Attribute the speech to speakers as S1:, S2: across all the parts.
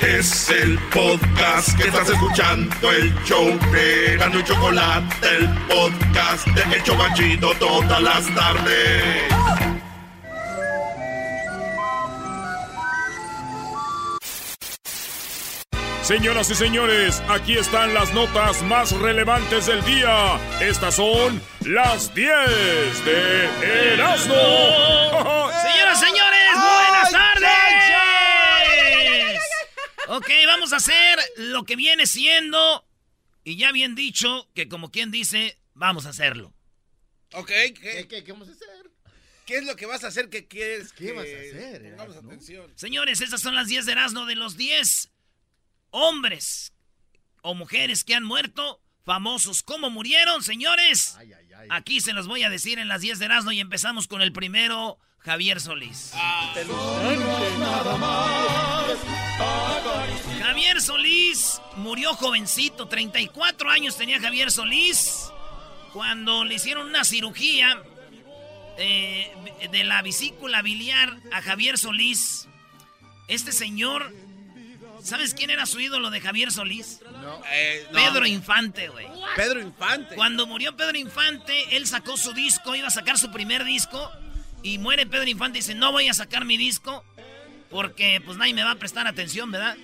S1: Es el podcast que estás escuchando, el show de Gano y Chocolate, el podcast de Hecho Banchito todas las tardes.
S2: Señoras y señores, aquí están las notas más relevantes del día. Estas son las 10 de Erasmo.
S3: Señoras y señores, buenas tardes. Ok, vamos a hacer lo que viene siendo, y ya bien dicho, que como quien dice, vamos a hacerlo.
S4: Ok, ¿qué,
S5: ¿Qué, qué vamos a hacer?
S4: qué es lo que vas a hacer? ¿Qué quieres
S5: ¿Qué
S4: que
S5: vas a hacer,
S4: Pongamos
S5: Erasmo?
S4: atención.
S3: Señores, estas son las 10 de Erasmo de los 10 hombres o mujeres que han muerto, famosos. ¿Cómo murieron, señores?
S5: Ay, ay, ay.
S3: Aquí se los voy a decir en las 10 de Erasmo y empezamos con el primero, Javier Solís. Javier Solís murió jovencito, 34 años tenía Javier Solís, cuando le hicieron una cirugía eh, de la vesícula biliar a Javier Solís. Este señor, ¿sabes quién era su ídolo de Javier Solís?
S4: Eh, no.
S3: Pedro Infante, güey.
S4: Pedro Infante.
S3: Cuando murió Pedro Infante, él sacó su disco, iba a sacar su primer disco. Y muere Pedro Infante y dice, no voy a sacar mi disco porque pues nadie me va a prestar atención, ¿verdad?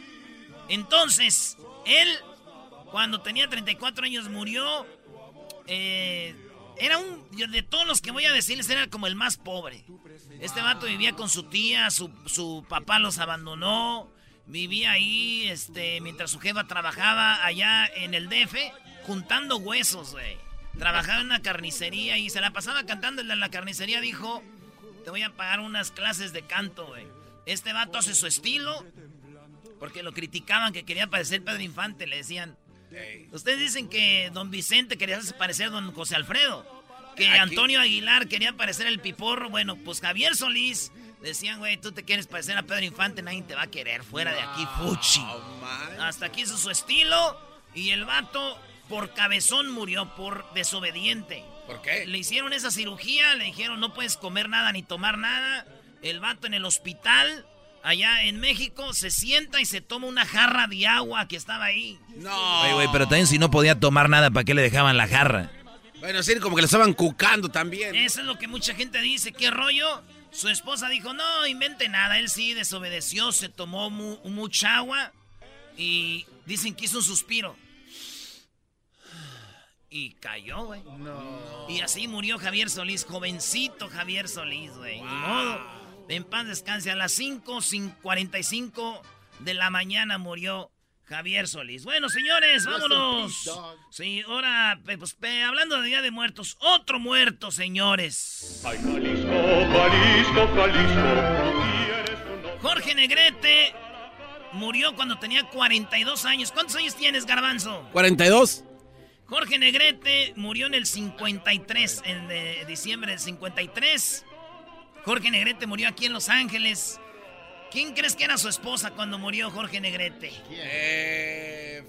S3: Entonces, él, cuando tenía 34 años, murió. eh, era un, de todos los que voy a decirles, era como el más pobre. Este vato vivía con su tía, su, su papá los abandonó. Vivía ahí, este, mientras su jefa trabajaba allá en el DF, juntando huesos, güey. Trabajaba en una carnicería y se la pasaba cantando. De la carnicería dijo, te voy a pagar unas clases de canto, güey. Este vato hace su estilo, porque lo criticaban que quería parecer Pedro Infante, le decían. Ustedes dicen que don Vicente quería parecer don José Alfredo. Que Antonio Aguilar quería parecer el piporro. Bueno, pues Javier Solís decían, güey, tú te quieres parecer a Pedro Infante, nadie te va a querer. Fuera de aquí, fuchi.
S4: Oh, man.
S3: Hasta aquí hizo su estilo. Y el vato, por cabezón, murió, por desobediente.
S4: ¿Por qué?
S3: Le hicieron esa cirugía, le dijeron no puedes comer nada ni tomar nada. El vato en el hospital, allá en México, se sienta y se toma una jarra de agua que estaba ahí.
S4: No.
S6: Oye, güey, pero también si no podía tomar nada, ¿para qué le dejaban la jarra?
S4: Bueno, sí, como que le estaban cucando también.
S3: Eso es lo que mucha gente dice. ¿Qué rollo? Su esposa dijo, no, invente nada. Él sí desobedeció, se tomó mu- mucha agua y dicen que hizo un suspiro. Y cayó, güey.
S5: No.
S3: Y así murió Javier Solís, jovencito Javier Solís, güey. Ni modo. En paz descanse. A las 5.45 de la mañana murió Javier Solís. Bueno, señores, vámonos. Sí, ahora, pe- pues, pe- hablando de Día de Muertos, otro muerto, señores.
S2: Ay, Jalisco, Jalisco, Jalisco.
S3: Jorge Negrete murió cuando tenía 42 años. ¿Cuántos años tienes, Garbanzo?
S4: 42.
S3: Jorge Negrete murió en el 53, en eh, diciembre del 53. Jorge Negrete murió aquí en Los Ángeles. ¿Quién crees que era su esposa cuando murió Jorge Negrete?
S4: Eh,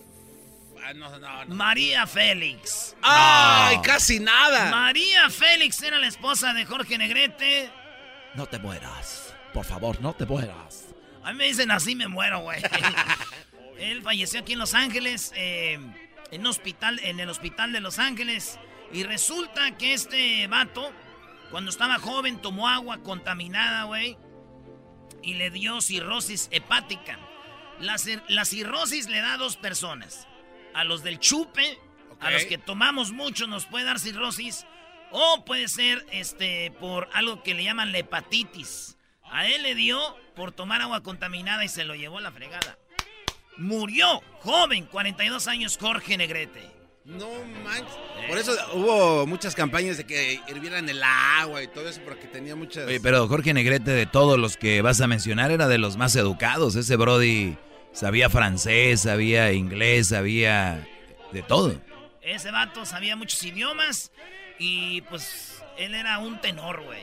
S4: ah, no, no, no.
S3: María Félix.
S4: ¡Ay, casi nada!
S3: María Félix era la esposa de Jorge Negrete.
S6: No te mueras. Por favor, no te mueras.
S3: A mí me dicen así me muero, güey. Él falleció aquí en Los Ángeles, eh, en, un hospital, en el hospital de Los Ángeles. Y resulta que este vato, cuando estaba joven, tomó agua contaminada, güey. Y le dio cirrosis hepática. La, cir- la cirrosis le da a dos personas. A los del chupe, a los que tomamos mucho nos puede dar cirrosis. O puede ser este por algo que le llaman la hepatitis. A él le dio por tomar agua contaminada y se lo llevó a la fregada. Murió joven, 42 años, Jorge Negrete.
S4: No manches. Por eso hubo muchas campañas de que hirvieran el agua y todo eso, porque tenía muchas.
S6: Oye, pero Jorge Negrete, de todos los que vas a mencionar, era de los más educados. Ese Brody sabía francés, sabía inglés, sabía de todo.
S3: Ese vato sabía muchos idiomas y pues él era un tenor, güey.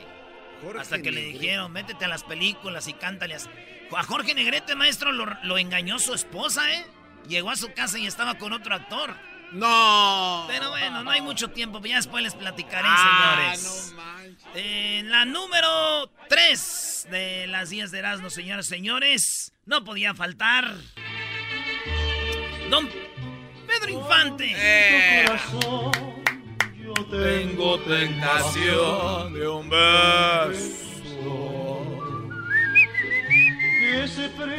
S4: Jorge
S3: Hasta que le dijeron, métete a las películas y cántale. A Jorge Negrete, maestro, lo, lo engañó su esposa, ¿eh? Llegó a su casa y estaba con otro actor.
S4: No.
S3: Pero bueno, no hay mucho tiempo, ya después les platicaré,
S4: Ah,
S3: señores.
S4: no manches.
S3: Eh, la número 3 de las 10 de Erasmo, señores, señores, no podía faltar. Don Pedro Infante. Eh.
S6: Yo tengo tentación de un beso.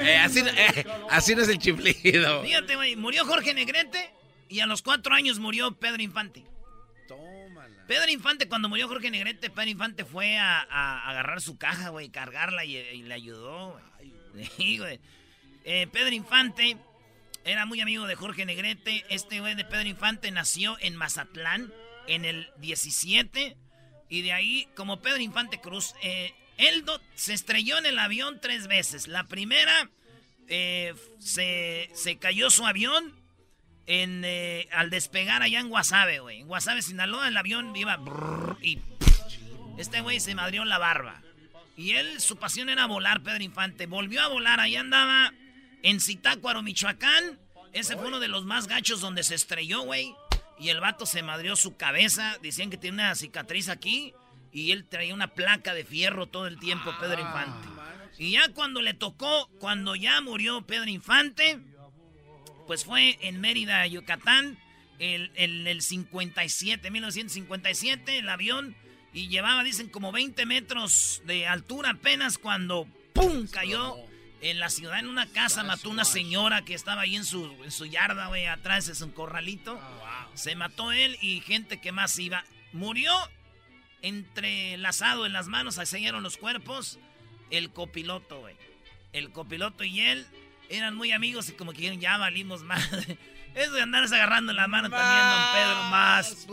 S4: Eh, así, eh, así no es el chiflido.
S3: Fíjate, güey, murió Jorge Negrete y a los cuatro años murió Pedro Infante.
S4: Tómala.
S3: Pedro Infante, cuando murió Jorge Negrete, Pedro Infante fue a, agarrar su caja, güey, cargarla y, le ayudó, güey. Eh, Pedro Infante era muy amigo de Jorge Negrete. Este güey de Pedro Infante nació en Mazatlán en el 17. Y de ahí, como Pedro Infante Cruz, eh, él se estrelló en el avión tres veces. La primera, eh, se, se, cayó su avión en, eh, al despegar allá en Guasave, güey. En Guasave, Sinaloa, el avión iba y este güey se madrió la barba. Y él, su pasión era volar, Pedro Infante. Volvió a volar, ahí andaba en Zitácuaro, Michoacán. Ese fue uno de los más gachos donde se estrelló, güey. Y el vato se madrió su cabeza. Decían que tiene una cicatriz aquí. Y él traía una placa de fierro todo el tiempo, Pedro ah, Infante. Y ya cuando le tocó, cuando ya murió Pedro Infante, pues fue en Mérida, Yucatán, el, el, el 57, 1957, el avión, y llevaba, dicen, como 20 metros de altura apenas cuando ¡pum! cayó en la ciudad, en una casa, mató una señora que estaba ahí en su, en su yarda, güey, atrás es un corralito. Ah, Se mató él y gente que más iba. Murió entrelazado en las manos, enseñaron los cuerpos, el copiloto, güey. El copiloto y él eran muy amigos y como que ya valimos más. Eso de andarse agarrando la mano también, don Pedro, más.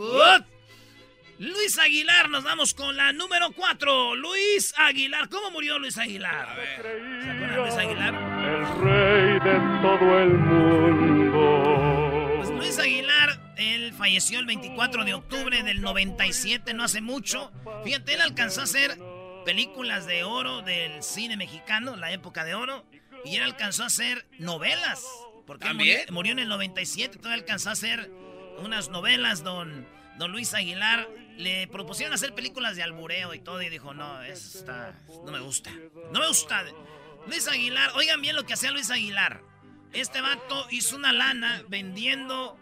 S3: Luis Aguilar, nos vamos con la número 4. Luis Aguilar, ¿cómo murió Luis Aguilar? ¿Se acuerdan de Luis Aguilar?
S5: El rey de todo el mundo.
S3: Pues Luis Aguilar él falleció el 24 de octubre del 97, no hace mucho. Fíjate, él alcanzó a hacer películas de oro del cine mexicano, la época de oro. Y él alcanzó a hacer novelas. Porque ¿También? Murió, en el 97, todavía alcanzó a hacer unas novelas, don, don Luis Aguilar. Le propusieron hacer películas de albureo y todo y dijo, no, está, no me gusta. No me gusta. Luis Aguilar, oigan bien lo que hacía Luis Aguilar. Este vato hizo una lana vendiendo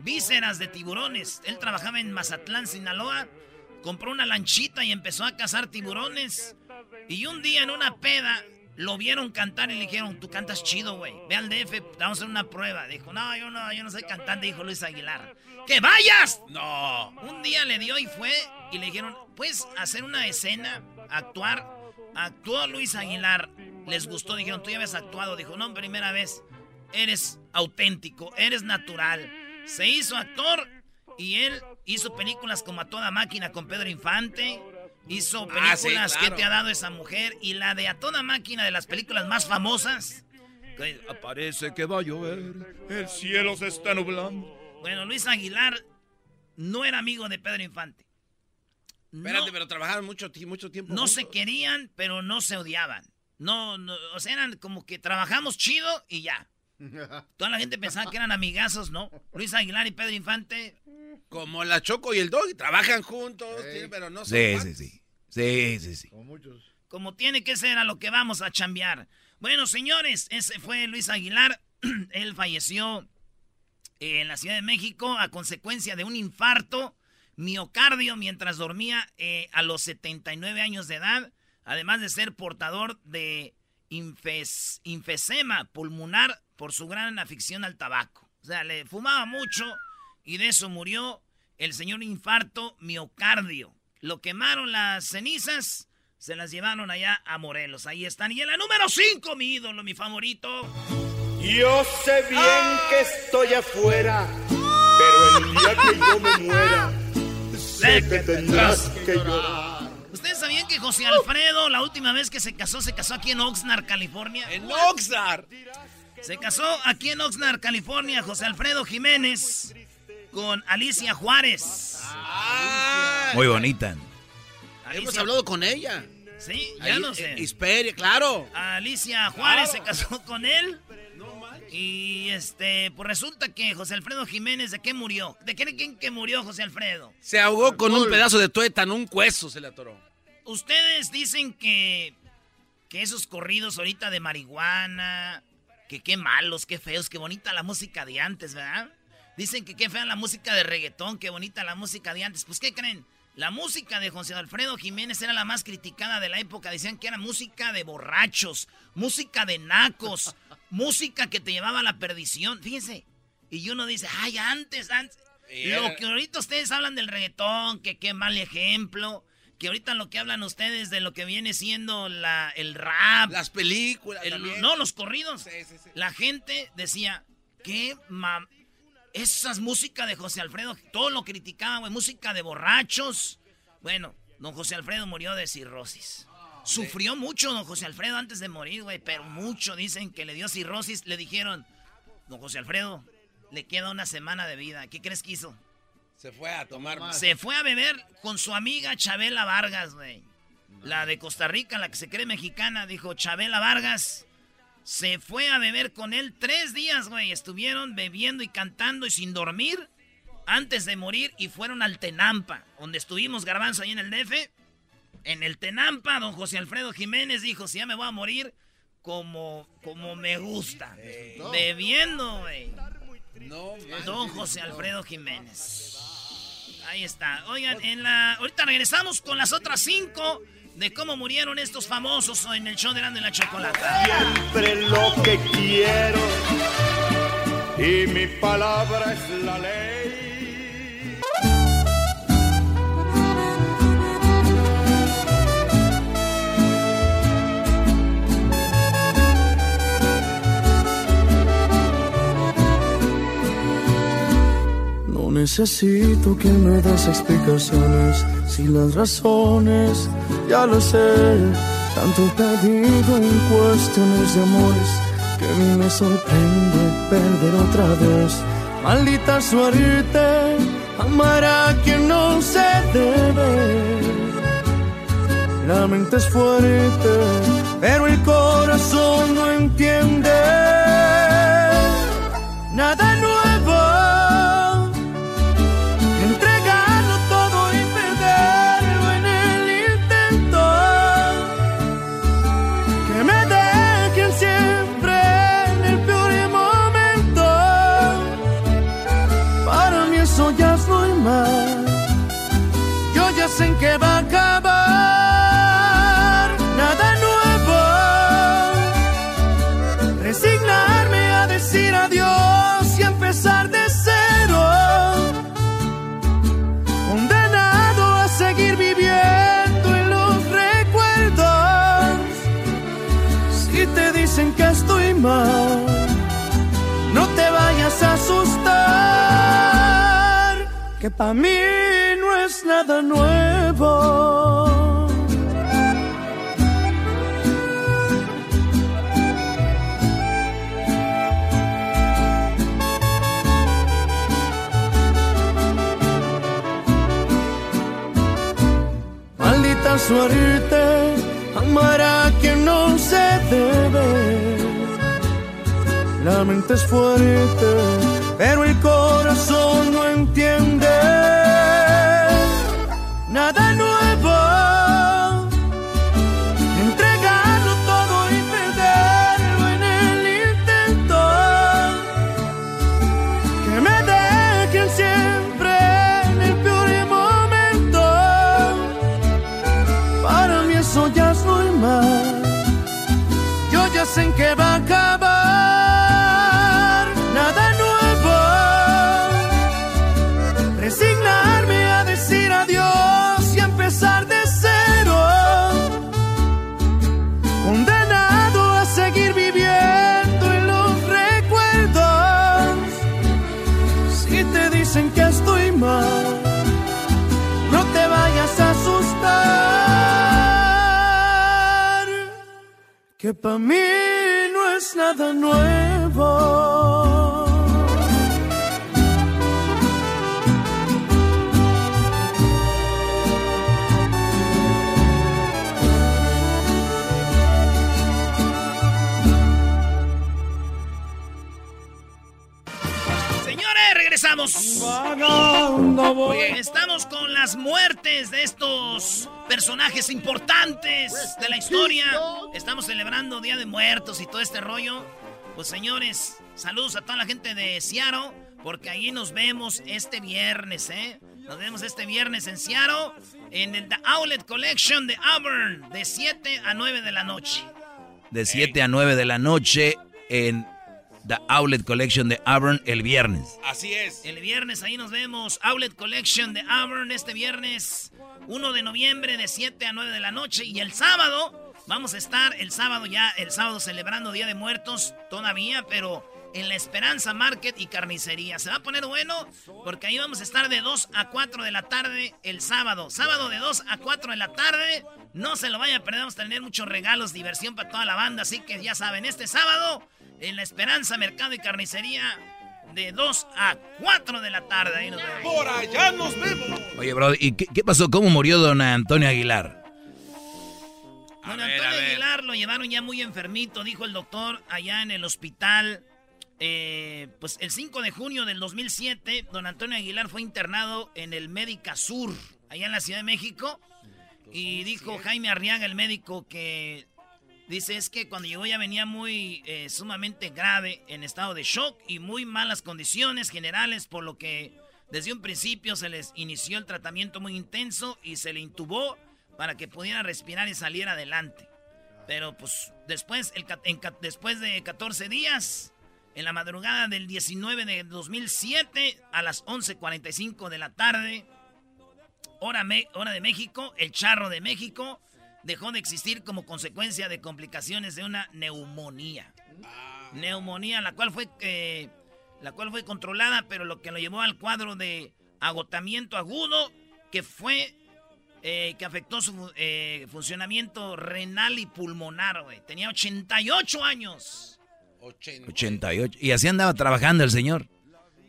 S3: vísceras de tiburones. Él trabajaba en Mazatlán, Sinaloa. Compró una lanchita y empezó a cazar tiburones. Y un día en una peda lo vieron cantar y le dijeron, tú cantas chido, güey. Ve al DF, vamos a hacer una prueba. Dijo, no, yo no, yo no soy cantante, dijo Luis Aguilar. ¡Que vayas! No. Un día le dio y fue y le dijeron, ¿puedes hacer una escena, actuar? Actuó Luis Aguilar. Les gustó, dijeron, tú ya habías actuado. Dijo, no, primera vez. Eres auténtico, eres natural se hizo actor y él hizo películas como A Toda Máquina con Pedro Infante. Hizo ah, películas que te ha dado esa mujer. Y la de A Toda Máquina, de las películas más famosas.
S6: Aparece que va a llover. El cielo se está nublando.
S3: Bueno, Luis Aguilar no era amigo de Pedro Infante.
S4: Espérate, pero trabajaban mucho, mucho tiempo.
S3: No se querían, pero no se odiaban. No, no, o sea, eran como que trabajamos chido y ya. Toda la gente pensaba que eran amigazos, ¿no? Luis Aguilar y Pedro Infante.
S4: Como la Choco y el Dog, trabajan juntos, pero no son
S6: Sí, sí, sí. Sí, sí, sí.
S3: Como muchos. Como tiene que ser a lo que vamos a chambear. Bueno, señores, ese fue Luis Aguilar. Él falleció en la Ciudad de México a consecuencia de un infarto miocardio mientras dormía eh, a los 79 años de edad, además de ser portador de infes, infesema pulmonar por su gran afición al tabaco. O sea, le fumaba mucho y de eso murió el señor infarto miocardio. Lo quemaron las cenizas, se las llevaron allá a Morelos. Ahí están. Y en la número 5, mi ídolo, mi favorito.
S5: Yo sé bien que estoy afuera, pero el día que yo me muera, sé que tendrás que llorar.
S3: ¿Ustedes sabían que José Alfredo, la última vez que se casó, se casó aquí en Oxnard, California?
S4: ¡En Oxnard!
S3: Se casó aquí en Oxnard, California, José Alfredo Jiménez con Alicia Juárez.
S6: Ah, Muy bonita.
S4: Hemos hablado con ella.
S3: Sí, ya no sé.
S4: Esperia, claro.
S3: Alicia Juárez se casó con él. Y este, pues resulta que José Alfredo Jiménez, ¿de qué murió? ¿De qué creen que murió José Alfredo?
S4: Se ahogó con un pedazo de tuétano, un cueso se le atoró.
S3: Ustedes dicen que, que esos corridos ahorita de marihuana, que qué malos, qué feos, qué bonita la música de antes, ¿verdad? Dicen que qué fea la música de reggaetón, qué bonita la música de antes. Pues, ¿qué creen? La música de José Alfredo Jiménez era la más criticada de la época. Decían que era música de borrachos, música de nacos, música que te llevaba a la perdición. Fíjense. Y uno dice, ay, antes, antes. Lo que ahorita ustedes hablan del reggaetón, que qué mal ejemplo. Que ahorita lo que hablan ustedes de lo que viene siendo la, el rap.
S4: Las películas.
S3: no, los corridos. La gente decía, qué mam esas músicas de José Alfredo, todo lo criticaban, güey. Música de borrachos. Bueno, don José Alfredo murió de cirrosis. Sufrió mucho don José Alfredo antes de morir, güey, pero mucho. Dicen que le dio cirrosis. Le dijeron, don José Alfredo, le queda una semana de vida. ¿Qué crees que hizo?
S4: Se fue a tomar más.
S3: Se fue a beber con su amiga Chabela Vargas, güey. La de Costa Rica, la que se cree mexicana, dijo Chabela Vargas. Se fue a beber con él tres días, güey. Estuvieron bebiendo y cantando y sin dormir antes de morir y fueron al Tenampa, donde estuvimos grabando ahí en el DF. En el Tenampa, don José Alfredo Jiménez dijo, si ya me voy a morir, como, como me gusta. Bebiendo, güey. No, don José Alfredo Jiménez. Ahí está. Oigan, en la... ahorita regresamos con las otras cinco de cómo murieron estos famosos en el show de Grande la Chocolata.
S5: Siempre lo que quiero y mi palabra es la ley.
S7: Necesito que me des explicaciones si las razones ya lo sé. Tanto perdido en cuestiones de amores que mí me sorprende perder otra vez. Maldita suerte, amar a quien no se debe. La mente es fuerte, pero el corazón no entiende. Para mí es nada nuevo. Maldita suerte, amar a quien no se debe. La mente es fuerte, pero el corazón para mí no es nada nuevo.
S3: Señores, regresamos. Estamos con las muertes de estos personajes importantes de la historia. Estamos celebrando Día de Muertos y todo este rollo. Pues señores, saludos a toda la gente de Seattle, porque ahí nos vemos este viernes, ¿eh? Nos vemos este viernes en Seattle, en el The Outlet Collection de Auburn, de 7 a 9 de la noche.
S6: De 7 a 9 de la noche en The Outlet Collection de Auburn el viernes.
S4: Así es.
S3: El viernes ahí nos vemos. Outlet Collection de Auburn este viernes 1 de noviembre de 7 a 9 de la noche. Y el sábado vamos a estar el sábado ya, el sábado celebrando Día de Muertos todavía, pero en la Esperanza Market y Carnicería. Se va a poner bueno porque ahí vamos a estar de 2 a 4 de la tarde el sábado. Sábado de 2 a 4 de la tarde. No se lo vaya a perder, vamos a tener muchos regalos, diversión para toda la banda. Así que ya saben, este sábado en la Esperanza Mercado y Carnicería de 2 a 4 de la tarde. Ahí nos vemos.
S4: Por allá nos vemos.
S6: Oye, bro, ¿y qué, qué pasó? ¿Cómo murió don Antonio Aguilar?
S3: Don
S4: A ver,
S3: Antonio
S4: a ver.
S3: Aguilar lo llevaron ya muy enfermito, dijo el doctor, allá en el hospital. Eh, pues el 5 de junio del 2007, don Antonio Aguilar fue internado en el Médica Sur, allá en la Ciudad de México. Y dijo Jaime Arriaga, el médico, que dice es que cuando llegó ya venía muy eh, sumamente grave, en estado de shock y muy malas condiciones generales, por lo que desde un principio se les inició el tratamiento muy intenso y se le intubó para que pudiera respirar y salir adelante. Pero pues después, después de 14 días, en la madrugada del 19 de 2007, a las 11.45 de la tarde, hora, me- hora de México, el charro de México dejó de existir como consecuencia de complicaciones de una neumonía. Neumonía, la cual fue eh, la cual fue controlada, pero lo que lo llevó al cuadro de agotamiento agudo, que fue eh, que afectó su eh, funcionamiento renal y pulmonar, güey. Tenía 88 años.
S6: 88. Y así andaba trabajando el señor.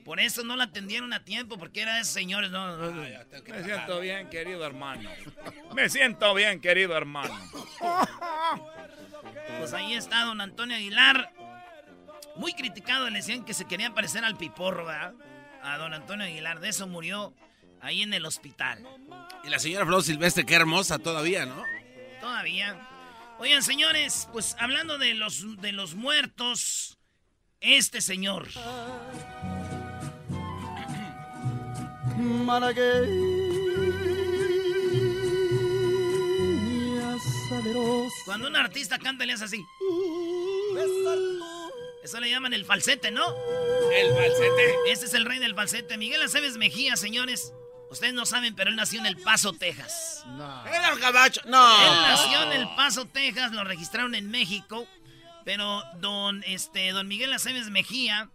S3: Por eso no la atendieron a tiempo, porque era de esos señores, no, no, no.
S2: Me siento bien, querido hermano. Me siento bien, querido hermano.
S3: Pues ahí está don Antonio Aguilar. Muy criticado, le decían que se quería parecer al piporro, ¿verdad? A don Antonio Aguilar. De eso murió ahí en el hospital.
S4: Y la señora Flor Silvestre, qué hermosa todavía, ¿no?
S3: Todavía. Oigan, señores, pues hablando de los, de los muertos, este señor.
S7: Malagueña salerosa.
S3: Cuando un artista canta, le hace así. Eso le llaman el falsete, ¿no?
S4: El falsete.
S3: Este es el rey del falsete. Miguel Aceves Mejía, señores. Ustedes no saben, pero él nació en El Paso, Texas.
S4: Era un gabacho.
S3: Él
S4: No.
S3: nació en El Paso, Texas, lo registraron en México, pero don, este, don Miguel Aceves Mejía,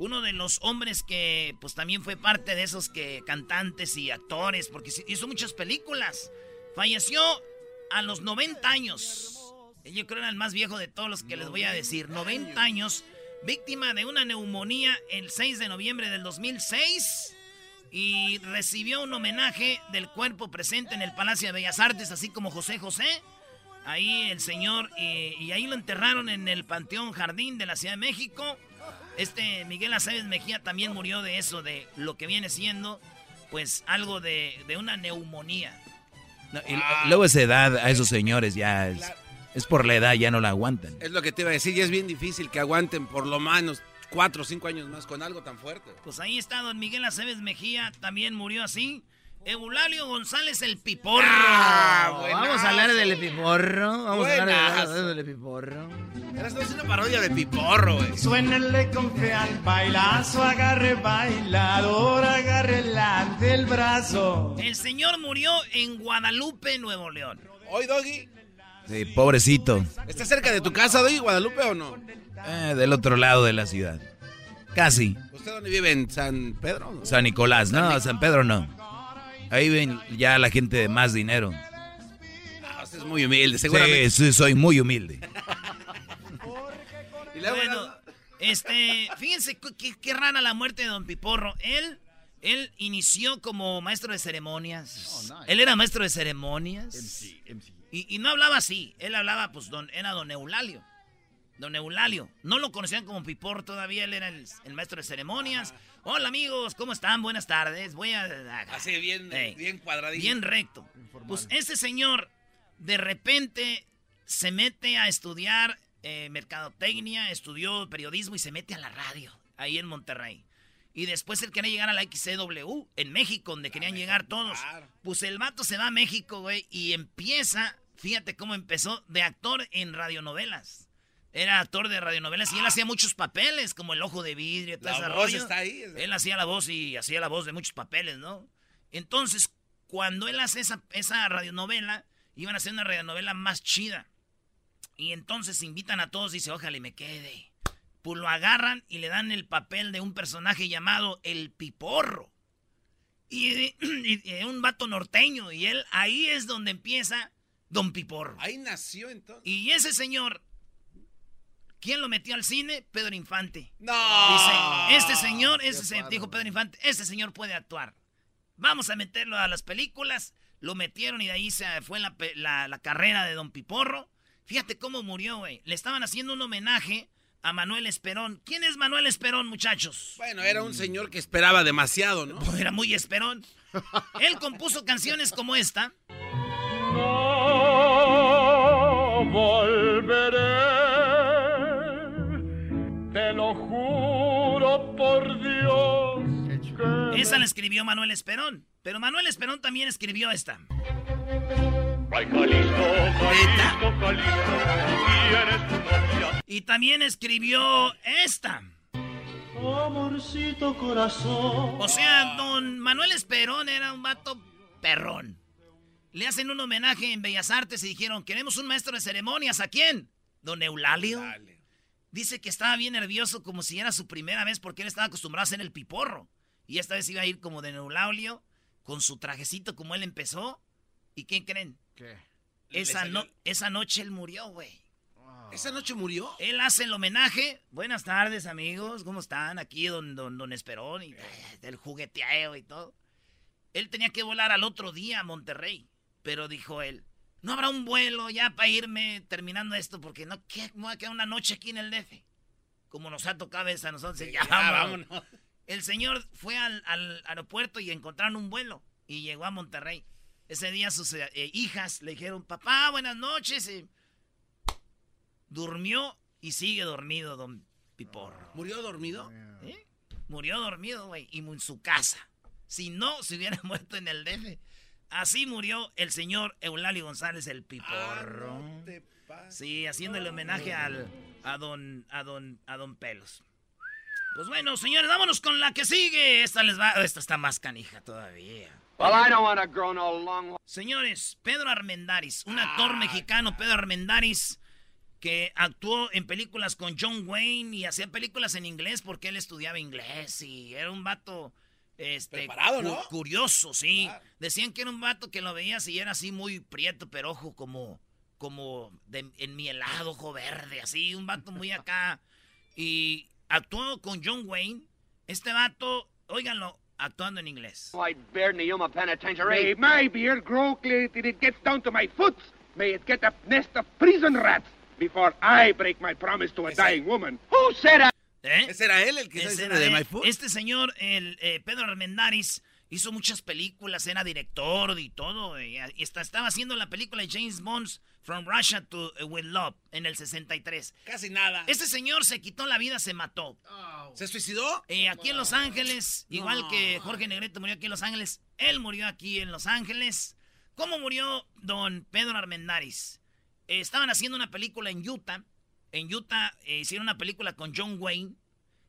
S3: uno de los hombres que pues también fue parte de esos que cantantes y actores, porque hizo muchas películas, falleció a los 90 años. Yo creo era el más viejo de todos los que les voy a decir, 90 años, víctima de una neumonía el 6 de noviembre del 2006 y recibió un homenaje del cuerpo presente en el Palacio de Bellas Artes, así como José José. Ahí el señor, y ahí lo enterraron en el Panteón Jardín de la Ciudad de México. Este Miguel Aceves Mejía también murió de eso, de lo que viene siendo, pues algo de, de una neumonía.
S6: No, y luego esa edad a esos señores ya es, es por la edad, ya no la aguantan.
S4: Es lo que te iba a decir, y es bien difícil que aguanten por lo menos cuatro o cinco años más con algo tan fuerte.
S3: Pues ahí está don Miguel Aceves Mejía, también murió así. Eulalio González el Piporro.
S8: Vamos a hablar del piporro. Vamos a hablar del piporro.
S4: Eras es una parodia de Piporro, güey.
S9: Suénenle con fe al bailazo, agarre bailador, agarre del brazo.
S3: El señor murió en Guadalupe, Nuevo León.
S4: Hoy, Doggy,
S6: Sí, pobrecito.
S4: ¿está cerca de tu casa, Doggy, Guadalupe o no?
S6: Eh, del otro lado de la ciudad. Casi.
S4: ¿Usted dónde vive? ¿En San Pedro? no?
S6: San Nicolás, no, San Pedro no. Ahí ven ya la gente de más dinero.
S4: Ah, usted es muy humilde, seguramente.
S6: Sí, sí, soy muy humilde.
S4: Y luego,
S3: Bueno, este, fíjense qué, qué- rara la muerte de Don Piporro. Él, él inició como maestro de ceremonias. Él era maestro de ceremonias. Y, y no hablaba así. Él hablaba, pues, don, era Don Eulalio. Don Eulalio. No lo conocían como Piporro todavía. Él era el, el maestro de ceremonias. Hola, amigos, ¿cómo están? Buenas tardes. Voy a.
S4: Así bien, bien cuadradito.
S3: Bien recto. Pues este señor de repente se mete a estudiar eh, mercadotecnia, estudió periodismo y se mete a la radio, ahí en Monterrey. Y después él quería llegar a la XCW, en México, donde querían llegar todos. Pues el vato se va a México, güey, y empieza, fíjate cómo empezó, de actor en radionovelas. Era actor de radionovelas y él hacía muchos papeles, como El Ojo de Vidrio, todo
S4: La
S3: ese
S4: voz
S3: rollo.
S4: está ahí.
S3: Él hacía la voz y hacía la voz de muchos papeles, ¿no? Entonces, cuando él hace esa, esa radionovela, iban a hacer una radionovela más chida. Y entonces invitan a todos, dice, ojalá y me quede. Pues lo agarran y le dan el papel de un personaje llamado El Piporro. Y, y- y un vato norteño. Y él, ahí es donde empieza Don Piporro.
S4: Ahí nació entonces.
S3: Y ese señor, ¿quién lo metió al cine? Pedro Infante.
S4: No.
S3: Dice, este señor, ese
S4: Qué
S3: se, dijo Pedro Infante, este señor puede actuar. Vamos a meterlo a las películas. Lo metieron y de ahí se fue la- la carrera de Don Piporro. Fíjate cómo murió, güey. Le estaban haciendo un homenaje a Manuel Esperón. ¿Quién es Manuel Esperón, muchachos?
S4: Bueno, era un señor que esperaba demasiado, ¿no?
S3: Era muy esperón. Él compuso canciones como esta.
S9: No volveré,
S3: Esa la escribió Manuel Esperón. Pero Manuel Esperón también escribió esta.
S9: Ay, Jalisco, Jalisco, Jalisco, y
S3: también escribió esta.
S9: Amorcito corazón.
S3: O sea, don Manuel Esperón era un vato perrón. Le hacen un homenaje en Bellas Artes y dijeron, queremos un maestro de ceremonias. ¿A quién? Don Eulalio. Dice que estaba bien nervioso como si era su primera vez porque él estaba acostumbrado a hacer el piporro. Y esta vez iba a ir como de Eulalio, con su trajecito como él empezó. ¿Y qué creen?
S4: ¿Qué?
S3: Esa, no- esa noche él murió, güey.
S4: ¿Esa noche murió?
S3: Él hace el homenaje. Buenas tardes, amigos. ¿Cómo están? Aquí don, don, don Esperón y eh, del jugueteo y todo. Él tenía que volar al otro día a Monterrey. Pero dijo él, no habrá un vuelo ya para irme terminando esto porque no que- me voy a quedar una noche aquí en el DF. Como nos ha tocado a veces a nosotros. ya,
S4: ya,
S3: vámonos.
S4: vámonos.
S3: El señor fue al, al aeropuerto y encontraron un vuelo y llegó a Monterrey. Ese día sus eh, hijas le dijeron, papá, buenas noches. y durmió y sigue dormido, don Piporro.
S4: ¿Murió dormido?
S3: ¿Eh? Murió dormido, güey, y en su casa. Si no, se hubiera muerto en el DF. Así murió el señor Eulalio González el Piporro.
S4: Ah, no.
S3: Sí, haciéndole homenaje al, a don, a don, a don Pelos. Pues bueno, señores, vámonos con la que sigue. Esta les va, esta está más canija todavía.
S10: Well, I don't grow no long.
S3: Señores, Pedro Armendáriz, un actor mexicano, Pedro Armendáriz, que actuó en películas con John Wayne y hacía películas en inglés porque él estudiaba inglés y era un vato este,
S4: Preparado, ¿no?
S3: cu- curioso, sí. Decían que era un vato que lo veías y era así muy prieto, pero ojo, como, como de, en mi helado, ojo verde, así, un vato muy acá. Y actuó con John Wayne. Este vato, óiganlo, actuando en inglés.
S10: White bear in the Yuma Penitentiary.
S11: May my beard grow clear till it gets down to my foot. May it get a nest of prison rats before I break my promise to a dying woman.
S10: Who said that?
S3: ¿Eh?
S4: Ese era él el que
S3: era
S4: de
S3: él.
S4: My Food.
S3: Este señor, el eh, Pedro Armendáriz, hizo muchas películas, era director y todo. Y, y hasta estaba haciendo la película de James Bond, From Russia to eh, With Love, en el 63.
S4: Casi nada.
S3: Este señor se quitó la vida, se mató.
S4: ¿Se suicidó?
S3: Eh, aquí en Los Ángeles, igual que Jorge Negrete murió aquí en Los Ángeles, él murió aquí en Los Ángeles. ¿Cómo murió don Pedro Armendáriz? Eh, estaban haciendo una película en Utah. En Utah eh, hicieron una película con John Wayne.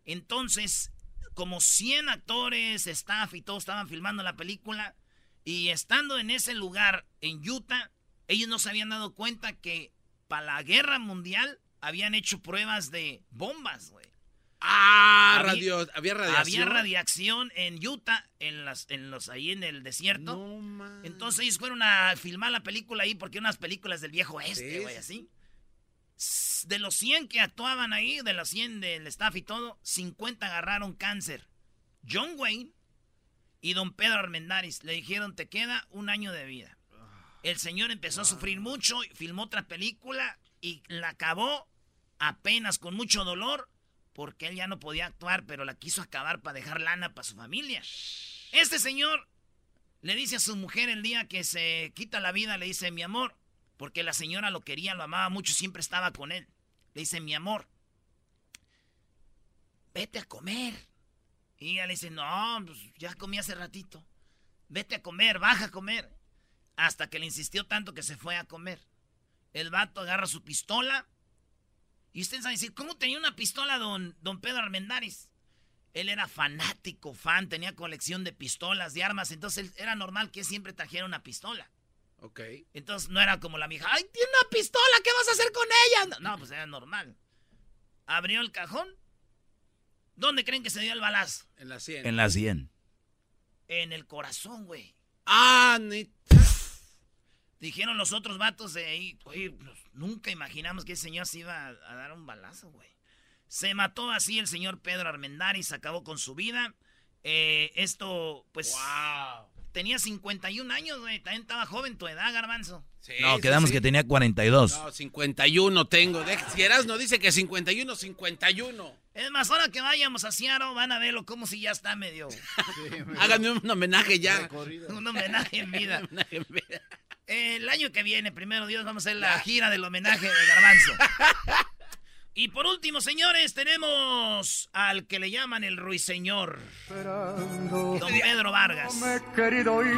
S3: Entonces, como 100 actores, staff y todos estaban filmando la película. Y estando en ese lugar, en Utah, ellos no se habían dado cuenta que para la guerra mundial habían hecho pruebas de bombas, güey.
S4: Ah,
S3: Había-
S4: radio, había radiación.
S3: Había radiación en Utah, en las, en los, ahí en el desierto. Entonces ellos fueron a filmar la película ahí porque eran unas películas del viejo oeste,
S4: Sí,
S3: güey,
S4: sí.
S3: así. De los 100 que actuaban ahí, de los 100 del staff y todo, 50 agarraron cáncer. John Wayne y don Pedro Armendáriz le dijeron, te queda un año de vida. El señor empezó a sufrir mucho, filmó otra película y la acabó apenas con mucho dolor porque él ya no podía actuar, pero la quiso acabar para dejar lana para su familia. Este señor le dice a su mujer el día que se quita la vida, le dice, mi amor, porque la señora lo quería, lo amaba mucho, siempre estaba con él. Le dice, mi amor, vete a comer. Y ella le dice, no, pues ya comí hace ratito. Vete a comer, baja a comer. Hasta que le insistió tanto que se fue a comer. El vato agarra su pistola. Y ustedes van a decir, ¿cómo tenía una pistola don, don Pedro Armendáriz? Él era fanático, fan, tenía colección de pistolas, de armas. Entonces era normal que siempre trajera una pistola.
S4: Ok.
S3: Entonces no era como la mija, ¡ay, tiene una pistola! ¿Qué vas a hacer con ella? No, pues era normal. Abrió el cajón. ¿Dónde creen que se dio el balazo?
S4: En la 100.
S6: En la 100.
S3: En el corazón, güey.
S4: Ah, neta.
S3: Dijeron los otros vatos de ahí, oye, pues, nunca imaginamos que ese señor se iba a, a dar un balazo, güey. Se mató así el señor Pedro Armendáriz, acabó con su vida. Eh, esto, pues, tenía 51 años, güey. También estaba joven tu edad, garbanzo.
S4: Sí,
S6: No,
S4: sí,
S6: quedamos
S4: sí.
S6: que tenía 42.
S4: No, 51 tengo. Si eras no dice que 51, 51.
S3: Es más, ahora que vayamos a Seattle, van a verlo como si ya está medio...
S4: Háganme un homenaje ya.
S3: un homenaje en vida.
S4: Un homenaje en vida.
S3: El año que viene, primero Dios, vamos a hacer la gira del homenaje de Garbanzo. Y por último, señores, tenemos al que le llaman el ruiseñor. Don Pedro Vargas.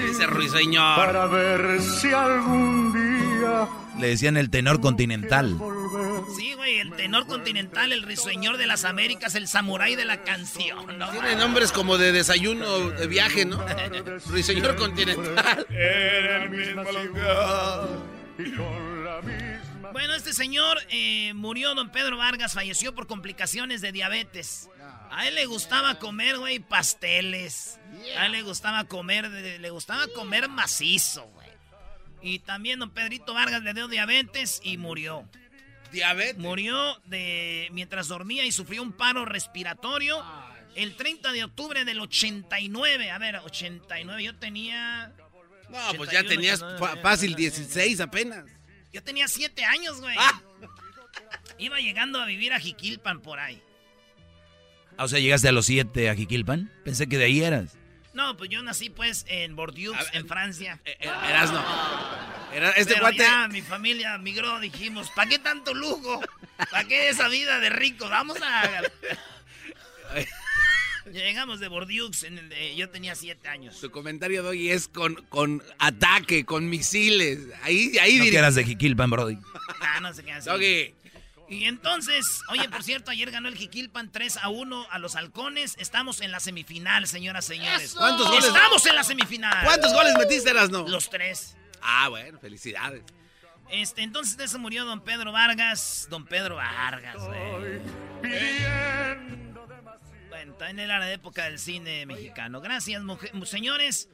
S4: Ese ruiseñor.
S9: para ver si algún día
S6: Le decían el tenor continental.
S3: Sí, güey, el tenor continental, el ruiseñor de las Américas, el samurái de la canción. ¿no?
S4: Tiene nombres como de desayuno de viaje, ¿no? Ruiseñor continental.
S2: En el mismo lugar.
S9: y con la misma
S3: Bueno, este señor eh, murió, don Pedro Vargas, falleció por complicaciones de diabetes. A él le gustaba comer, güey, pasteles. A él le gustaba comer, de- le gustaba comer macizo, güey. Y también don Pedrito Vargas le dio diabetes y murió.
S4: Diabetes.
S3: Murió de mientras dormía y sufrió un paro respiratorio el 30 de octubre del 89. A ver, 89, yo tenía...
S4: No, pues ya
S3: 81,
S4: tenías
S3: 89,
S4: fa- fácil 16 apenas.
S3: Yo tenía 7 años, güey.
S4: Ah.
S3: Iba llegando a vivir a Jiquilpan por ahí.
S6: Ah, O sea, llegaste a los 7 a Jiquilpan. Pensé que de ahí eras.
S3: No, pues yo nací pues en Bordeaux,
S4: ver,
S3: en Francia.
S4: Eh, eh, Eras no. Era, este
S3: Pero ya mi familia migró, dijimos, ¿para qué tanto lujo? ¿Para qué esa vida de rico? Vamos a... Llegamos de Bordeaux, en el de- yo tenía siete años.
S4: Su comentario de hoy es con, con ataque, con misiles. Ahí, ahí
S6: No que
S4: diría.
S6: eras de Jiquilpan, Brody.
S3: Ah, no sé qué hacer.
S4: Doggy.
S3: Y entonces, oye, por cierto, ayer ganó el Jiquilpan 3 a 1 a los halcones. Estamos en la semifinal, señoras y señores.
S4: ¿Cuántos goles?
S3: Estamos en la semifinal.
S4: ¿Cuántos goles metiste, eras no?
S3: Los tres.
S4: Ah, bueno, felicidades.
S3: Este, entonces de eso murió don Pedro Vargas. Don Pedro Vargas, güey. Bueno, también era la época del cine mexicano. Gracias, señores.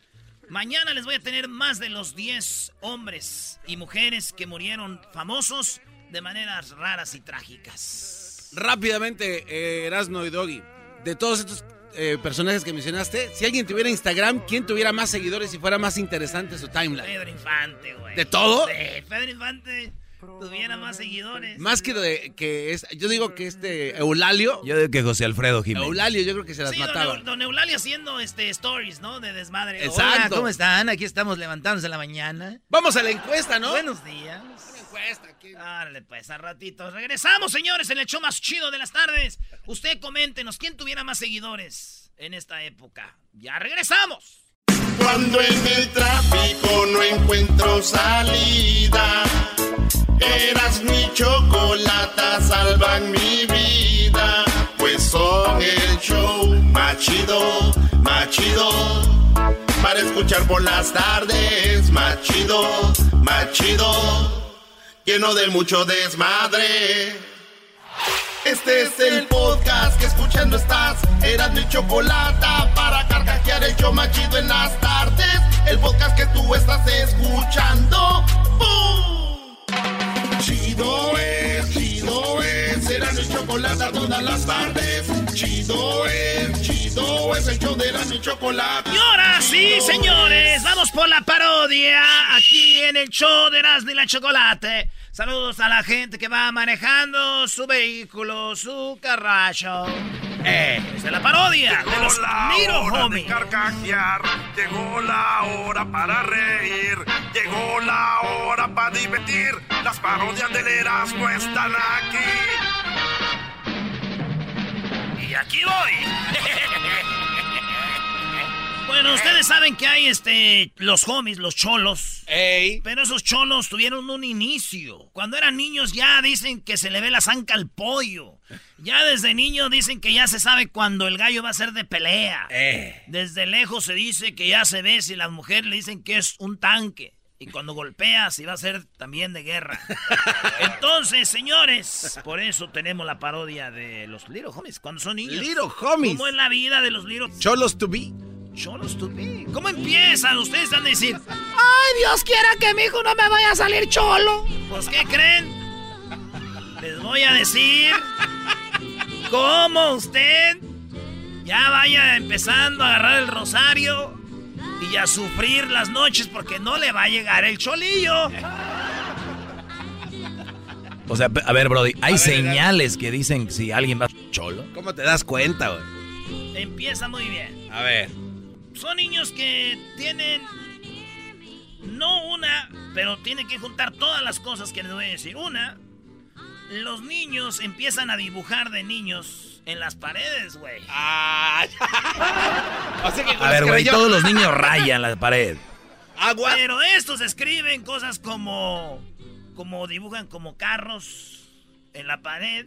S3: Mañana les voy a tener más de los 10 hombres y mujeres que murieron famosos de maneras raras y trágicas.
S4: Rápidamente, eh, Erasno y Doggy. De todos estos eh, personajes que mencionaste, si alguien tuviera Instagram, ¿quién tuviera más seguidores y fuera más interesante su timeline?
S3: Pedro Infante, güey.
S4: ¿De todo?
S3: Sí, Pedro Infante tuviera más seguidores.
S4: Más que de que es, yo digo que este Eulalio,
S6: Yo digo que José Alfredo Jiménez.
S4: Eulalio yo creo que se las
S3: Sí, don,
S4: mataba.
S3: Don Eulalio haciendo este, stories, ¿no? De desmadre.
S4: Exacto.
S8: Hola, ¿cómo están? Aquí estamos levantándose en la mañana.
S4: Vamos a la encuesta, ¿no?
S3: Buenos días.
S4: encuesta aquí.
S3: Dale, pues, a ratitos. Regresamos, señores, en el show más chido de las tardes. Usted coméntenos, ¿quién tuviera más seguidores en esta época? Ya regresamos.
S1: Cuando en el tráfico no encuentro salida, eras mi chocolata, salvan mi vida. Pues son el show más chido, más chido. Para escuchar por las tardes, más chido, más chido. Lleno de mucho desmadre. Este es el podcast que escuchando estás. Eran mi chocolata para carcajear el show más chido en las tardes. El podcast que tú estás escuchando. Chocolata todas las tardes. Chido es, chido es. El show de Eran mi chocolata.
S3: Y ahora sí, señores, vamos por la parodia aquí en el show de Erasmo y la Chocolate. Saludos a la gente que va manejando su vehículo, su carracho. Eh, es la parodia. parodia de los
S12: la hora de
S3: Homies.
S12: carcajear, llegó la hora para reír, llegó la hora para divertir. Las parodias del Erasmo están aquí.
S3: Y aquí voy. Bueno, ustedes saben que hay este los homies, los cholos. Pero esos cholos tuvieron un inicio. Cuando eran niños ya dicen que se le ve la zanca al pollo. Ya desde niño dicen que ya se sabe cuando el gallo va a ser de pelea. Desde lejos se dice que ya se ve si las mujeres le dicen que es un tanque. Y cuando golpea, si va a ser también de guerra. Entonces, señores, por eso tenemos la parodia de los Little Homies cuando son niños.
S4: Little Homies.
S3: ¿Cómo es la vida de los Little
S4: Cholos to be.
S3: Cholos to be. ¿Cómo empiezan? Ustedes van a decir,
S13: Ay, Dios quiera que mi hijo no me vaya a salir cholo.
S3: pues, ¿qué creen? Les voy a decir cómo usted ya vaya empezando a agarrar el rosario y a sufrir las noches porque no le va a llegar el cholillo.
S6: O sea, a ver, Brody, hay señales que dicen si alguien va cholo.
S4: ¿Cómo te das cuenta, güey?
S3: Empieza muy bien.
S4: A ver.
S3: Son niños que tienen no una, pero tienen que juntar todas las cosas que les voy a decir. Una, los niños empiezan a dibujar de niños en las paredes, güey.
S4: Ah, O sea que con
S6: A ver, güey, todos los niños rayan la pared.
S4: Agua.
S3: Pero estos escriben cosas como. como dibujan como carros en la pared.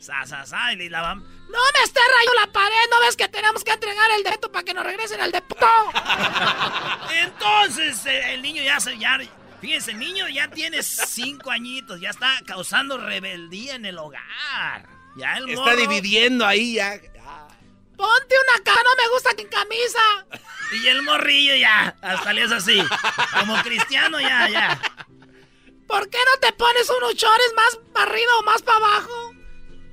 S3: Sa, sa, sa, y la van.
S13: No me esté rayando la pared, ¿no ves que tenemos que entregar el deto para que nos regresen el depósito?
S3: Entonces eh, el niño ya se. Ya, fíjense, el niño ya tiene cinco añitos, ya está causando rebeldía en el hogar. Ya el
S4: Está
S3: morro-
S4: dividiendo ahí ya.
S13: Ponte una cara, no me gusta sin camisa.
S3: Y el morrillo ya, hasta le es así. Como cristiano ya, ya.
S13: ¿Por qué no te pones unos chores más para arriba o más para abajo?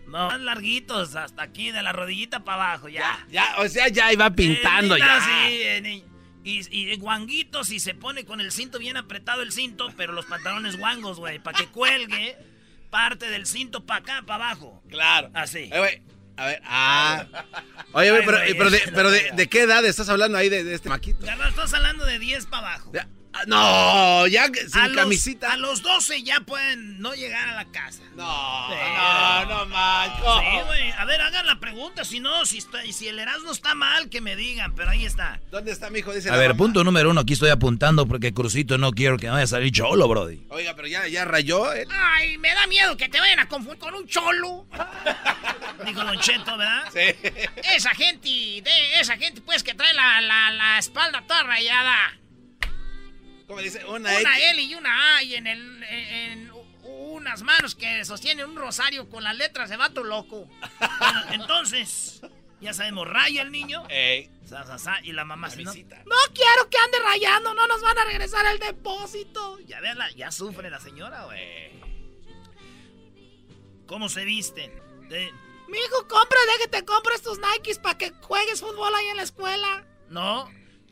S3: No, más larguitos, hasta aquí, de la rodillita para abajo, ya.
S4: Ya, o sea, ya iba pintando
S3: Eh,
S4: ya.
S3: sí, eh, y, y guanguitos y se pone con el cinto bien apretado el cinto, pero los pantalones guangos, güey, para que cuelgue parte del cinto para acá, para abajo.
S4: Claro.
S3: Así.
S4: Eh, güey, A ver, ah. Oye, güey, pero, pero, de, pero de, ¿de qué edad estás hablando ahí de, de este maquito?
S3: Ya no estás hablando de 10 para abajo.
S4: Ah, No, ya sin
S3: a los,
S4: camisita.
S3: A los 12 ya pueden no llegar a la casa.
S4: No,
S3: no,
S4: no manches.
S3: Sí, güey. A ver, hagan la pregunta. Si no, si, está, si el Erasmo está mal, que me digan. Pero ahí está.
S4: ¿Dónde está mi hijo? Dice
S6: A ver,
S4: mamá.
S6: punto número uno, aquí estoy apuntando porque Crucito no quiero que vaya a salir cholo, Brody.
S4: Oiga, pero ya, ya rayó. ¿eh?
S13: Ay, me da miedo que te vayan a confundir con un cholo.
S3: Dijo Don Cheto, ¿verdad?
S4: Sí.
S13: Esa gente, de esa gente pues que trae la, la, la espalda toda rayada.
S4: ¿Cómo dice? Una,
S13: Una. L y una A y en, el, en, en unas manos que sostienen un rosario con las letras de vato loco.
S3: Bueno, entonces, ya sabemos, raya el niño.
S4: Ey.
S3: Sa, sa, sa, y la mamá se no.
S13: No quiero que ande rayando, no nos van a regresar el depósito.
S3: Ya verla, ya sufre la señora, güey. ¿Cómo se visten? De-
S13: Mi hijo, compra, deje que te compres tus Nikes para que juegues fútbol ahí en la escuela.
S3: No,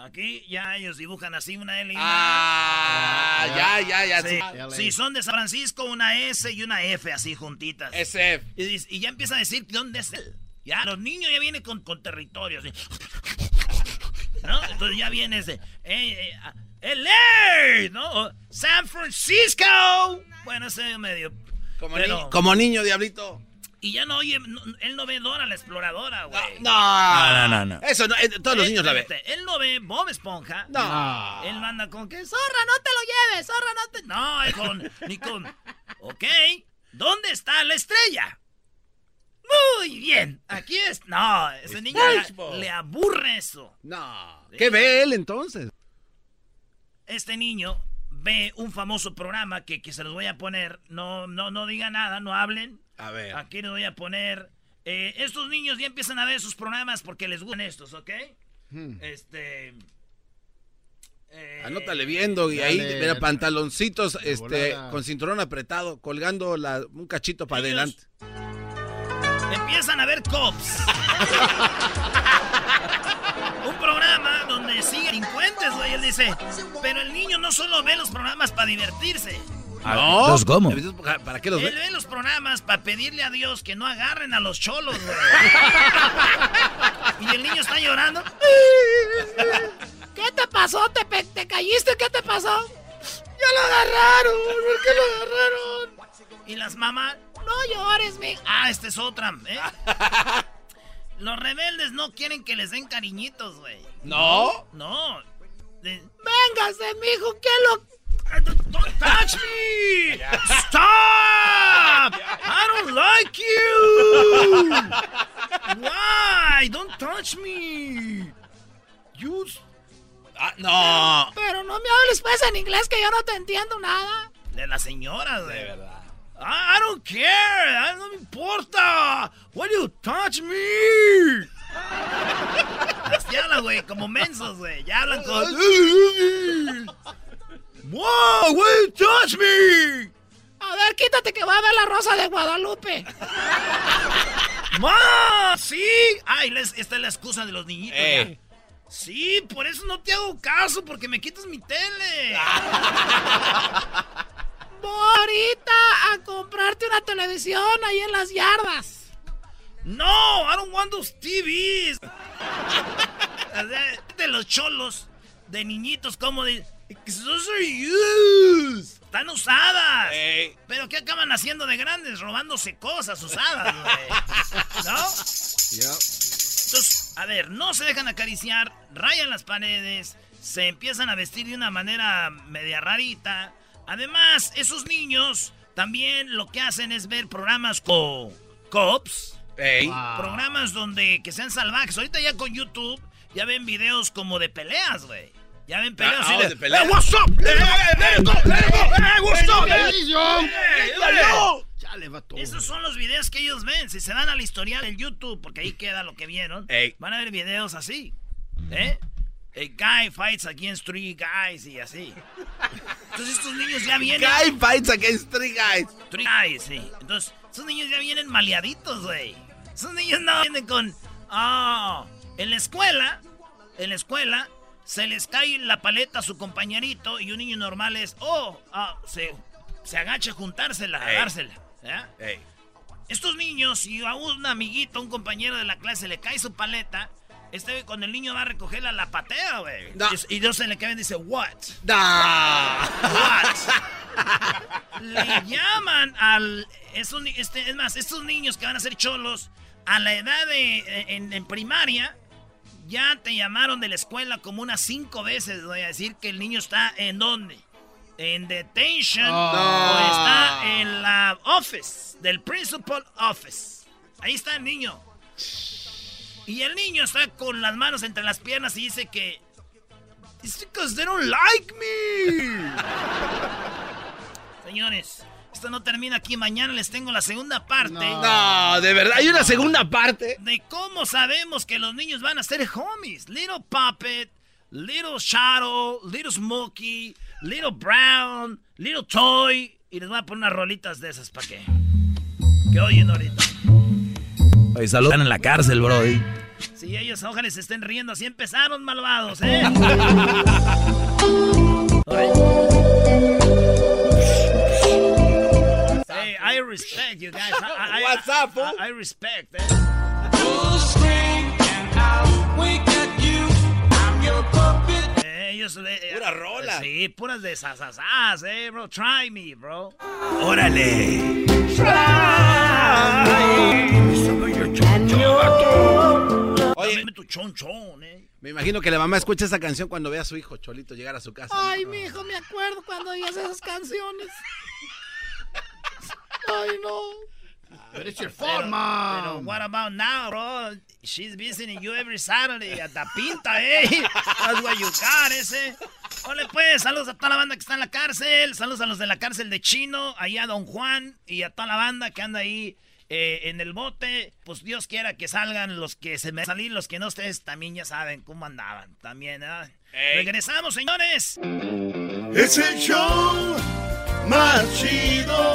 S3: Aquí ya ellos dibujan así una L y una
S4: Ah, ya, ya, ya.
S3: Sí.
S4: sí.
S3: Si son de San Francisco, una S y una F así juntitas.
S4: SF.
S3: Y, y ya empieza a decir dónde es él. Ya, los niños ya vienen con, con territorio. así. ¿No? Entonces ya viene ese. Eh, eh, LA, ¿no? San Francisco. Bueno, ese medio.
S4: Como,
S3: pero-
S4: niño, como niño, diablito.
S3: Y ya no oye, no- él no ve Dora la exploradora, güey.
S4: No.
S6: No, no, no, no.
S4: Eso, no, eh, todos los
S3: Él-
S4: niños la ven.
S3: Él no ve Bob Esponja.
S4: No.
S3: Él manda con que zorra, no te lo lleves, zorra, no te. No, es con. Ni con. Ok, ¿dónde está la estrella? Muy bien, aquí es. No, ese niño le, le aburre eso.
S4: No. ¿Qué ve él entonces?
S3: Este niño ve un famoso programa que, que se los voy a poner. No, no, no diga nada, no hablen.
S4: A ver.
S3: Aquí les voy a poner. eh, estos niños ya empiezan a ver sus programas porque les gustan estos, ¿ok?
S4: Hmm.
S3: Este.
S4: Anótale viendo y ahí,
S8: Dale.
S4: mira, pantaloncitos este,
S8: volada.
S4: con cinturón apretado, colgando la- un cachito para adelante.
S3: Empiezan a ver cops. Un programa donde siguen delincuentes, güey. Él dice, pero el niño no solo ve los programas para divertirse.
S4: No.
S6: ¿Los cómo?
S4: ¿Para, qué los
S3: Él
S4: ve?
S3: ve los programas para pedirle a Dios que no agarren a los cholos, güey. y el niño está llorando.
S13: ¿Qué te pasó? ¿Te, pe- te caíste? ¿Qué te pasó? Ya lo agarraron. ¿Por qué lo agarraron?
S3: Y las mamás,
S13: No llores, mi.
S3: ah, esta es otra, ¿eh? Los rebeldes no quieren que les den cariñitos, güey.
S4: ¿No?
S3: No. De-
S13: Véngase, mijo. ¿Qué lo.?
S3: Don't touch me! Stop! I don't like you! Why? Don't touch me! You...
S4: Ah, no.
S13: Pero no me hables pues en inglés que yo no te entiendo nada.
S3: De la señora, güey. De verdad. I, I don't care. I- no me importa. Why do you touch me? Así hablan, güey, como mensos, güey. Ya hablan con... Wow, you touch me?
S13: A ver, quítate que va a ver la rosa de Guadalupe.
S3: ¡Ma! ¡Sí! Ay, les- esta es la excusa de los niñitos.
S4: Eh.
S3: Sí, por eso no te hago caso, porque me quitas mi tele.
S13: Voy ahorita a comprarte una televisión ahí en las yardas.
S3: No, I don't want those TVs. De los cholos, de niñitos, como de. Those are used. Están usadas. Pero ¿qué acaban haciendo de grandes? Robándose cosas usadas, güey. ¿No? Entonces, a ver, no se dejan acariciar, rayan las paredes, se empiezan a vestir de una manera media rarita. Además, esos niños también lo que hacen es ver programas como Cops,
S4: Ey.
S3: programas donde que sean salvajes. Ahorita ya con YouTube ya ven videos como de peleas, güey. Ya ven peleas
S4: Ah,
S3: así
S4: de
S3: de,
S4: peleas.
S3: "Hey, what's up? Let it- go, let it go. Hey, what's up?
S8: televisión.
S3: Hey,
S8: va todo.
S3: Esos son los videos que ellos ven. Si se van al historial del YouTube, porque ahí queda lo que vieron,
S4: Ey.
S3: van a ver videos así. ¿Eh? Guy fights against three guys y así. Entonces estos niños ya vienen.
S4: Guy fights against three guys.
S3: Three guys, sí. Entonces, esos niños ya vienen maleaditos, güey. Esos niños no vienen con. Ah, en la escuela, en la escuela, se les cae la paleta a su compañerito y un niño normal es. Oh, ah, se, se agacha a juntársela, a
S4: Ey.
S3: dársela. Estos niños, si a un amiguito, un compañero de la clase le cae su paleta, este cuando el niño va a recogerla, la patea, güey. Y, y Dios se le cae y dice, ¿what?
S4: Da.
S3: What? Le llaman al. Es, un- este, es más, estos niños que van a ser cholos, a la edad de. En, en primaria, ya te llamaron de la escuela como unas cinco veces. Voy a decir que el niño está en dónde? En detention
S8: Oh.
S3: o está en la office, del principal office. Ahí está el niño. Y el niño está con las manos entre las piernas y dice que. It's because they don't like me. Señores, esto no termina aquí. Mañana les tengo la segunda parte.
S4: No, de verdad, hay una segunda parte.
S3: De cómo sabemos que los niños van a ser homies. Little Puppet, Little Shadow, Little Smokey, Little Brown, Little Toy. Y les voy a poner unas rolitas de esas para que. Que oyen ahorita.
S6: Oye, salud. Están en la cárcel, Brody.
S3: Si ellos ojalá se estén riendo, así empezaron malvados, ¿eh? I respect you guys. I, I,
S4: What's up, fool?
S3: I, I respect, eh. Ellos le- eh,
S4: Pura rola.
S3: Sí, puras de sasasas, eh, bro. Try me, bro.
S6: Órale.
S4: Oye,
S3: Dame tu chonchón, eh.
S4: me imagino que la mamá escucha esa canción cuando ve a su hijo Cholito llegar a su casa.
S13: Ay, mi hijo, me acuerdo cuando oías esas canciones. Ay, no.
S8: But it's your
S3: Pero,
S8: fault, mom.
S3: pero what about now, bro? She's visiting you every Saturday at the pinta, eh. That's what you got, ese. Ole, pues, saludos a toda la banda que está en la cárcel. Saludos a los de la cárcel de Chino, ahí a Don Juan y a toda la banda que anda ahí eh, en el bote, pues Dios quiera que salgan los que se me salir, los que no ustedes también ya saben cómo andaban. También, ¿verdad? Regresamos, señores.
S1: Es el show más chido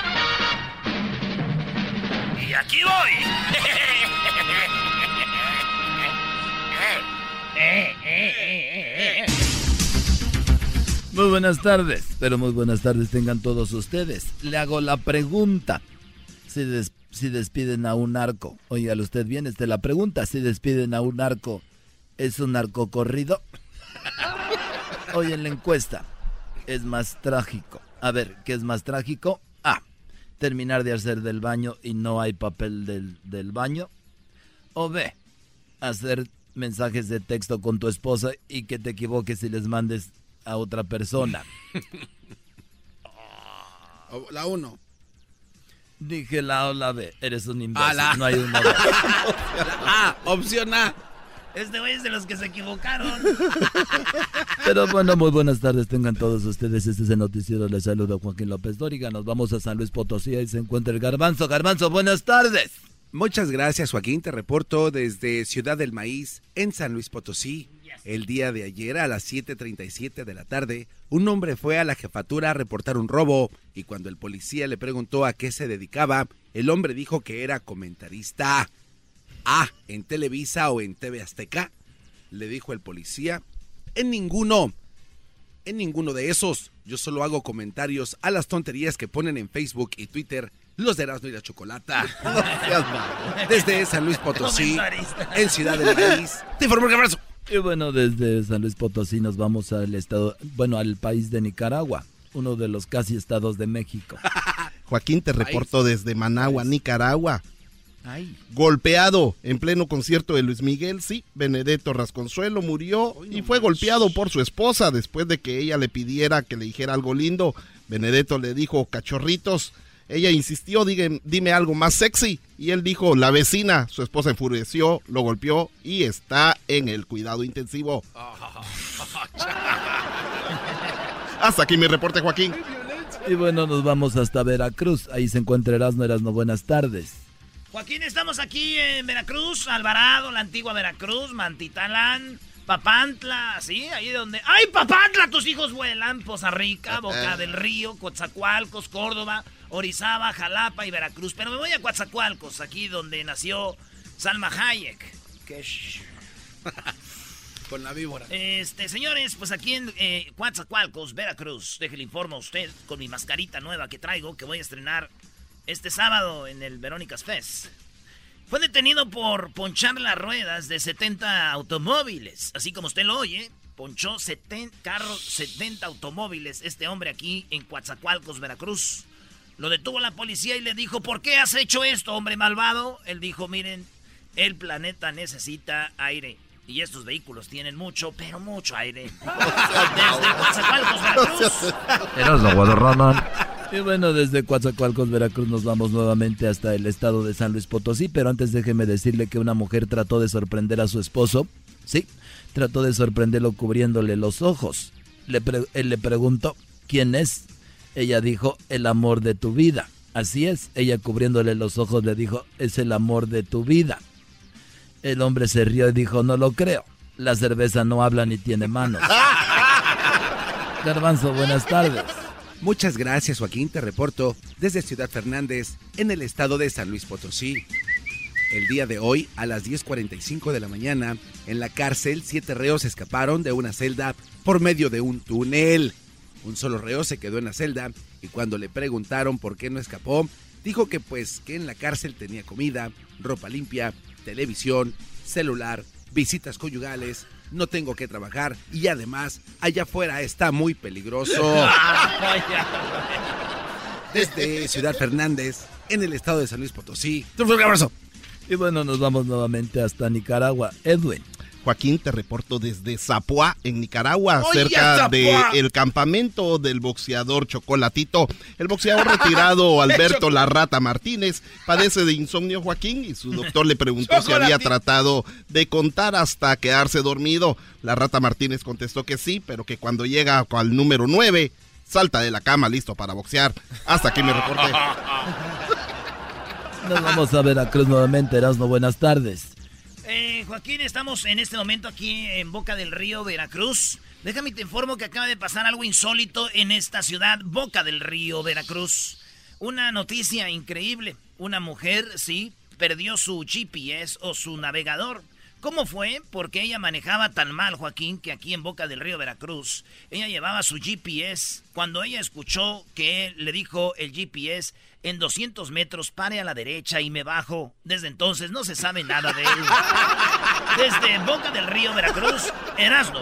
S3: Aquí voy.
S6: Muy buenas tardes, pero muy buenas tardes tengan todos ustedes. Le hago la pregunta. Si, des- si despiden a un narco, oígale usted bien, esta es la pregunta. Si despiden a un narco, ¿es un narco corrido? Hoy en la encuesta, es más trágico. A ver, ¿qué es más trágico? Terminar de hacer del baño y no hay papel del, del baño. O B. Hacer mensajes de texto con tu esposa y que te equivoques y les mandes a otra persona.
S4: La uno.
S6: Dije la O, la B. Eres un imbécil.
S4: Ah, la-
S6: No hay una B.
S4: A, opción A.
S3: Este güey es de los que se equivocaron.
S6: Pero bueno, muy buenas tardes tengan todos ustedes. Este es el noticiero. Les saluda Joaquín López Dóriga. Nos vamos a San Luis Potosí. Ahí se encuentra el Garbanzo. Garbanzo, buenas tardes.
S4: Muchas gracias, Joaquín. Te reporto desde Ciudad del Maíz, en San Luis Potosí. El día de ayer, a las 7:37 de la tarde, un hombre fue a la jefatura a reportar un robo y cuando el policía le preguntó a qué se dedicaba, el hombre dijo que era comentarista. Ah, ¿en Televisa o en TV Azteca? Le dijo el policía. En ninguno. En ninguno de esos. Yo solo hago comentarios a las tonterías que ponen en Facebook y Twitter los de Erasmo y la Chocolata. Desde San Luis Potosí, en Ciudad del Maíz. Te informo el abrazo.
S6: Y bueno, desde San Luis Potosí nos vamos al estado, bueno, al país de Nicaragua, uno de los casi estados de México.
S14: Joaquín, te reporto desde Managua, Nicaragua.
S6: Ay.
S14: Golpeado en pleno concierto de Luis Miguel, sí, Benedetto Rasconsuelo murió y fue golpeado por su esposa después de que ella le pidiera que le dijera algo lindo. Benedetto le dijo cachorritos. Ella insistió, "Digue- dime algo más sexy. Y él dijo, la vecina. Su esposa enfureció, lo golpeó y está en el cuidado intensivo. Hasta aquí mi reporte, Joaquín.
S6: Y bueno, nos vamos hasta Veracruz. Ahí se encuentra Erasmo. Erasmo, buenas tardes.
S3: Joaquín, estamos aquí en Veracruz, Alvarado, la antigua Veracruz, Mantitalán, Papantla, ¿sí? Ahí donde... ¡Ay, Papantla! Tus hijos vuelan. Poza Rica, Boca del Río, Coatzacoalcos, Córdoba, Orizaba, Jalapa y Veracruz. Pero me voy a Coatzacoalcos, aquí donde nació Salma Hayek. Que
S4: Con la víbora.
S3: Este, señores, pues aquí en eh, Coatzacoalcos, Veracruz, déjele informo a usted con mi mascarita nueva que traigo, que voy a estrenar este sábado en el Verónicas Fest. Fue detenido por ponchar las ruedas de 70 automóviles, así como usted lo oye. Ponchó 70 carros, 70 automóviles este hombre aquí en Coatzacoalcos, Veracruz. Lo detuvo la policía y le dijo, ¿por qué has hecho esto, hombre malvado? Él dijo, miren, el planeta necesita aire. Y estos vehículos tienen mucho, pero mucho aire. Desde Coatzacoalcos, Veracruz.
S6: Y bueno, desde Coatzacoalcos, Veracruz, nos vamos nuevamente hasta el estado de San Luis Potosí. Pero antes déjeme decirle que una mujer trató de sorprender a su esposo. Sí, trató de sorprenderlo cubriéndole los ojos. Le pre- él le preguntó, ¿quién es? Ella dijo, el amor de tu vida. Así es, ella cubriéndole los ojos le dijo, es el amor de tu vida. El hombre se rió y dijo, no lo creo. La cerveza no habla ni tiene manos. Garbanzo, buenas tardes.
S4: Muchas gracias, Joaquín. Te reporto desde Ciudad Fernández, en el estado de San Luis Potosí. El día de hoy, a las 10.45 de la mañana, en la cárcel, siete reos escaparon de una celda por medio de un túnel. Un solo reo se quedó en la celda y cuando le preguntaron por qué no escapó, dijo que pues que en la cárcel tenía comida, ropa limpia, televisión, celular, visitas conyugales, no tengo que trabajar y además allá afuera está muy peligroso. Desde Ciudad Fernández, en el estado de San Luis Potosí. Un fuerte abrazo.
S6: Y bueno, nos vamos nuevamente hasta Nicaragua. Edwin.
S14: Joaquín, te reporto desde Zapuá, en Nicaragua, cerca del campamento del boxeador Chocolatito. El boxeador retirado Alberto La Rata Martínez padece de insomnio, Joaquín, y su doctor le preguntó si había tratado de contar hasta quedarse dormido. La Rata Martínez contestó que sí, pero que cuando llega al número 9, salta de la cama listo para boxear. Hasta aquí me reporté.
S6: Nos vamos a ver a Cruz nuevamente, Erasmo. Buenas tardes.
S15: Eh, Joaquín, estamos en este momento aquí en Boca del Río, Veracruz. Déjame te informo que acaba de pasar algo insólito en esta ciudad, Boca del Río, Veracruz. Una noticia increíble. Una mujer, sí, perdió su GPS o su navegador. ¿Cómo fue? Porque ella manejaba tan mal, Joaquín, que aquí en Boca del Río Veracruz, ella llevaba su GPS. Cuando ella escuchó que le dijo el GPS, en 200 metros pare a la derecha y me bajo. Desde entonces no se sabe nada de él. Desde Boca del Río Veracruz, Erasmo.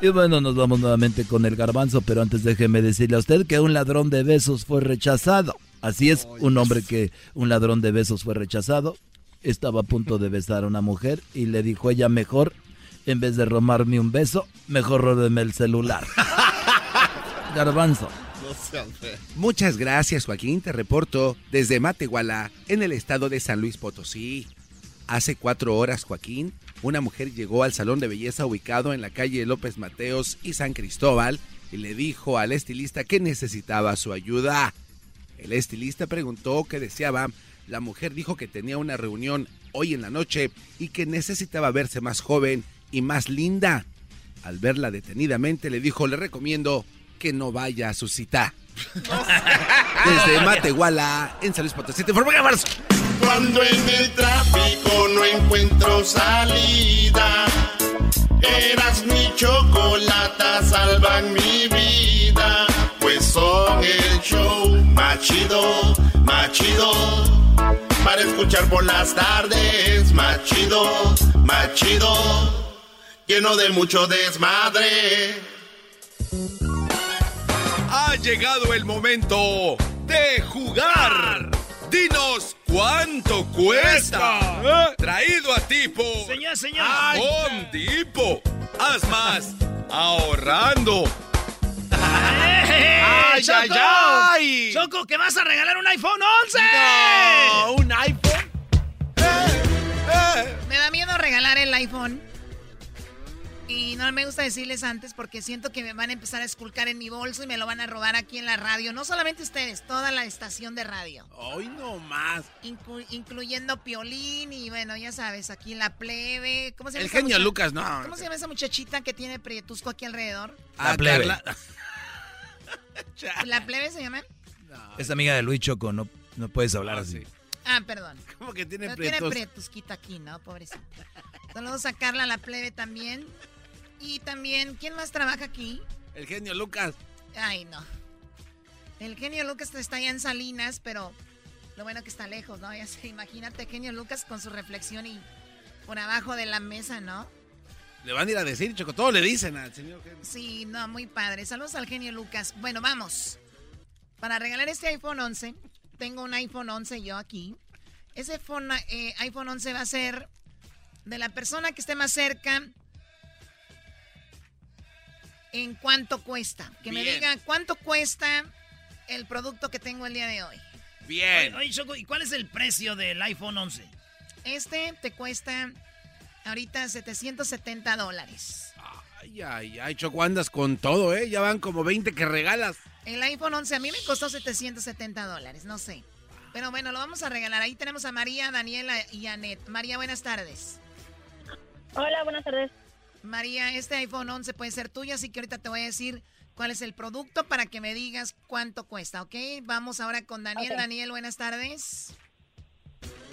S6: Y bueno, nos vamos nuevamente con el garbanzo, pero antes déjeme decirle a usted que un ladrón de besos fue rechazado. Así es, un hombre que un ladrón de besos fue rechazado estaba a punto de besar a una mujer y le dijo ella mejor, en vez de romarme un beso, mejor róbeme el celular. Garbanzo.
S4: Muchas gracias Joaquín, te reporto desde Matehuala, en el estado de San Luis Potosí. Hace cuatro horas, Joaquín, una mujer llegó al salón de belleza ubicado en la calle López Mateos y San Cristóbal y le dijo al estilista que necesitaba su ayuda. El estilista preguntó qué deseaba la mujer dijo que tenía una reunión hoy en la noche y que necesitaba verse más joven y más linda. Al verla detenidamente le dijo, le recomiendo que no vaya a su cita. Desde Matehuala, en San Luis Potosí, te
S1: Cuando en el tráfico no encuentro salida, eras mi chocolata, salvan mi vida, son el show machido, machido para escuchar por las tardes. Más chido, más chido, lleno de mucho desmadre.
S16: Ha llegado el momento de jugar. Dinos cuánto cuesta. Traído a tipo.
S15: Señor, señor.
S16: Con tipo. Haz más. Ahorrando.
S15: ¡Ay, Choco! Ay, Choco, que vas a regalar un iPhone 11.
S3: No, un iPhone.
S15: Eh, eh. Me da miedo regalar el iPhone. Y no me gusta decirles antes porque siento que me van a empezar a esculcar en mi bolso y me lo van a robar aquí en la radio. No solamente ustedes, toda la estación de radio.
S3: Hoy no más.
S15: incluyendo Piolín y bueno, ya sabes, aquí la plebe. ¿Cómo se llama?
S3: El genio Lucas, no.
S15: ¿Cómo se llama esa muchachita que tiene prietusco aquí alrededor?
S17: La plebe.
S15: ¿La plebe se llama?
S17: Es amiga de Luis Choco, no, no puedes hablar
S3: ah,
S17: así.
S15: Ah, perdón.
S3: ¿Cómo que tiene
S15: prietos? Tiene prietusquita aquí, ¿no? Pobrecita. Saludos a Carla, la plebe también. Y también, ¿quién más trabaja aquí?
S3: El genio Lucas.
S15: Ay, no. El genio Lucas está allá en Salinas, pero lo bueno que está lejos, ¿no? Ya se, imagínate, genio Lucas con su reflexión y por abajo de la mesa, ¿no?
S3: Le van a ir a decir, Choco, todo le dicen al señor genio.
S15: Sí, no, muy padre. Saludos al genio Lucas. Bueno, vamos. Para regalar este iPhone 11, tengo un iPhone 11 yo aquí. Ese iPhone, eh, iPhone 11 va a ser de la persona que esté más cerca. ¿En cuánto cuesta? Que me diga cuánto cuesta el producto que tengo el día de hoy.
S3: Bien.
S15: Oye, Choco, ¿y cuál es el precio del iPhone 11? Este te cuesta Ahorita 770 dólares.
S3: Ay, ay, ay, Choco, andas con todo, ¿eh? Ya van como 20 que regalas.
S15: El iPhone 11 a mí me costó 770 dólares, no sé. Pero bueno, lo vamos a regalar. Ahí tenemos a María, Daniela y Anet. María, buenas tardes.
S18: Hola, buenas tardes.
S15: María, este iPhone 11 puede ser tuyo, así que ahorita te voy a decir cuál es el producto para que me digas cuánto cuesta, ¿ok? Vamos ahora con Daniel. Daniel, buenas tardes.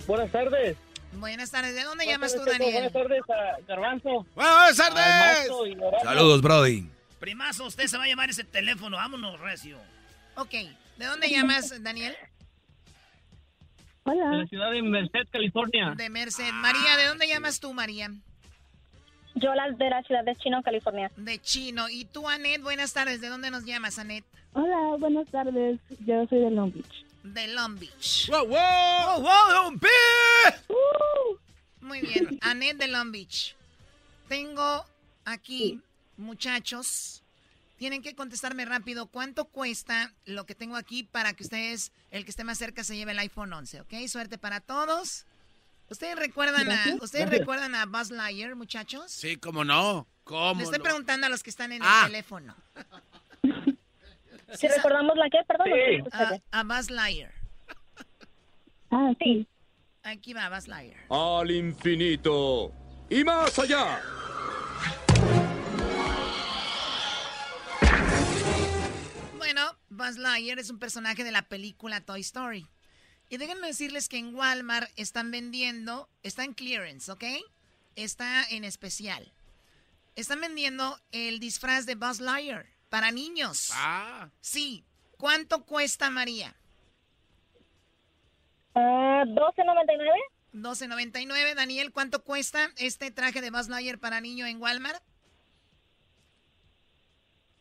S19: Buenas tardes.
S15: Buenas tardes. ¿De dónde llamas tú, Daniel?
S19: Buenas tardes a Garbanzo.
S3: Buenas tardes.
S17: Saludos, Brody.
S15: Primazo, usted se va a llamar ese teléfono. Vámonos, Recio. Ok. ¿De dónde llamas, Daniel?
S19: Hola. De la ciudad de Merced, California.
S15: De Merced. María, ¿de dónde llamas tú, María?
S18: Yo la, de la ciudad de Chino, California.
S15: De Chino. ¿Y tú, Anet? Buenas tardes. ¿De dónde nos llamas, Anet?
S20: Hola, buenas tardes. Yo soy de Long Beach.
S15: De Long Beach.
S4: ¡Wow, wow!
S6: wow Long Beach!
S15: Muy bien, Annette de Long Beach. Tengo aquí, muchachos, tienen que contestarme rápido cuánto cuesta lo que tengo aquí para que ustedes, el que esté más cerca, se lleve el iPhone 11, ¿ok? Suerte para todos. ¿Ustedes recuerdan a, ¿ustedes recuerdan a Buzz Lightyear, muchachos?
S4: Sí, cómo no. ¿Cómo
S15: Le estoy
S4: no?
S15: preguntando a los que están en
S4: Ah.
S15: el teléfono.
S18: Si recordamos la que, perdón.
S19: Sí.
S18: no
S15: A,
S18: escuché.
S15: a Buzz Lightyear.
S18: Ah, sí.
S15: Aquí va Buzz Lightyear.
S21: Al infinito y más allá.
S15: Bueno, Buzz Lightyear es un personaje de la película Toy Story. Y déjenme decirles que en Walmart están vendiendo, está en clearance, ¿ok? Está en especial. Están vendiendo el disfraz de Buzz Lightyear para niños.
S4: Ah.
S15: Sí. ¿Cuánto cuesta, María?
S18: Ah, 12.99.
S15: 12.99. Daniel, ¿cuánto cuesta este traje de Buzz Lightyear para niño en Walmart?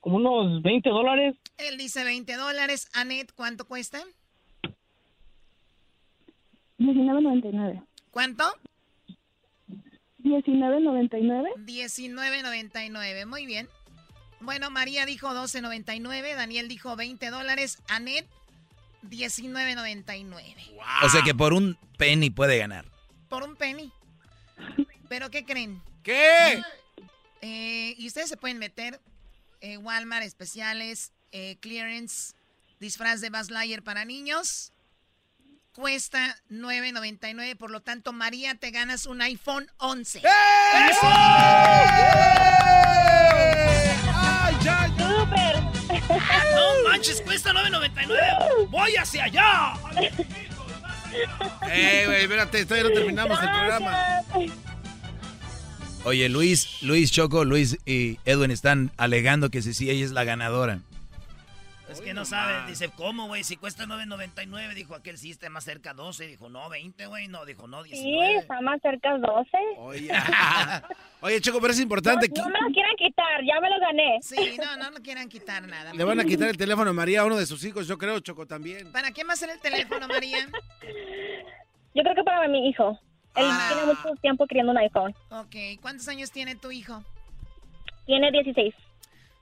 S19: Como unos 20 dólares.
S15: Él dice 20 dólares. Annette, ¿cuánto cuesta?
S18: 19.99.
S15: ¿Cuánto?
S18: 19.99.
S15: 19.99, muy bien. Bueno, María dijo 12.99, Daniel dijo 20 dólares, Anet 19.99.
S6: O sea que por un penny puede ganar.
S15: Por un penny. ¿Pero qué creen?
S4: ¿Qué?
S15: Eh, y ustedes se pueden meter eh, Walmart especiales, eh, clearance, disfraz de Buzz Lightyear para niños. Cuesta 9.99, por lo tanto, María, te ganas un iPhone 11.
S4: ¡Ay,
S15: manches, cuesta 9.99! ¡Voy hacia allá!
S4: ¡Eh, güey, espérate! Todavía no terminamos el programa.
S6: Oye, Luis, Luis Choco, Luis y Edwin están alegando que sí, sí, ella es la ganadora.
S15: Es que no sabe, dice, ¿cómo, güey? Si cuesta 9.99, dijo aquel sí está más cerca 12, dijo, no, 20, güey, no, dijo, no,
S18: Sí,
S15: 19.
S18: está más cerca 12.
S4: Oye, Oye, Choco, pero es importante.
S18: No, no me lo quieran quitar, ya me lo gané.
S15: Sí, no, no, no quieran quitar nada.
S4: Le van a quitar el teléfono a María, a uno de sus hijos, yo creo, Choco, también.
S15: ¿Para qué más en el teléfono, María?
S18: Yo creo que para mi hijo. Él
S15: Ah.
S18: tiene mucho tiempo queriendo un iPhone.
S15: Ok, ¿cuántos años tiene tu hijo?
S18: Tiene 16.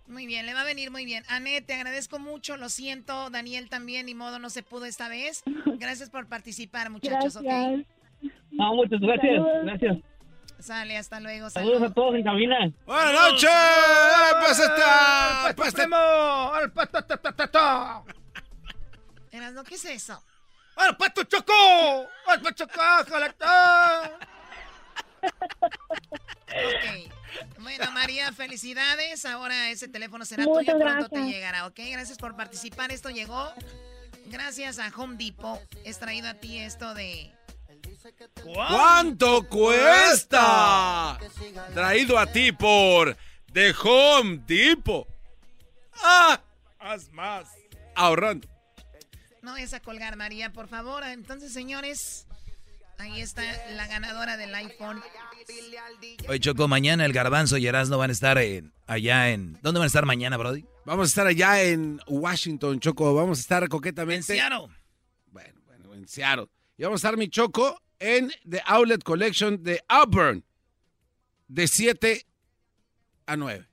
S15: Muy bien, le va a venir muy bien. Anet, te agradezco mucho, lo siento, Daniel también, ni modo, no se pudo esta vez. Gracias por participar, muchachos,
S18: Gracias.
S15: ¿ok?
S19: No, muchas gracias. Gracias.
S15: Sale, hasta luego,
S19: Saludos a todos en cabina.
S4: ¡Buenas noches! ¡Pues está! ¡Pues
S22: ¡Al pato,
S15: Erasno, ¿qué es eso?
S22: ¡Al pato chocó! ¡Al pato chocó!
S15: Ok. Bueno, María, felicidades. Ahora ese teléfono será
S18: Muchas
S15: tuyo, pronto te
S18: gracias.
S15: llegará, ¿ok? Gracias por participar. Esto llegó gracias a Home Depot. Es traído a ti esto de...
S4: ¿Cuánto cuesta? Traído a ti por The Home Depot. ¡Ah! Haz más. Ahorrando.
S15: No es a colgar, María, por favor. Entonces, señores, ahí está la ganadora del iPhone.
S6: Oye, Choco, mañana el Garbanzo y Erasmo van a estar en- allá en... ¿Dónde van a estar mañana, Brody?
S4: Vamos a estar allá en Washington, Choco. Vamos a estar coquetamente.
S15: En Seattle.
S4: Bueno, bueno, en Seattle. Y vamos a estar, mi Choco, en The Outlet Collection de Auburn. De 7 a 9.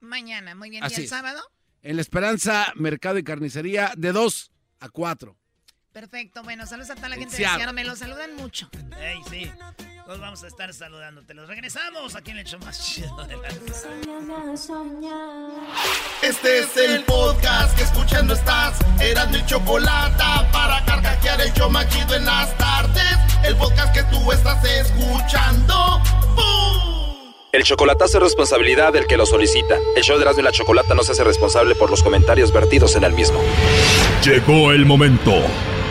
S15: Mañana, muy bien. ¿Y el
S4: es.
S15: sábado?
S4: En La Esperanza, Mercado y Carnicería, de 2 a 4.
S15: Perfecto. Bueno, saludos a toda la gente de
S4: Seattle.
S15: Me lo saludan mucho. Ey, sí. Nos vamos a estar saludándote. Los regresamos aquí en el show más chido de la
S1: Este es el podcast que escuchando estás. Eran mi chocolate para carcajear el show más chido en las tardes. El podcast que tú estás escuchando. ¡Bum!
S23: El chocolatazo es responsabilidad del que lo solicita. El show de Erasmo y la Chocolata no se hace responsable por los comentarios vertidos en el mismo.
S2: Llegó el momento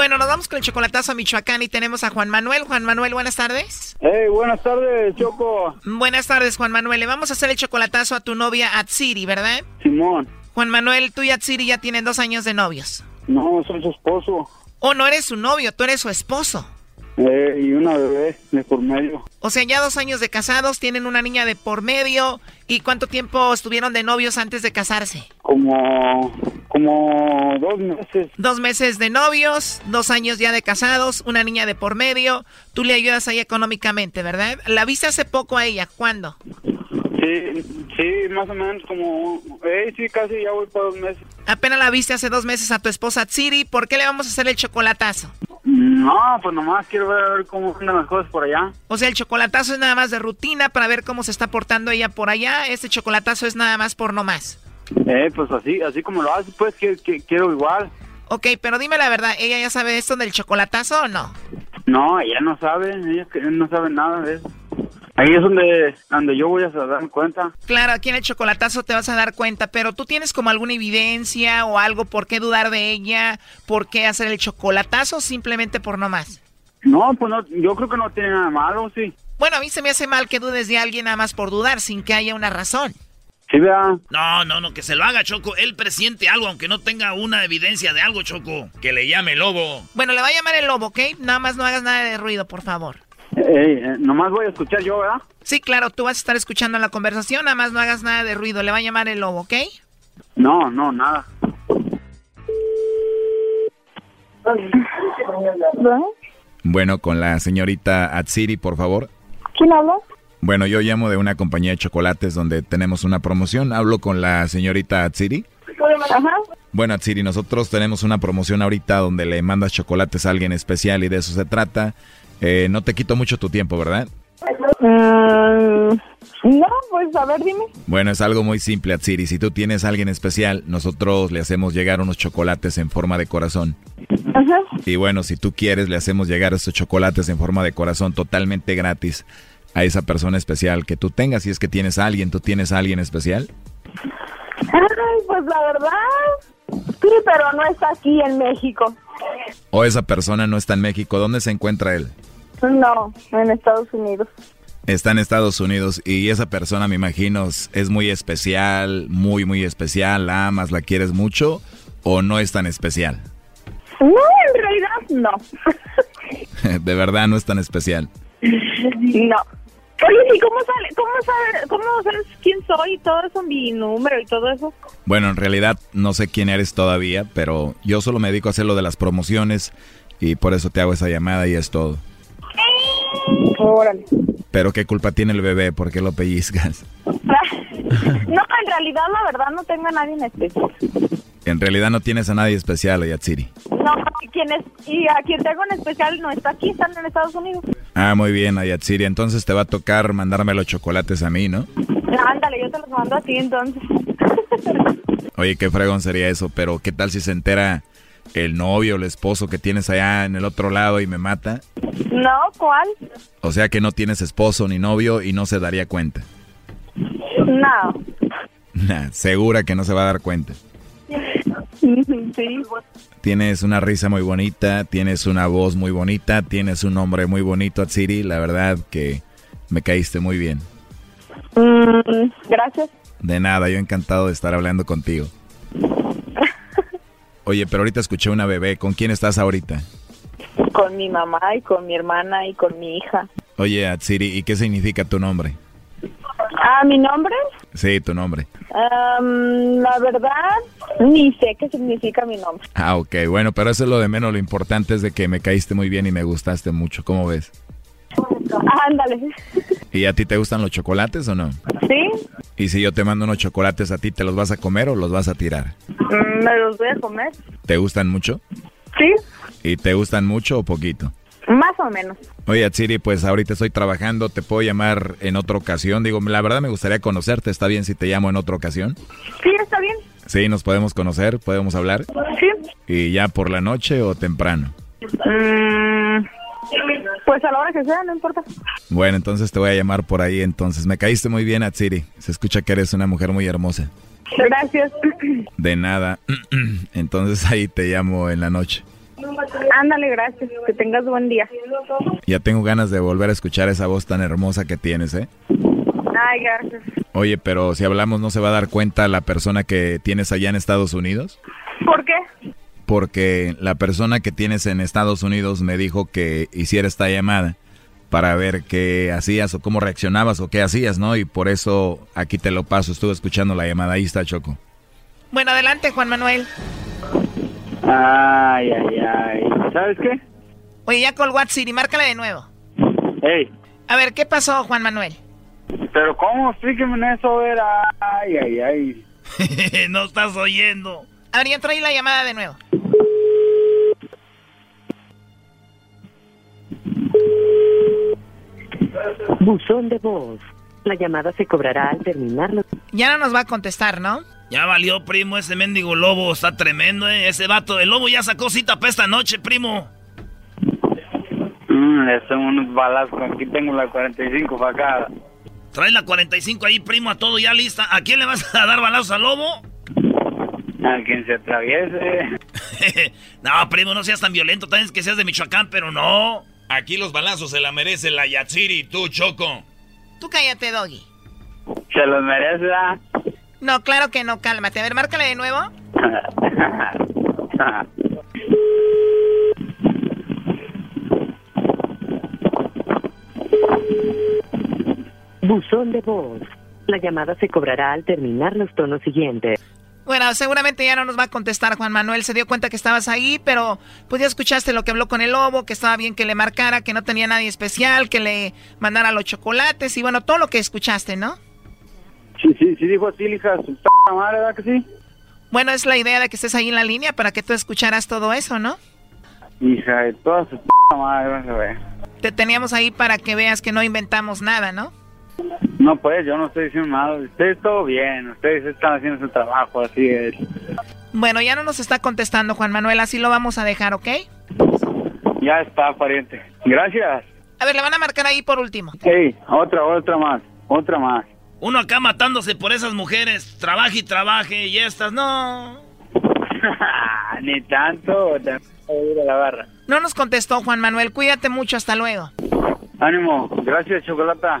S15: Bueno, nos vamos con el chocolatazo a Michoacán y tenemos a Juan Manuel. Juan Manuel, buenas tardes.
S24: Hey, buenas tardes, Choco.
S15: Buenas tardes, Juan Manuel. Le vamos a hacer el chocolatazo a tu novia Atsiri, ¿verdad?
S24: Simón.
S15: Juan Manuel, tú y Atsiri ya tienen dos años de novios.
S24: No, soy su esposo.
S15: Oh, no eres su novio, tú eres su esposo.
S24: Eh, y una bebé de por medio.
S15: O sea, ya dos años de casados, tienen una niña de por medio. ¿Y cuánto tiempo estuvieron de novios antes de casarse?
S24: Como, como dos meses.
S15: Dos meses de novios, dos años ya de casados, una niña de por medio. Tú le ayudas ahí económicamente, ¿verdad? ¿La viste hace poco a ella? ¿Cuándo?
S24: Sí, sí, más o menos como... Eh, sí, casi ya voy para dos meses.
S15: Apenas la viste hace dos meses a tu esposa Tsiri. ¿Por qué le vamos a hacer el chocolatazo?
S24: No, pues nomás quiero ver cómo andan las cosas por allá.
S15: O sea, el chocolatazo es nada más de rutina para ver cómo se está portando ella por allá. Este chocolatazo es nada más por nomás.
S24: Eh, pues así, así como lo hace, pues que, que- quiero igual.
S15: Ok, pero dime la verdad, ¿ella ya sabe esto del chocolatazo o no?
S24: No, ella no sabe, ella no sabe nada de eso. Ahí es donde, donde yo voy a darme cuenta.
S15: Claro, aquí en el chocolatazo te vas a dar cuenta, pero tú tienes como alguna evidencia o algo por qué dudar de ella, por qué hacer el chocolatazo simplemente por nomás.
S24: No, pues no, yo creo que no tiene nada malo, sí.
S15: Bueno, a mí se me hace mal que dudes de alguien nada más por dudar sin que haya una razón.
S24: Sí, vea.
S3: No, no, no, que se lo haga, Choco. Él presiente algo, aunque no tenga una evidencia de algo, Choco. Que le llame lobo.
S15: Bueno, le va a llamar el lobo, ¿ok? Nada más no hagas nada de ruido, por favor.
S24: Eh, nomás voy a escuchar yo, ¿verdad?
S15: Sí, claro, tú vas a estar escuchando la conversación, nada más no hagas nada de ruido. Le va a llamar el lobo, ¿ok?
S24: No, no, nada.
S25: Bueno, con la señorita Atsiri, por favor.
S26: ¿Quién habla?
S25: Bueno, yo llamo de una compañía de chocolates donde tenemos una promoción. Hablo con la señorita Atsiri.
S26: Ajá.
S25: Bueno, Atsiri, nosotros tenemos una promoción ahorita donde le mandas chocolates a alguien especial y de eso se trata. Eh, no te quito mucho tu tiempo, ¿verdad?
S26: Mm, no, pues a ver, dime.
S25: Bueno, es algo muy simple, Atsiri. Si tú tienes a alguien especial, nosotros le hacemos llegar unos chocolates en forma de corazón.
S26: Ajá.
S25: Y bueno, si tú quieres, le hacemos llegar estos chocolates en forma de corazón totalmente gratis a esa persona especial que tú tengas. Si es que tienes a alguien, ¿tú tienes a alguien especial?
S26: Ay, pues la verdad, sí, pero no está aquí en México.
S25: ¿O esa persona no está en México? ¿Dónde se encuentra él?
S26: No, en Estados Unidos.
S25: Está en Estados Unidos y esa persona, me imagino, es muy especial, muy, muy especial. ¿La amas, la quieres mucho o no es tan especial?
S26: No, en realidad no.
S25: De verdad no es tan especial.
S26: No. Oye, ¿y cómo sale, cómo sabe, cómo sabes quién soy y todo eso, mi número y todo eso?
S25: Bueno, en realidad no sé quién eres todavía, pero yo solo me dedico a hacer lo de las promociones y por eso te hago esa llamada y es todo.
S26: Órale.
S25: Pero ¿qué culpa tiene el bebé? ¿Por qué lo pellizcas?
S26: No, en realidad, la verdad, no tengo a nadie en especial.
S25: En realidad no tienes a nadie especial, Yatsiri.
S26: No, ¿quién es? Y a quien tengo en especial no está aquí, están en Estados Unidos.
S25: Ah, muy bien, Ayatsiri. Entonces te va a tocar mandarme los chocolates a mí, ¿no?
S26: Ándale, yo te los mando a ti entonces.
S25: Oye, qué fregón sería eso, pero ¿qué tal si se entera el novio o el esposo que tienes allá en el otro lado y me mata?
S26: No, ¿cuál?
S25: O sea que no tienes esposo ni novio y no se daría cuenta.
S26: No.
S25: Nah, segura que no se va a dar cuenta.
S26: Sí.
S25: Tienes una risa muy bonita, tienes una voz muy bonita, tienes un nombre muy bonito, Atsiri. La verdad que me caíste muy bien.
S26: Mm, gracias.
S25: De nada, yo encantado de estar hablando contigo. Oye, pero ahorita escuché una bebé. ¿Con quién estás ahorita?
S26: Con mi mamá y con mi hermana y con mi hija.
S25: Oye, Atsiri, ¿y qué significa tu nombre?
S26: Ah, ¿mi nombre?
S25: Sí, tu nombre.
S26: La verdad, ni sé qué significa mi nombre.
S25: Ah, ok, bueno, pero eso es lo de menos. Lo importante es de que me caíste muy bien y me gustaste mucho. ¿Cómo ves?
S26: Ándale.
S25: ¿Y a ti te gustan los chocolates o no?
S26: ¿Sí?
S25: Y si yo te mando unos chocolates a ti, ¿te los vas a comer o los vas a tirar?
S26: Mm, ¿Me los voy a comer?
S25: ¿Te gustan mucho?
S26: Sí,
S25: ¿Y te gustan mucho o poquito?
S26: más o menos.
S25: Oye, Atsiri, pues ahorita estoy trabajando, te puedo llamar en otra ocasión. Digo, la verdad me gustaría conocerte, ¿está bien si te llamo en otra ocasión?
S26: Sí, está bien.
S25: Sí, nos podemos conocer, podemos hablar.
S26: Sí.
S25: ¿Y ya por la noche o temprano?
S26: Mm, pues a la hora que sea, no importa.
S25: Bueno, entonces te voy a llamar por ahí. Entonces, me caíste muy bien, Atsiri. Se escucha que eres una mujer muy hermosa.
S26: Gracias.
S25: De nada. Entonces ahí te llamo en la noche.
S27: Ándale, gracias. Que tengas buen día.
S25: Ya tengo ganas de volver a escuchar esa voz tan hermosa que tienes, ¿eh?
S27: Ay, gracias.
S25: Oye, pero si hablamos, ¿no se va a dar cuenta la persona que tienes allá en Estados Unidos?
S27: ¿Por qué?
S25: Porque la persona que tienes en Estados Unidos me dijo que hiciera esta llamada para ver qué hacías o cómo reaccionabas o qué hacías, ¿no? Y por eso aquí te lo paso. Estuve escuchando la llamada. Ahí está, Choco.
S15: Bueno, adelante, Juan Manuel.
S24: Ay, ay, ay. ¿Sabes qué?
S15: Oye, ya colgó Siri, márcala de nuevo.
S24: Ey.
S15: A ver, ¿qué pasó, Juan Manuel?
S24: Pero ¿cómo? Explíqueme eso, a ver. Ay, ay, ay.
S3: no estás oyendo.
S15: A ver, ya traí la llamada de nuevo.
S28: Buzón de voz. La llamada se cobrará al terminarlo.
S15: Ya no nos va a contestar, ¿no?
S3: Ya valió, primo, ese mendigo lobo está tremendo, ¿eh? Ese vato, el lobo ya sacó cita para esta noche, primo.
S24: Mm, hacemos unos balazos. Aquí tengo la 45 para acá.
S3: Trae la 45 ahí, primo, a todo ya lista. ¿A quién le vas a dar balazos al lobo?
S24: A quien se atraviese.
S3: no, primo, no seas tan violento. También que seas de Michoacán, pero no.
S29: Aquí los balazos se la merece la Yatsiri, tú, Choco.
S15: Tú cállate, Doggy.
S24: ¿Se los merece.
S15: No, claro que no, cálmate. A ver, márcale de nuevo.
S28: Buzón de voz. La llamada se cobrará al terminar los tonos siguientes.
S15: Bueno, seguramente ya no nos va a contestar Juan Manuel. Se dio cuenta que estabas ahí, pero pues ya escuchaste lo que habló con el lobo, que estaba bien que le marcara, que no tenía nadie especial, que le mandara los chocolates y bueno, todo lo que escuchaste, ¿no?
S24: Sí, sí, sí dijo así, hija, su p madre, ¿verdad que sí?
S15: Bueno, es la idea de que estés ahí en la línea para que tú escucharas todo eso, ¿no?
S24: Hija de toda su p madre, vas a ver.
S15: Te teníamos ahí para que veas que no inventamos nada, ¿no?
S24: No, pues, yo no estoy diciendo nada. Ustedes todo bien, ustedes están haciendo su trabajo, así es.
S15: Bueno, ya no nos está contestando Juan Manuel, así lo vamos a dejar, ¿ok?
S24: Ya está, pariente. Gracias.
S15: A ver, le van a marcar ahí por último.
S24: Hey, otra, otra más, otra más.
S3: Uno acá matándose por esas mujeres, trabaje y trabaje, y estas no.
S24: Ni tanto, ir a la barra.
S15: No nos contestó Juan Manuel, cuídate mucho, hasta luego.
S24: Ánimo, gracias, Chocolata.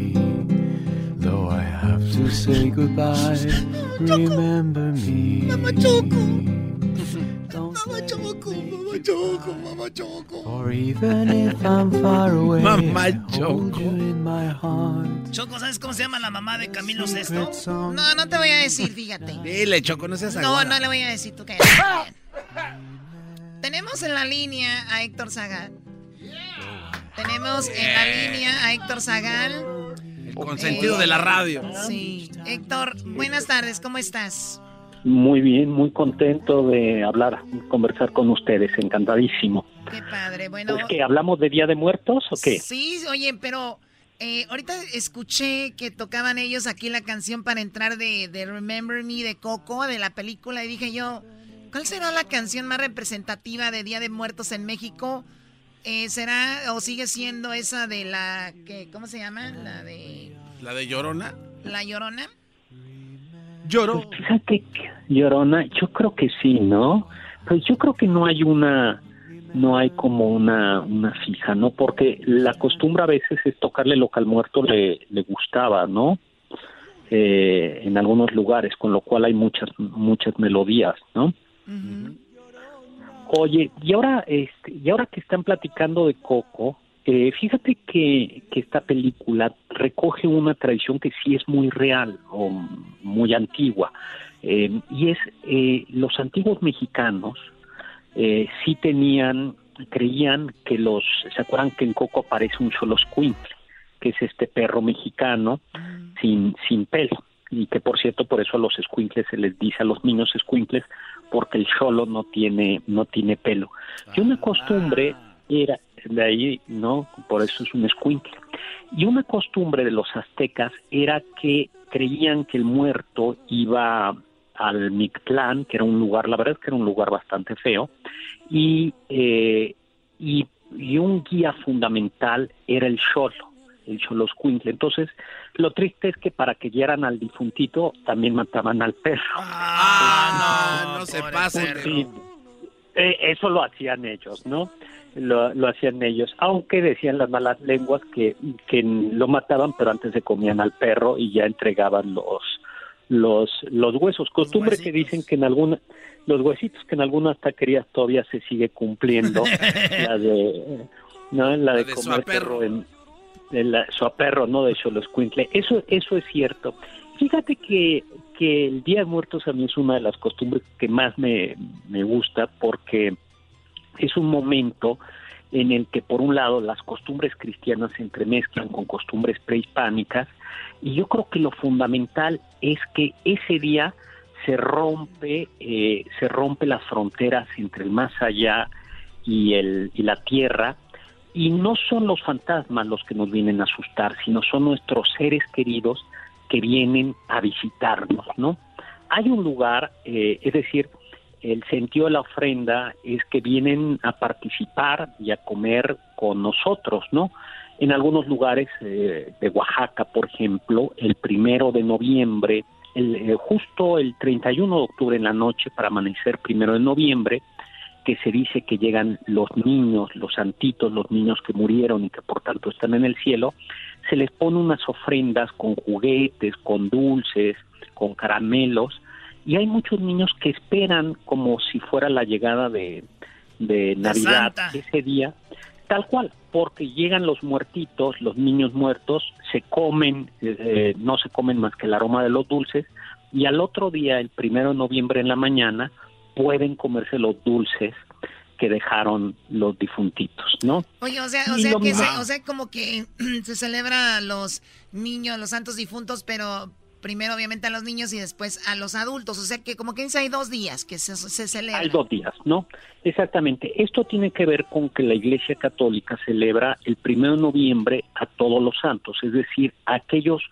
S9: to say goodbye. Remember me.
S13: Mamá Choco. Mamá Choco, Mamá Choco, Mamá Choco.
S9: Or even if I'm far away, you in my heart.
S3: Choco, ¿sabes cómo se llama la mamá de Camilo Sesto?
S15: No, no te voy a decir, fíjate.
S8: Dile, Choco, no seas
S15: No, no le voy a decir, tú cállate. Tenemos en la línea a Héctor Zagal. Tenemos en la línea a Héctor Zagal.
S8: El consentido de la radio.
S15: Sí. Héctor, buenas tardes, ¿cómo estás?
S30: Muy bien, muy contento de hablar, conversar con ustedes, encantadísimo.
S15: Qué padre, bueno.
S30: ¿Es que hablamos de Día de Muertos o qué?
S15: Sí, oye, pero eh, ahorita escuché que tocaban ellos aquí la canción para entrar de, de Remember Me de Coco, de la película, y dije yo, ¿cuál será la canción más representativa de Día de Muertos en México? Eh, ¿Será o sigue siendo esa de la, que, ¿cómo se llama? La de
S8: ¿La de Llorona?
S15: La Llorona.
S8: Lloró.
S30: Pues fíjate, que, Llorona, yo creo que sí, ¿no? Pues yo creo que no hay una, no hay como una, una fija, ¿no? Porque la costumbre a veces es tocarle lo que al muerto le, le gustaba, ¿no? Eh, en algunos lugares, con lo cual hay muchas, muchas melodías, ¿no? Oye, y ahora, este, y ahora que están platicando de Coco, eh, fíjate que, que esta película recoge una tradición que sí es muy real o muy antigua, eh, y es eh, los antiguos mexicanos eh, sí tenían, creían que los, ¿se acuerdan que en Coco aparece un Xoloscuintle, que es este perro mexicano sin, sin pelo? y que por cierto por eso a los escuincles se les dice a los niños escuincles porque el cholo no tiene no tiene pelo y una costumbre era de ahí, ¿no? Por eso es un escuincle. Y una costumbre de los aztecas era que creían que el muerto iba al Mictlán, que era un lugar, la verdad es que era un lugar bastante feo, y, eh, y, y un guía fundamental era el Xolo, el Xoloscuincle. Entonces, lo triste es que para que guiaran al difuntito, también mataban al perro.
S8: Ah, no, no se pasen.
S30: Sí, eh, eso lo hacían ellos, ¿no? Lo, lo hacían ellos, aunque decían las malas lenguas que, que lo mataban, pero antes se comían al perro y ya entregaban los los los huesos. Costumbre que dicen que en alguna los huesitos que en algunas taquerías todavía se sigue cumpliendo, la de no la de,
S8: de
S30: comer perro en de la suaperro, no de Xoloscuincle. Eso eso es cierto. Fíjate que, que el Día de Muertos a mí es una de las costumbres que más me, me gusta porque es un momento en el que por un lado las costumbres cristianas se entremezclan con costumbres prehispánicas y yo creo que lo fundamental es que ese día se rompe eh, se rompe las fronteras entre el más allá y el y la tierra y no son los fantasmas los que nos vienen a asustar sino son nuestros seres queridos que vienen a visitarnos no hay un lugar eh, es decir el sentido de la ofrenda es que vienen a participar y a comer con nosotros, ¿no? En algunos lugares eh, de Oaxaca, por ejemplo, el primero de noviembre, el, eh, justo el 31 de octubre en la noche, para amanecer primero de noviembre, que se dice que llegan los niños, los santitos, los niños que murieron y que por tanto están en el cielo, se les pone unas ofrendas con juguetes, con dulces, con caramelos, y hay muchos niños que esperan como si fuera la llegada de, Navidad
S3: Santa.
S30: ese día, tal cual, porque llegan los muertitos, los niños muertos, se comen, eh, no se comen más que el aroma de los dulces, y al otro día, el primero de noviembre en la mañana, pueden comerse los dulces que dejaron los difuntitos, ¿no?
S15: Oye, o sea, o sea, que se- o sea, como que se celebra a los niños, los santos difuntos, pero primero obviamente a los niños y después a los adultos. O sea que como que dice hay dos días que se, se celebra.
S30: Hay dos días, ¿no? Exactamente. Esto tiene que ver con que la Iglesia Católica celebra el primero de noviembre a todos los santos, es decir, a aquellos,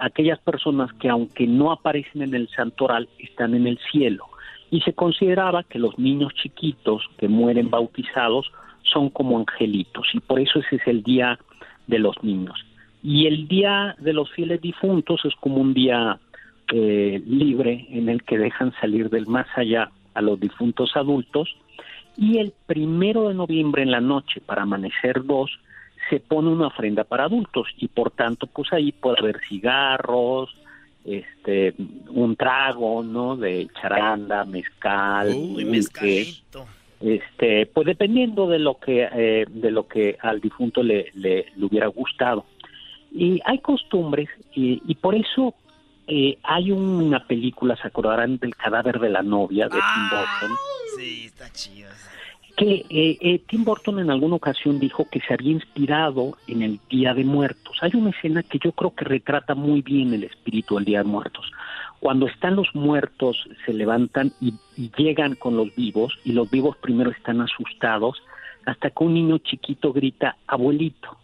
S30: aquellas personas que aunque no aparecen en el santoral, están en el cielo. Y se consideraba que los niños chiquitos que mueren bautizados son como angelitos, y por eso ese es el día de los niños. Y el día de los fieles difuntos es como un día eh, libre en el que dejan salir del más allá a los difuntos adultos y el primero de noviembre en la noche para amanecer dos se pone una ofrenda para adultos y por tanto pues ahí puede haber cigarros este un trago no de charanda mezcal
S3: Uy,
S30: este pues dependiendo de lo que eh, de lo que al difunto le, le, le hubiera gustado. Y hay costumbres y, y por eso eh, hay una película se acordarán del cadáver de la novia de Tim Burton
S3: Sí, está chido.
S30: Que eh, eh, Tim Burton en alguna ocasión dijo que se había inspirado en el Día de Muertos. Hay una escena que yo creo que retrata muy bien el espíritu del Día de Muertos. Cuando están los muertos, se levantan y, y llegan con los vivos, y los vivos primero están asustados, hasta que un niño chiquito grita, abuelito.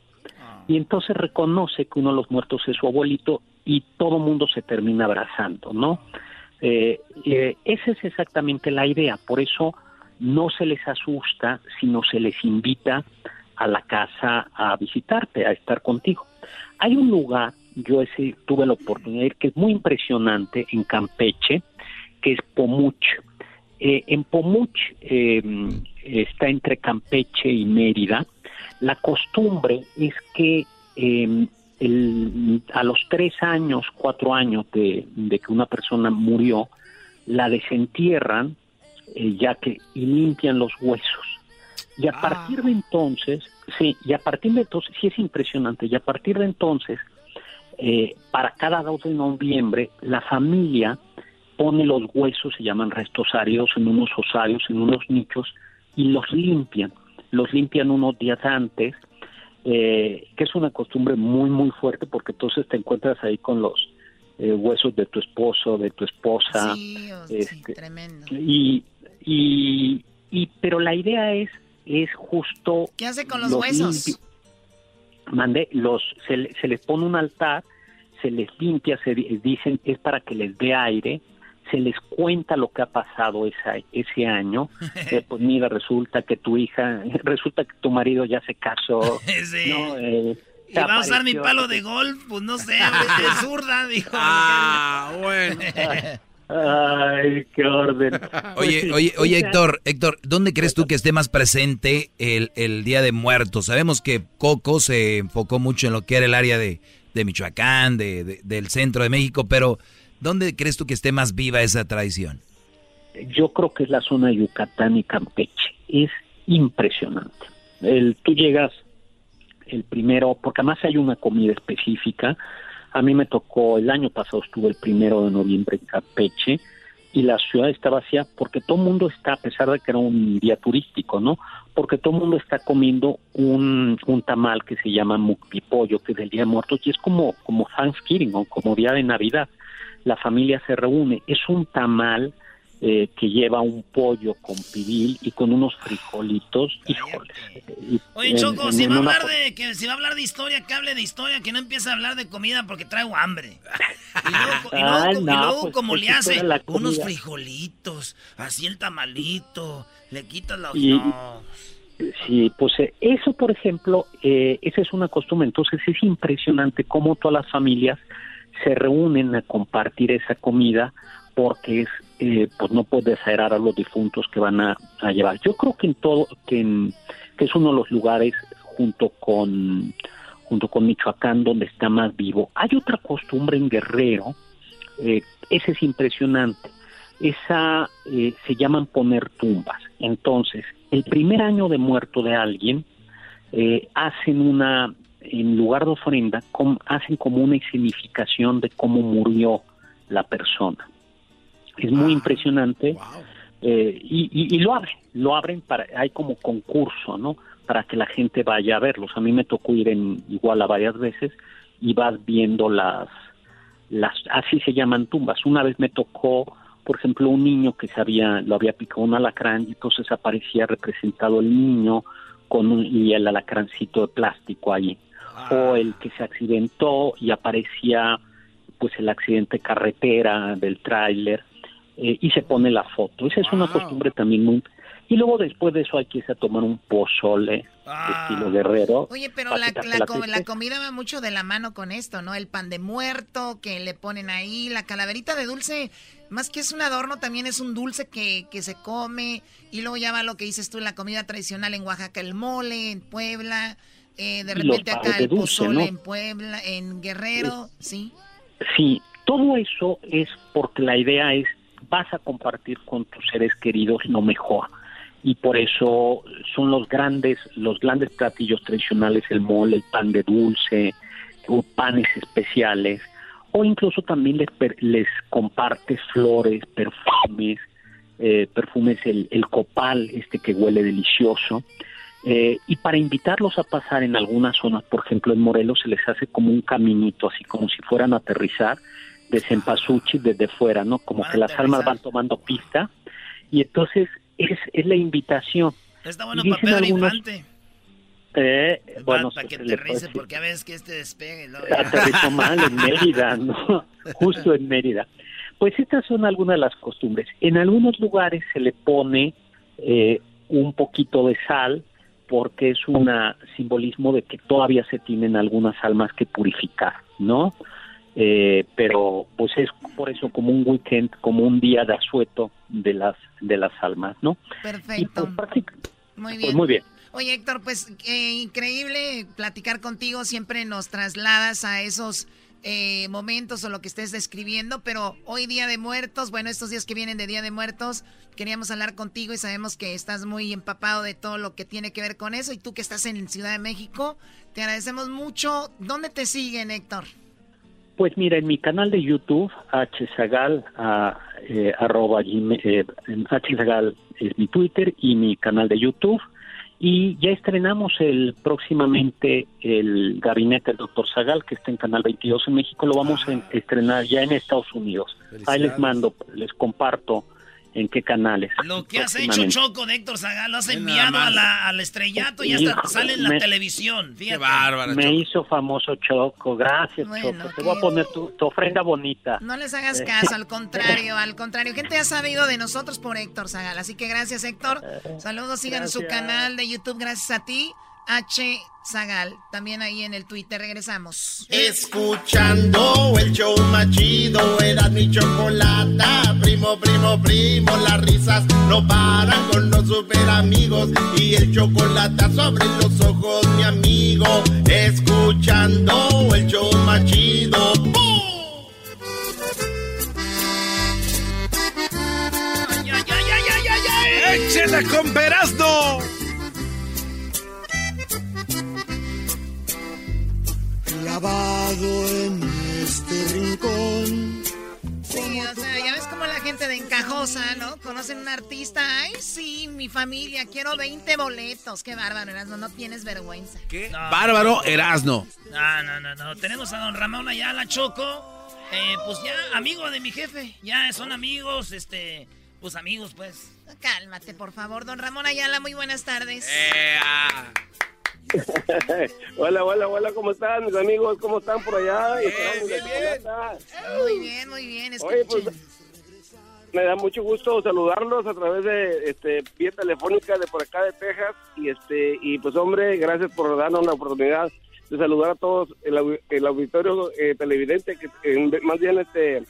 S30: Y entonces reconoce que uno de los muertos es su abuelito y todo mundo se termina abrazando, ¿no? Eh, eh, esa es exactamente la idea, por eso no se les asusta, sino se les invita a la casa a visitarte, a estar contigo. Hay un lugar, yo ese tuve la oportunidad de ir, que es muy impresionante en Campeche, que es Pomuch. Eh, en Pomuch eh, está entre Campeche y Mérida. La costumbre es que eh, el- a los tres años, cuatro años de, de que una persona murió, la desentierran eh, ya que y limpian los huesos. Y a partir de entonces, sí, y a partir de entonces, sí es impresionante, y a partir de entonces, eh, para cada 2 de noviembre, la familia pone los huesos, se llaman restosarios, en unos osarios, en unos nichos, y los limpian. Los limpian unos días antes, eh, que es una costumbre muy, muy fuerte, porque entonces te encuentras ahí con los eh, huesos de tu esposo, de tu esposa.
S15: Sí, o- sí,
S30: este,
S15: tremendo.
S30: y, y, y pero la idea es es justo...
S15: ¿Qué hace con los, huesos?
S30: Mande, los, se, le- se les pone un altar, se les limpia, se di- dicen es para que les dé aire, se les cuenta lo que ha pasado esa, ese año. Eh, pues mira, resulta que tu hija, resulta que tu marido ya se casó.
S3: Sí.
S30: ¿no? Eh,
S3: Y va a usar mi palo de golf, pues no sé, es zurda, dijo.
S8: Ah, bueno.
S30: Ay, qué orden.
S6: Oye, oye, oye, Héctor, Héctor, ¿dónde crees tú que esté más presente el, el Día de Muertos? Sabemos que Coco se enfocó mucho en lo que era el área de, de Michoacán, de, de- del centro de México, pero ¿dónde crees tú que esté más viva esa tradición?
S30: Yo creo que es la zona de Yucatán y Campeche. Es impresionante. El, tú llegas el primero, porque además hay una comida específica. A mí me tocó, el año pasado estuve el primero de noviembre en Campeche y la ciudad está vacía porque todo el mundo está, a pesar de que era un día turístico, ¿no? Porque todo el mundo está comiendo un, un tamal que se llama mucpipollo, que es del Día de Muertos, y es como, como Thanksgiving o como Día de Navidad. La familia se reúne. Es un tamal eh, que lleva un pollo con pibil y con unos frijolitos. Híjoles. Y
S3: Oye, Choco,
S30: en-
S3: si
S30: en
S3: va a
S30: una
S3: hablar de que si va a hablar de historia, que hable de historia, que no empiece a hablar de comida porque traigo hambre. Y luego, y luego-
S30: Ay,
S3: y
S30: no,
S3: luego
S30: pues,
S3: como
S30: pues,
S3: le hace unos frijolitos, así el tamalito, le quitas la
S30: Y-
S3: no.
S30: Sí, pues eh, eso, por ejemplo, eh, esa es una costumbre. Entonces es impresionante cómo todas las familias se reúnen a compartir esa comida porque es, eh, pues no puedes aerar a los difuntos que van a, a llevar. Yo creo que en todo, que, en- que es uno de los lugares junto con junto con Michoacán donde está más vivo. Hay otra costumbre en Guerrero, eh, ese es impresionante. Esa eh, se llaman poner tumbas. Entonces, el primer año de muerto de alguien eh, hacen una, en lugar de ofrenda, com- hacen como una escenificación de cómo murió la persona. Es muy impresionante. eh, y, y- y lo abren, lo abren para, hay como concurso, ¿no? Para que la gente vaya a verlos. A mí me tocó ir en Iguala varias veces y vas viendo las, las, así se llaman tumbas. Una vez me tocó, por ejemplo, un niño que se había, lo había picado un alacrán y entonces aparecía representado el niño con un, y el alacrancito de plástico ahí. O el que se accidentó y aparecía pues el accidente de carretera del tráiler eh, y se pone la foto. Esa es una costumbre también muy... Y luego después de eso hay que irse a tomar un pozole estilo guerrero.
S15: Oye, pero la, la,
S30: la
S15: comida va mucho de la mano con esto, ¿no? El pan de muerto que le ponen ahí, la calaverita de dulce, más que es un adorno, también es un dulce que, que se come. Y luego ya va lo que dices tú, la comida tradicional en Oaxaca, el mole, en Puebla, eh, de repente acá
S30: de
S15: el
S30: dulce,
S15: pozole
S30: ¿no?
S15: en Puebla, en Guerrero, ¿sí?
S30: Sí, todo eso es porque la idea es vas a compartir con tus seres queridos lo mejor y por eso son los grandes los grandes platillos tradicionales el mole, el pan de dulce, o panes especiales o incluso también les les compartes flores, perfumes, eh, perfumes el, el copal este que huele delicioso. Eh, y para invitarlos a pasar en algunas zonas, por ejemplo en Morelos se les hace como un caminito, así como si fueran a aterrizar de Cempasúchil desde fuera, ¿no? Como que las almas van tomando pista y entonces es, es la invitación.
S3: Está bueno para Pedro
S30: algunos-
S3: Infante.
S30: Eh, bueno,
S3: para que aterrice, porque a veces que este despegue. ¿no?
S30: aterrizó mal en Mérida, ¿no? Justo en Mérida. Pues estas son algunas de las costumbres. En algunos lugares se le pone eh, un poquito de sal porque es un simbolismo de que todavía se tienen algunas almas que purificar, ¿no? Eh, pero pues es por eso como un weekend, como un día de asueto de las de las almas, ¿no?
S15: Perfecto. Muy
S30: Pues
S15: bien.
S30: muy bien.
S15: Oye, Héctor, pues eh, increíble platicar contigo. Siempre nos trasladas a esos eh, momentos o lo que estés describiendo, pero hoy Día de Muertos, bueno, estos días que vienen de Día de Muertos, queríamos hablar contigo y sabemos que estás muy empapado de todo lo que tiene que ver con eso. Y tú que estás en Ciudad de México, te agradecemos mucho. ¿Dónde te siguen, Héctor?
S30: Pues mira, en mi canal de YouTube, hzagal, a, eh, arroba eh, hzagal es mi Twitter y mi canal de YouTube. Y ya estrenamos el próximamente el gabinete del doctor Zagal, que está en Canal 22 en México. Lo vamos a estrenar ya en Estados Unidos. Ahí les mando, les comparto en qué canales.
S3: Lo que has hecho. Choco, de Héctor Zagal, lo has enviado a
S30: más.
S3: la- al estrellato y hasta
S30: Hijo,
S3: sale en la
S30: me-
S3: televisión. Fíjate.
S30: Me hizo famoso Choco, gracias
S15: Bueno,
S30: Choco. Te voy a poner tu, tu ofrenda bonita.
S15: No les hagas
S30: Eh.
S15: caso, al contrario, al contrario. Gente ha sabido de nosotros por Héctor Zagal. Así que gracias, Héctor. Saludos, sigan su canal de YouTube, gracias a ti. H. Zagal, también ahí en el Twitter. Regresamos.
S1: Escuchando el show más chido, era mi chocolata. Primo, primo, primo, las risas no paran con los super amigos. Y el chocolate sobre los ojos, mi amigo. Escuchando el show más chido. ¡Bum!
S8: ¡Échela con Perazno!
S9: Clavado en este rincón.
S15: Sí, o sea, ya ves como la gente de Encajosa, ¿no? Conocen un artista. Ay, sí, mi familia, quiero 20 boletos. Qué bárbaro, Erasmo, no tienes vergüenza.
S8: ¿Qué? Bárbaro Erasno.
S3: No, no, no, no. Tenemos a don Ramón Ayala Choco. Eh, pues ya, amigo de mi jefe. Ya son amigos, este. Pues amigos, pues.
S15: Cálmate, por favor, don Ramón Ayala, muy buenas tardes.
S31: hola, hola, hola, ¿cómo están mis amigos? ¿Cómo están por allá? Esperando la chocolata.
S15: Muy bien, muy bien,
S31: Oye, pues, me da mucho gusto saludarlos a través de este vía telefónica de por acá de Texas y este y pues hombre, gracias por darnos la oportunidad de saludar a todos el, el auditorio eh, televidente que eh, más bien este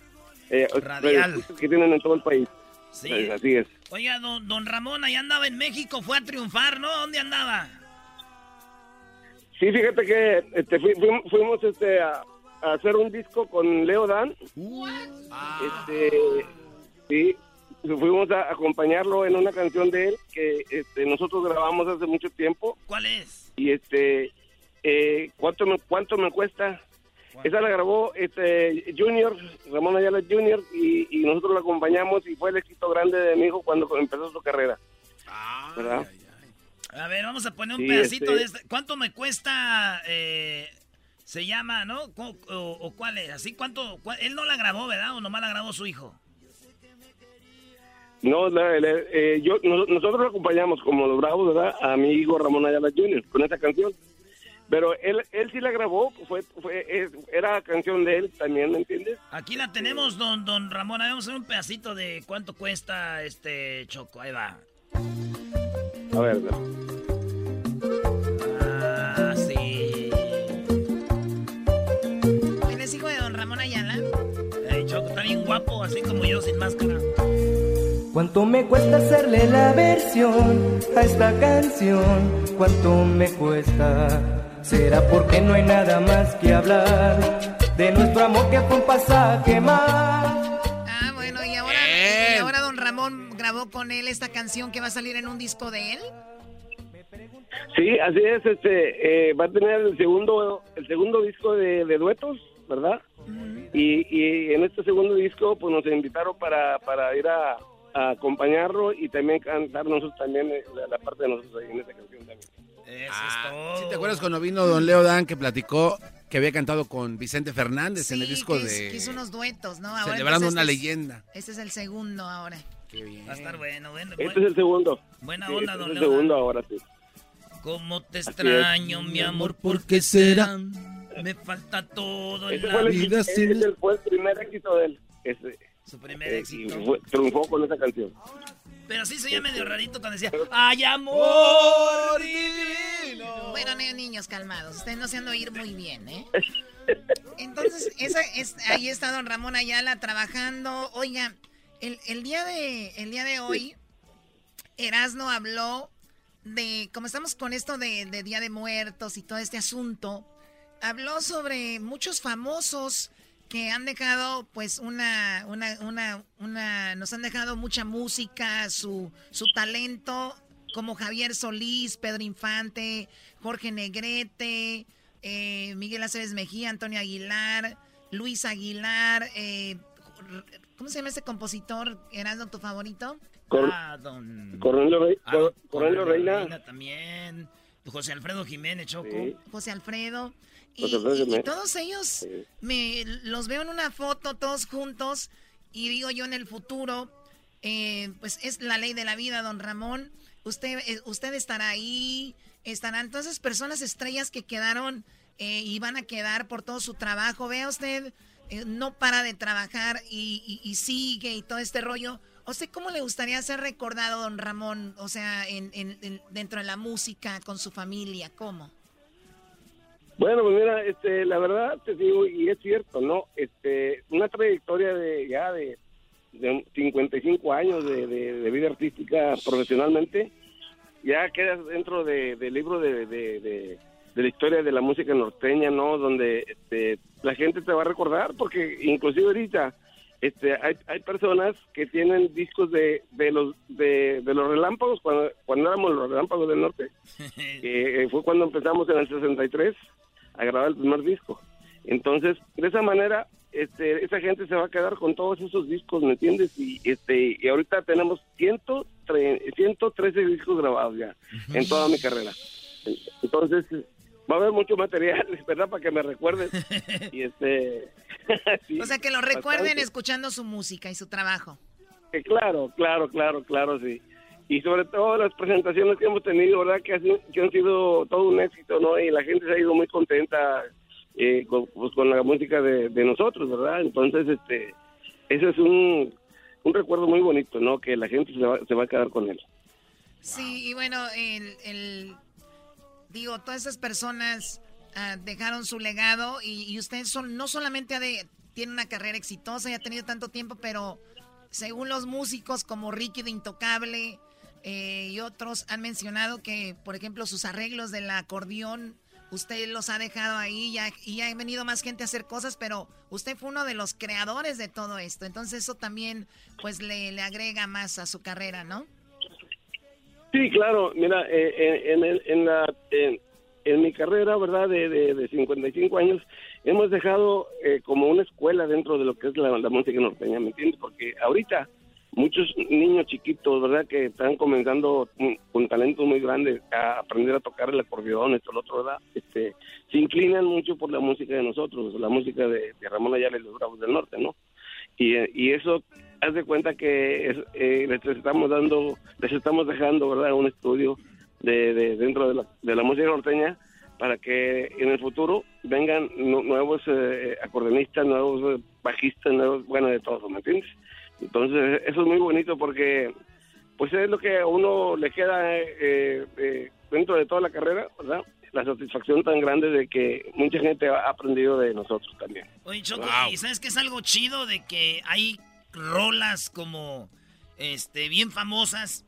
S31: eh,
S3: Radial.
S31: que tienen en todo el país.
S3: Sí.
S31: Eh, Así es.
S3: Oiga, don, don Ramón, allá andaba en México, fue a triunfar, ¿no? ¿Dónde andaba?
S31: Sí, fíjate que este, fui- fuimos, fuimos, este, a, a hacer un disco con Leo Dan. Este, sí, fuimos a acompañarlo en una canción de él que este, nosotros grabamos hace mucho tiempo.
S3: ¿Cuál es?
S31: Y este, eh, ¿cuánto, me, ¿cuánto me cuesta? Esa la grabó este Junior, Ramón Ayala Junior, y, y nosotros lo acompañamos y fue el éxito grande de mi hijo cuando empezó su carrera. ¿Verdad?
S3: A ver, vamos a poner un
S31: Sí,
S3: pedacito
S31: este-
S3: de este. ¿Cuánto me cuesta? eh, se llama, ¿no? ¿Cu- O, o cuál es? ¿Así cuánto? cua- él no la grabó, ¿verdad? ¿O nomás la grabó su hijo?
S31: No, la- la- eh, yo, nosotros acompañamos como los bravos, ¿verdad? A mi hijo Ramón Ayala Jr. con esa canción. Pero él, él sí la grabó, fue, fue, era canción de él también, ¿me entiendes?
S3: Aquí la tenemos, don, don Ramón. Ahí Vamos a hacer un pedacito de cuánto cuesta este Choco. Ahí va.
S31: A ver,
S3: Ah, sí.
S15: ¿Él es hijo de don Ramón Ayala?
S3: Choco está bien guapo, así como yo, sin máscara.
S32: ¿Cuánto me cuesta hacerle la versión a esta canción? ¿Cuánto me cuesta? ¿Será porque no hay nada más que hablar de nuestro amor que fue un pasaje más?
S15: Ramón grabó con él esta canción que va a salir en un disco de él.
S31: Sí, así es, este, eh, va a tener el segundo, el segundo disco de, de duetos, ¿verdad? Y, y en este segundo disco, pues nos invitaron para, para ir a, a acompañarlo y también cantar nosotros también eh, la, la parte de nosotros ahí en esa canción también.
S8: Ah, ¿sí te acuerdas cuando vino don Leo Dan que platicó que había cantado con Vicente Fernández en el
S15: Sí,
S8: disco
S15: que, es-
S8: de
S15: que hizo unos duetos, ¿no? Ahora
S8: Celebrando una
S15: este es-
S8: leyenda?
S15: Este es el segundo ahora.
S3: Va a estar bueno, bueno.
S31: Este es el segundo.
S3: Buena
S31: Sí,
S3: onda,
S31: este
S3: don
S31: es el
S3: Leo Dan.
S31: segundo ahora, sí.
S3: ¿Cómo te
S31: es.
S3: extraño, mi amor? ¿Por
S8: qué será?
S3: Me falta todo en
S31: Ese
S3: la
S31: fue el,
S3: vida.
S31: ese ese fue el primer éxito de él. Ese,
S3: Su primer
S31: eh,
S3: éxito.
S31: y fue- triunfó con esa canción.
S3: Pero sí se oía medio rarito cuando decía, ¡ay, amor divino!
S15: Bueno, ni- niños calmados, ustedes no se han de oír muy bien, ¿eh? Entonces, esa es, ahí está don Ramón Ayala trabajando. Oiga, el, el día de el día de hoy, Erasno habló de, como estamos con esto de, de Día de Muertos y todo este asunto, habló sobre muchos famosos que han dejado, pues, una, una, una, una, nos han dejado mucha música, su, su talento, como Javier Solís, Pedro Infante, Jorge Negrete, eh, Miguel Aceves Mejía, Antonio Aguilar, Luis Aguilar, eh, ¿cómo se llama ese compositor? ¿Erasmo tu favorito?
S31: Cor-
S3: Ah, don...
S31: Cornelio, Rey-
S3: Ah,
S31: Cor-
S3: Cornelio
S31: Cornelio Reina.
S3: también. José Alfredo Jiménez, Choco.
S31: Sí.
S15: José Alfredo. Y,
S31: Alfredo
S15: y- todos ellos, me los veo en una foto todos juntos y digo yo en el futuro, eh, pues es la ley de la vida, don Ramón. Usted, eh, usted estará ahí, estarán todas esas personas estrellas que quedaron eh, y van a quedar por todo su trabajo. Vea usted, no para de trabajar y, sigue y todo este rollo. ¿O sea, cómo le gustaría ser recordado, don Ramón? O sea, en, dentro de la música, con su familia, ¿cómo?
S31: Bueno, pues mira, este, la verdad te digo, y es cierto, ¿no? Este, una trayectoria de ya de de 55 años de, de, vida artística profesionalmente, ya quedas dentro del libro de, la historia de la música norteña, ¿no? Donde este, la gente te va a recordar, porque inclusive ahorita este, hay, hay personas que tienen discos de, de los de, los relámpagos, cuando, cuando éramos los relámpagos del norte, que fue cuando empezamos en el 63 a grabar el primer disco. Entonces, de esa manera, este, esa gente se va a quedar con todos esos discos, ¿me entiendes? Y este y ahorita tenemos 113 discos grabados ya en toda mi carrera. Entonces, va a haber mucho material, ¿verdad? Para que me recuerden. y este
S15: O sea, que lo recuerden escuchando su música y su trabajo.
S31: claro, claro, claro, claro, sí. Y sobre todo las presentaciones que hemos tenido, ¿verdad? Que, que han sido todo un éxito, ¿no? Y la gente se ha ido muy contenta eh, con, pues, con la música de, nosotros, ¿verdad? Entonces, este, ese es un, un recuerdo muy bonito, ¿no? Que la gente se va, se va a quedar con él.
S15: Sí, y bueno, el, el digo, todas esas personas ah, dejaron su legado y, y usted son, no solamente ha de, tiene una carrera exitosa y ha tenido tanto tiempo, pero según los músicos como Ricky de Intocable eh, y otros han mencionado que, por ejemplo, sus arreglos del acordeón usted los ha dejado ahí ya, y ha venido más gente a hacer cosas, pero usted fue uno de los creadores de todo esto. Entonces eso también pues le, le agrega más a su carrera, ¿no?
S31: Sí, claro. Mira, eh, en, en, la, en, mi carrera, ¿verdad? De, de, de 55 años, hemos dejado eh, como una escuela dentro de lo que es la, la música norteña, ¿me entiendes? Porque ahorita muchos niños chiquitos, ¿verdad? Que están comenzando con talento muy grande a aprender a tocar el acordeón, esto, lo otro, ¿verdad? Este, se inclinan mucho por la música de nosotros, la música de, Ramón Ayala y los Bravos del Norte, ¿no? Y, eso, haz de cuenta que eh, les estamos dando, les estamos dejando, ¿verdad? Un estudio de, de dentro de la, de la música norteña para que en el futuro vengan nuevos eh, acordeonistas, nuevos eh, bajistas, nuevos, bueno, de todo, ¿me entiendes? Entonces, eso es muy bonito porque pues es lo que a uno le queda eh, eh, dentro de toda la carrera, ¿verdad? La satisfacción tan grande de que mucha gente ha aprendido de nosotros también.
S3: Oye, Choco, ¿y sabes que es algo chido de que hay rolas como este bien famosas,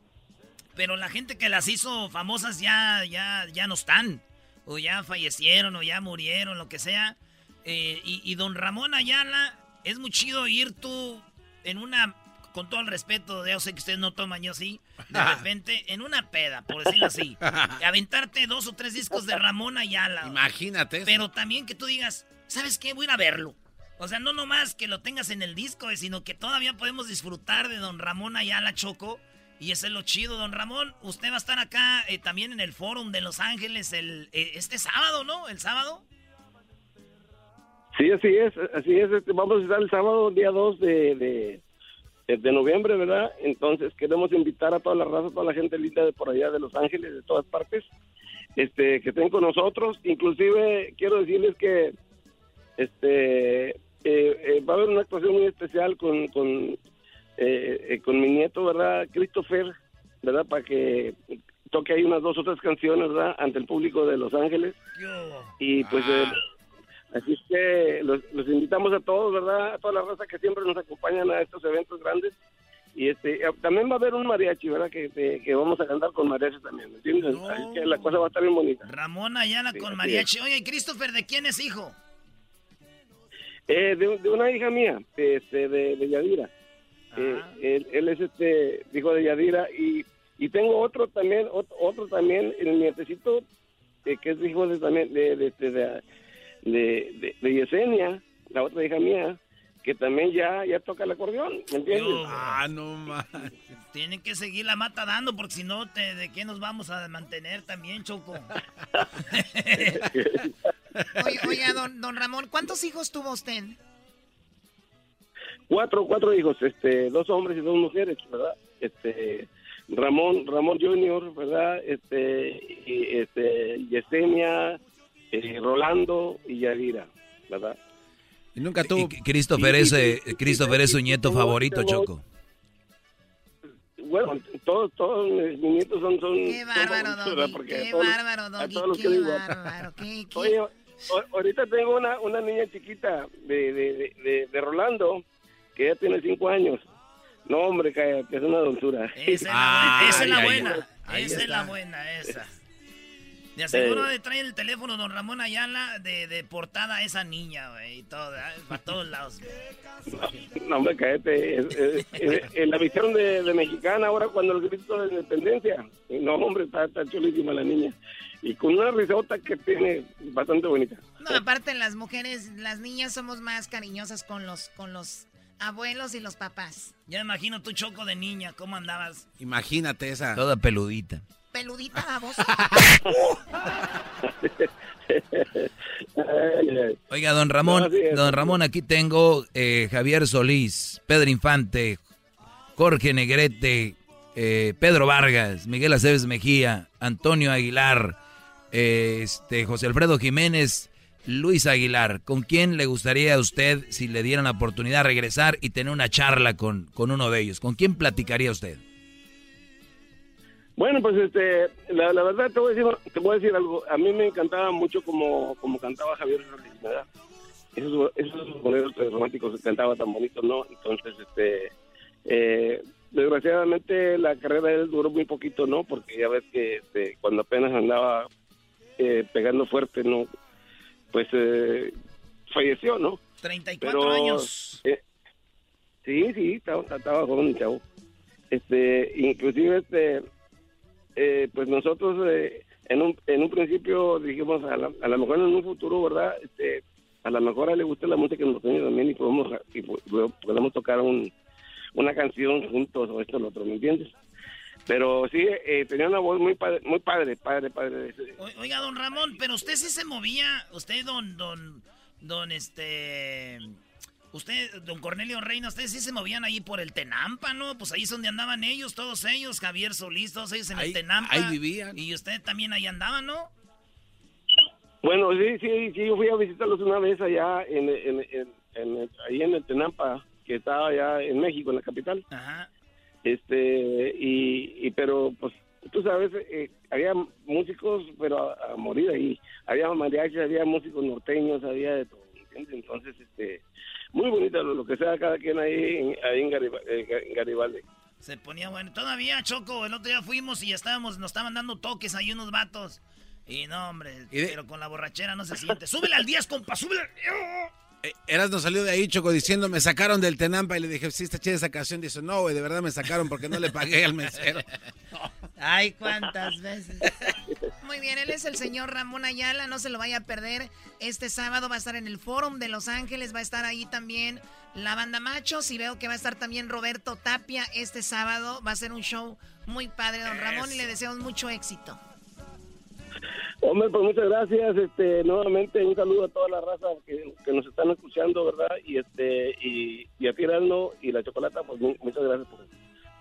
S3: pero la gente que las hizo famosas ya, ya, ya no están, o ya fallecieron, o ya murieron, lo que sea. Eh, y, y don Ramón Ayala, es muy chido ir tú en una, con todo el respeto, yo sé que ustedes no toman, yo sí, de repente, en una peda, por decirlo así, aventarte dos o tres discos de Ramón Ayala.
S8: Imagínate.
S3: Pero también que tú digas, ¿sabes qué? Voy a ir a verlo. O sea, no nomás que lo tengas en el disco, sino que todavía podemos disfrutar de don Ramón Ayala Choco. Y ese es lo chido, don Ramón. Usted va a estar acá eh, también en el Fórum de Los Ángeles el, eh, este sábado, ¿no? ¿El sábado?
S31: Sí, así es, así es. Este, vamos a estar el sábado, día 2 de, de, noviembre, ¿verdad? Entonces queremos invitar a toda la raza, a toda la gente linda de por allá, de Los Ángeles, de todas partes, este, que estén con nosotros. Inclusive quiero decirles que este eh, eh, va a haber una actuación muy especial con, con, eh, con mi nieto, ¿verdad? Christopher, ¿verdad? Para que toque ahí unas dos o tres canciones, ¿verdad? Ante el público de Los Ángeles. Y pues... Ah. Así es que los, invitamos a todos, ¿verdad? A toda la raza que siempre nos acompañan a estos eventos grandes. Y este, eh, también va a haber un mariachi, ¿verdad? Que, que vamos a cantar con mariachi también, ¿me entiendes? Así que la cosa va a estar bien bonita.
S3: Ramón Ayala con mariachi. Oye, Christopher, ¿de quién es hijo?
S31: Eh, de, una hija mía, este, de, de Yadira. Eh, él, él, es este hijo de Yadira y, y tengo otro también, otro, también, el nietecito, que es hijo de también de, de, de de, de, Yesenia, la otra hija mía, que también ya, ya toca el acordeón, ¿me entiendes?
S8: ah, no más.
S3: Tienen que seguir la mata dando, porque si no, ¿de qué nos vamos a mantener también, Choco?
S15: Oye, oiga, don, don Ramón, ¿cuántos hijos tuvo usted?
S31: cuatro, cuatro hijos, este, dos hombres y dos mujeres, ¿verdad? Este, Ramón, Ramón Junior, ¿verdad? Este, y, este, Yesenia, eh, Rolando y Yadira, ¿verdad?
S4: Y nunca tuvo...
S6: Christopher, es, eh, Christopher es su nieto favorito, Choco.
S31: Bueno, todos, todos mis nietos son... son
S15: qué bárbaro,
S31: son
S15: Doggy,
S31: Porque
S15: qué
S31: todos-
S15: bárbaro, Doggy,
S31: todos los
S15: qué bárbaro, qué, qué-
S31: Oye, ahorita tengo una, una niña chiquita de, de, de, de- de Rolando, que ya tiene cinco años. No, hombre, cállate, es una dulzura.
S3: Esa
S31: Ah,
S3: es la buena, esa es la
S31: ahí
S3: buena, esa es
S31: está.
S3: la buena, esa. De aseguro de traer el teléfono don Ramón Ayala de, de portada a esa niña, güey, y todo, ¿eh? para todos lados.
S31: No, hombre, cállate. Es, es- es- es la visión de, de mexicana ahora cuando el grito de independencia. No, hombre, está, está chulísima la niña. Y con una risota que tiene bastante bonita.
S15: No, aparte las mujeres, las niñas somos más cariñosas con los, con los abuelos y los papás.
S3: Ya me imagino tu choco de niña, ¿cómo andabas?
S4: Imagínate esa.
S6: Toda peludita.
S15: Peludita la voz.
S6: Oiga, don Ramón, don Ramón, aquí tengo eh, Javier Solís, Pedro Infante, Jorge Negrete, eh, Pedro Vargas, Miguel Aceves Mejía, Antonio Aguilar, eh, este, José Alfredo Jiménez, Luis Aguilar. ¿Con quién le gustaría a usted, si le dieran la oportunidad, regresar y tener una charla con, con uno de ellos? ¿Con quién platicaría usted?
S31: Bueno, pues este, la, la verdad te voy, a decir, te voy a decir algo. A mí me encantaba mucho como, como cantaba Javier Hernández, ¿verdad? Esos, esos boleros románticos que cantaba tan bonitos, ¿no? Entonces, este, eh, desgraciadamente la carrera de él duró muy poquito, ¿no? Porque ya ves que este, cuando apenas andaba eh, pegando fuerte, ¿no? Pues eh, falleció, ¿no?
S3: 34
S31: Pero,
S3: años.
S31: eh, sí, sí, estaba, estaba joven chavo. Este, inclusive, este, eh, pues nosotros eh, en, un, en un principio dijimos, a, la- a lo mejor en un futuro, ¿verdad? Este, a lo mejor a le gusta la música norteña también y podemos, y po- podemos tocar un, una canción juntos o esto o lo otro, ¿me entiendes? Pero sí, eh, tenía una voz muy padre, muy padre, padre, padre.
S3: Oiga, don Ramón, pero usted sí se movía, usted, don, don, don, este, usted, don Cornelio Reina, ustedes sí se movían ahí por el Tenampa, ¿no? Pues ahí es donde andaban ellos, todos ellos, Javier Solís, todos ellos en
S31: Ahí-
S3: el Tenampa.
S31: ahí vivían.
S3: Y usted también ahí andaba, ¿no?
S31: Bueno, sí, sí, sí, yo fui a visitarlos una vez allá, en, en, en, en- ahí en el Tenampa, que estaba allá en México, en la capital.
S3: Ajá.
S31: Este, y, y pero pues tú sabes, eh, había músicos, pero a, a morir ahí. Había mariachis, había músicos norteños, había de todo, ¿entiendes? Entonces, este, muy bonito lo, lo que sea cada quien ahí, en, ahí en, Gariba- eh, en Garibaldi.
S3: Se ponía bueno. Todavía, Choco, el otro día fuimos y estábamos, nos estaban dando toques ahí unos vatos. Y no, hombre, pero con la borrachera no se siente. Súbele al 10, compa, súbele.
S4: Eh, Eras no salió de ahí, Choco, diciendo, me sacaron del Tenampa. Y le dije, sí, está chida esa canción. Dice, no, güey, de verdad me sacaron porque no le pagué al mesero.
S15: Ay, cuántas veces. Muy bien, él es el señor Ramón Ayala, no se lo vaya a perder. Este sábado va a estar en el Fórum de Los Ángeles, va a estar ahí también la banda Machos y veo que va a estar también Roberto Tapia este sábado. Va a ser un show muy padre, don Ramón, y le deseamos mucho éxito.
S31: Hombre, pues muchas gracias. Este, nuevamente un saludo a toda la raza que, que nos están escuchando, ¿verdad? Y este y, y a ti, Erasmo, y la Chocolata, pues mu- muchas gracias por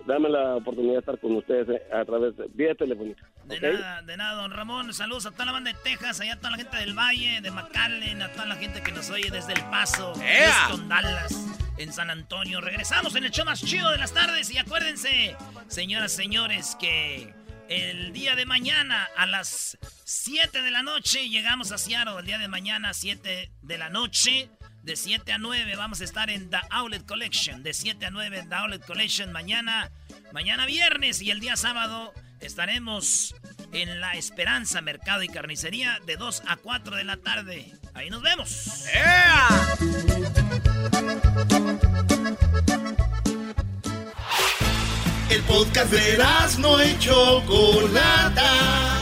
S31: darme la oportunidad de estar con ustedes eh, a través de vía telefónica.
S3: De nada, de nada, don Ramón. Saludos a toda la banda de Texas, allá a toda la gente del Valle, de McAllen, a toda la gente que nos oye desde El Paso,
S13: ¡Ea!
S3: Houston, Dallas, en San Antonio. Regresamos en el show más chido de las tardes y acuérdense, señoras, señores, que el día de mañana a las 7 de la noche llegamos a Seattle. El día de mañana, 7 de la noche. De 7 a 9 vamos a estar en The Outlet Collection. De 7 a 9 en The Outlet Collection. Mañana, mañana viernes y el día sábado estaremos en La Esperanza Mercado y Carnicería de 2 a 4 de la tarde. Ahí nos vemos.
S1: El podcast de no y Chocolata.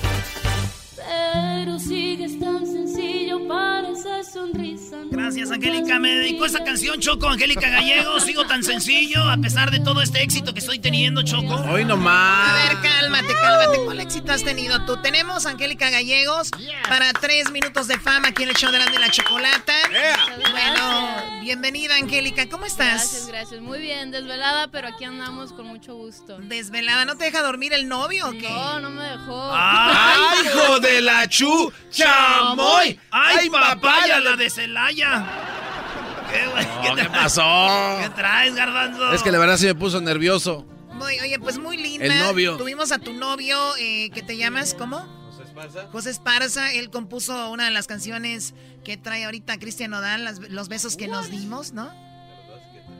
S3: Gracias, Angélica. Me dedicó esta canción, Choco, Angélica Gallego. Sigo tan sencillo a pesar de todo este éxito que estoy teniendo, Choco.
S8: Hoy nomás.
S15: A ver, cálmate, cálmate. ¿Cuál éxito has tenido tú? Tenemos a Angélica Gallegos para tres minutos de fama aquí en el show de la, de la chocolata. Bueno, bienvenida, Angélica. ¿Cómo estás?
S33: Gracias, gracias. Muy bien, desvelada, pero aquí andamos con mucho gusto.
S15: Desvelada, ¿no te deja dormir el novio o qué?
S33: No, no me dejó.
S8: ¡Ay, hijo de la chu! ¡Chamoy!
S3: ¡Ay, papaya, la de Celaya! ¿Qué, güey?
S8: No, ¿Qué pasó?
S3: ¿Qué traes, garbanzo?
S8: Es que la verdad sí me puso nervioso.
S15: Muy- oye, pues muy linda.
S8: El novio.
S15: Tuvimos a tu novio, eh, que te llamas, ¿cómo?
S8: José Esparza.
S15: José Esparza, él compuso una de las canciones que trae ahorita Cristian Nodal, las- los besos que nos dimos, ¿no?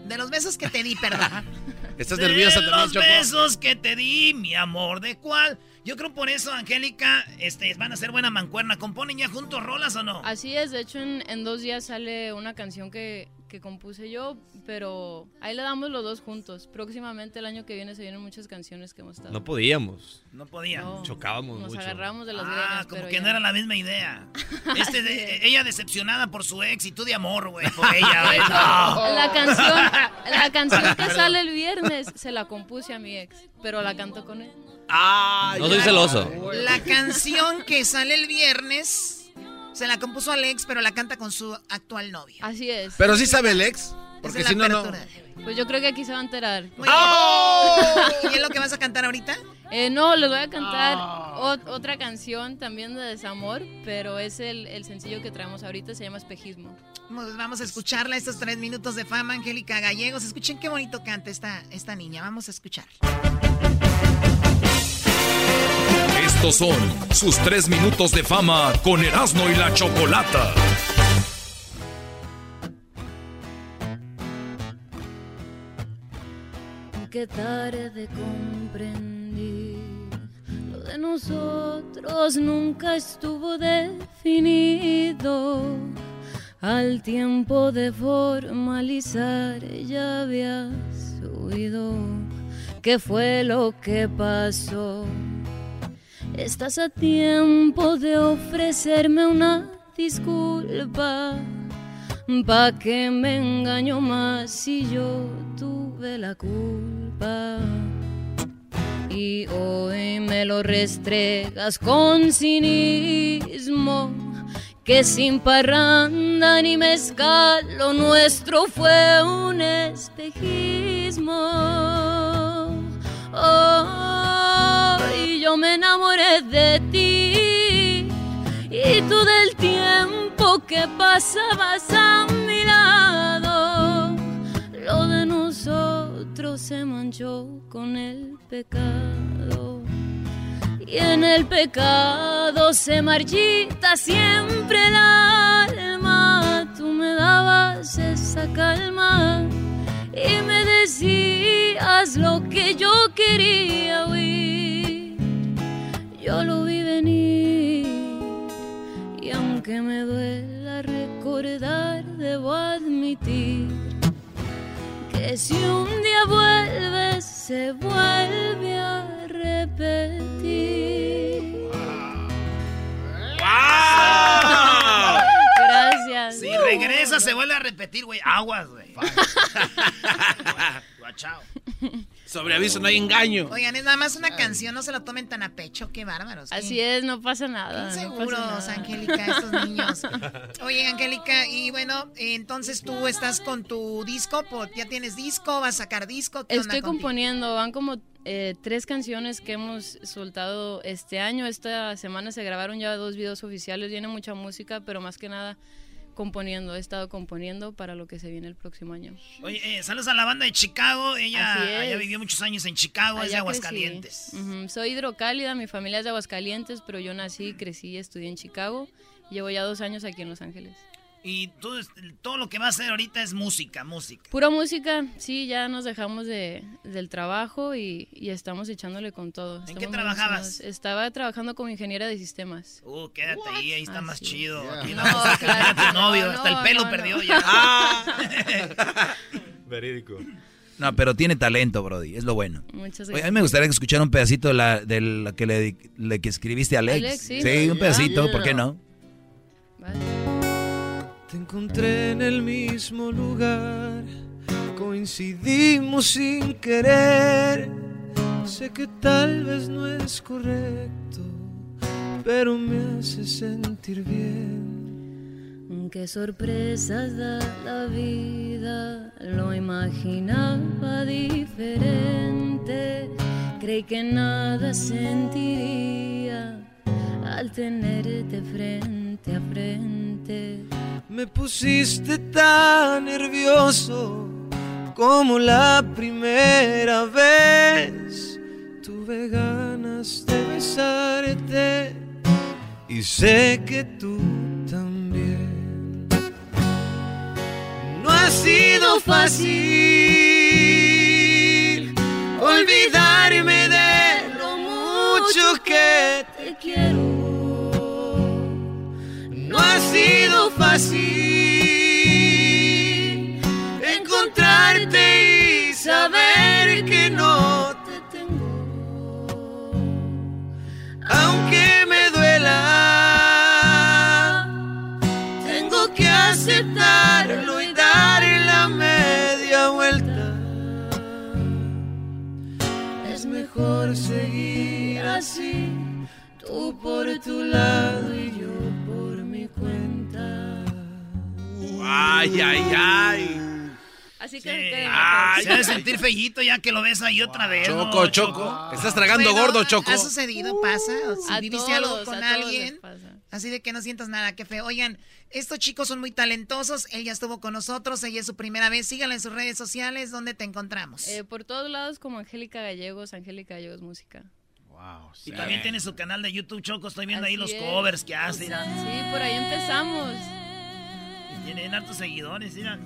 S15: De los besos que te di, perdón.
S8: ¿Estás
S3: De
S8: nerviosa también,
S3: los
S8: Choco?
S3: besos que te di, mi amor, ¿de cuál? Yo creo por eso, Angélica, este, van a ser buena mancuerna. ¿Componen ya juntos rolas o no?
S33: Así es, de hecho en, en dos días sale una canción que, que compuse yo, pero ahí le damos los dos juntos. Próximamente el año que viene se vienen muchas canciones que hemos estado.
S34: No podíamos.
S3: No podía.
S33: No,
S34: Chocábamos
S33: Nos
S34: mucho.
S33: agarramos de las
S3: Ah,
S33: greñas,
S3: como
S33: pero
S3: que
S33: ya
S3: no era la misma idea. Este de- ella decepcionada por su ex y tú de amor, güey, por ella, güey. No.
S33: La canción, la canción que sale el viernes se la compuse a mi ex, pero la canto con él.
S8: Ah,
S34: No soy celoso.
S15: La canción que sale el viernes se la compuso Alex, pero la canta con su actual novio.
S33: Así es.
S8: Pero sí sabe el ex. Porque si no, no.
S33: Pues yo creo que aquí se va a enterar.
S15: Bien. ¿Y es lo que vas a cantar ahorita?
S33: Eh, no, les voy a cantar ot- otra canción también de desamor, pero es el, el sencillo que traemos ahorita, se llama Espejismo.
S15: Pues Vamos a escucharla estos tres minutos de fama, Angélica Gallegos. Escuchen qué bonito canta esta, esta niña. Vamos a escuchar.
S2: Estos son sus tres minutos de fama con Erasmo y la Chocolata.
S33: Qué tarde comprendí. Lo de nosotros nunca estuvo definido. Al tiempo de formalizar ya habías huido. ¿Qué fue lo que pasó? Estás a tiempo de ofrecerme una disculpa. ¿Pa' que me engaño más si yo tuve la culpa? Y hoy me lo restregas con cinismo. Que sin parranda ni mezcal lo nuestro fue un espejismo. Oh, yo me enamoré de ti y tú del tiempo que pasabas a mi lado. Lo de nosotros se manchó con el pecado. Y en el pecado se marchita siempre el alma. Tú me dabas esa calma y me decías lo que yo quería oír. Yo lo vi venir y aunque me duela recordar, debo admitir que si un día vuelves, se vuelve a repetir. Gracias.
S3: Si regresa, se vuelve a repetir, güey. Aguas, güey. Guachao.
S8: Sobre aviso no hay engaño.
S15: Oigan, es nada más una canción, no se lo tomen tan a pecho, qué bárbaros. qué-
S33: Así es, no pasa nada. No pasa
S15: Seguros,
S33: nada.
S15: Angélica, estos niños. Oye, Angélica, y bueno, entonces tú estás con tu disco, ya tienes disco, vas a sacar disco. ¿qué onda
S33: Estoy componiendo, van como eh, tres canciones que hemos soltado este año. Esta semana se grabaron ya dos videos oficiales, viene mucha música, pero más que nada componiendo. He estado componiendo para lo que se viene el próximo año.
S3: Oye, eh, saludos a la banda de Chicago. Ella ella vivió muchos años en Chicago, es de Aguascalientes.
S33: Soy hidrocálida, mi familia es de Aguascalientes, pero yo nací, crecí y estudié en Chicago. Llevo ya dos años aquí en Los Ángeles.
S3: Y tú, todo lo que va a hacer ahorita es música, música.
S33: Pura música, sí, ya nos dejamos de, del trabajo y, y estamos echándole con todo.
S3: ¿En
S33: Estamos
S3: qué trabajabas?
S33: Estaba trabajando como ingeniera de sistemas.
S3: Uh, quédate ahí, ahí está más chido. Aquí
S33: No,
S3: vamos a
S33: claro
S3: a
S33: que
S3: tu novio,
S33: no,
S3: hasta el pelo
S33: no,
S3: perdió
S33: no.
S3: ya.
S8: Ah.
S34: Verídico.
S6: No, pero tiene talento, Brody, es lo bueno.
S33: Muchas
S6: Oye,
S33: gracias.
S6: a mí me gustaría escuchar un pedacito de la, de la que le, le que escribiste a Alex.
S33: Alex, sí.
S6: un pedacito, ¿por qué no?
S7: Te encontré en el mismo lugar, coincidimos sin querer. Sé que tal vez no es correcto, pero me hace sentir bien.
S33: Qué sorpresas da la vida, lo imaginaba diferente. Creí que nada sentiría al tenerte frente a frente.
S7: Me pusiste tan nervioso como la primera vez. Tuve ganas de besarte y sé que tú también. No ha sido fácil olvidarme de lo mucho que fácil encontrarte y saber que no te tengo. Aunque me duela, tengo que aceptarlo y darle la media vuelta. Es mejor seguir así, tú por tu lado y yo
S4: Ay, ay, ay.
S33: Así que
S3: Se ha de sentir fellito ya que lo ves ahí otra vez.
S4: Choco,
S3: ¿no,
S4: Choco. Estás tragando
S15: Bueno,
S4: gordo, Choco.
S15: ¿Ha sucedido? ¿Pasa? O si
S33: A
S15: viviste algo con alguien. Así de que no sientas nada, qué feo. Oigan, estos chicos son muy talentosos. Él ya estuvo con nosotros. Ella es su primera vez. Síganla en sus redes sociales. ¿Dónde te encontramos?
S33: Eh, por todos lados como Angélica Gallegos, Angélica Gallegos Música.
S3: Y también tiene su canal de YouTube, Choco. Estoy viendo ahí los
S33: es.
S3: covers que hace.
S33: Sí, por ahí empezamos.
S3: Y tienen hartos seguidores, mira.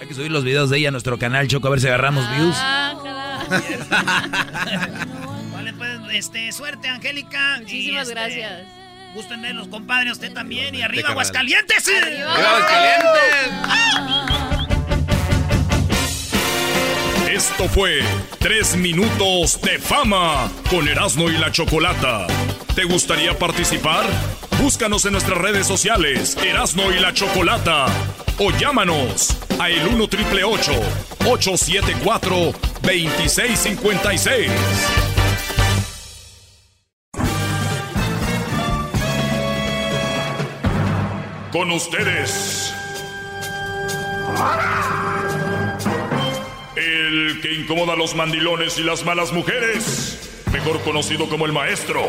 S6: Hay que subir los videos de ella a nuestro canal, Choco, a ver si agarramos views.
S33: Ah,
S3: Vale, pues, este, suerte, Angélica. y,
S33: Muchísimas
S3: este,
S33: gracias.
S3: Gusten verlos, compadre, usted también. Y arriba. Aguascalientes.
S33: Arriba,
S2: Esto fue Tres Minutos de Fama con Erasmo y la Chocolata. ¿Te gustaría participar? Búscanos en nuestras redes sociales, Erasmo y la Chocolata. O llámanos a el 1 triple 874 2656. Con ustedes. El que incomoda a los mandilones y las malas mujeres, mejor conocido como el maestro.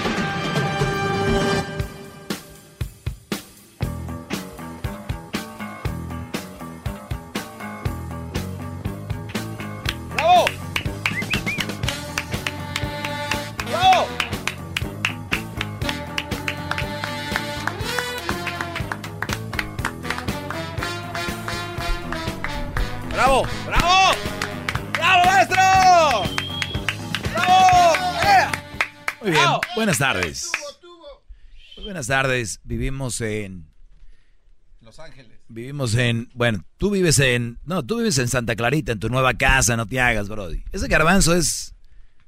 S6: buenas tardes. Muy buenas tardes. Vivimos en.
S4: Los Ángeles.
S6: Vivimos en. Bueno, tú vives en. No, tú vives en Santa Clarita, en tu nueva casa, no te hagas, Brody. Ese garbanzo es.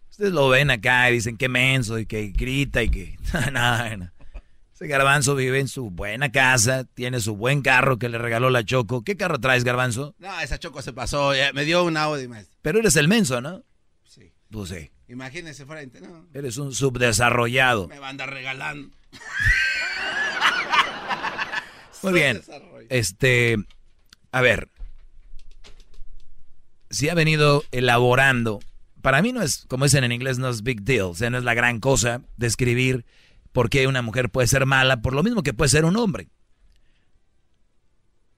S6: Ustedes lo ven acá y dicen que menso y que grita y que. no, no. Ese garbanzo vive en su buena casa, tiene su buen carro que le regaló la Choco. ¿Qué carro traes, garbanzo?
S4: No, esa choco se pasó. me dio un Audi, maestro.
S6: Pero eres el menso, ¿no?
S4: Sí.
S6: Pues sí.
S4: Imagínese frente, ¿no?
S6: Eres un subdesarrollado.
S4: Me va a andar regalando.
S6: Muy bien. Este, a ver, si ha venido elaborando, para mí no es, como dicen en inglés, no es big deal, o sea, no es la gran cosa describir por qué una mujer puede ser mala, por lo mismo que puede ser un hombre.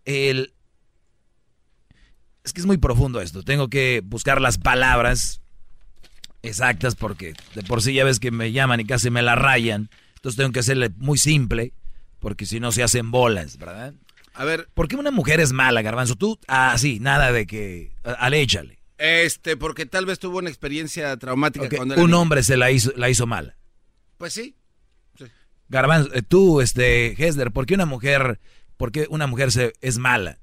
S6: El, es que es muy profundo esto, tengo que buscar las palabras exactas porque de por sí ya ves que me llaman y casi me la rayan, entonces tengo que hacerle muy simple porque si no se hacen bolas, ¿verdad?
S4: A ver.
S6: ¿Por qué una mujer es mala, Garbanzo? Tú, ah, sí, nada de que. Ale, échale.
S4: Este, porque tal vez tuvo una experiencia traumática cuando era
S6: Un
S4: niño.
S6: hombre se la hizo, la hizo mala.
S4: Pues sí. sí.
S6: Garbanzo, eh, tú, este, Hesler, ¿por qué una mujer, por qué una mujer se, es mala?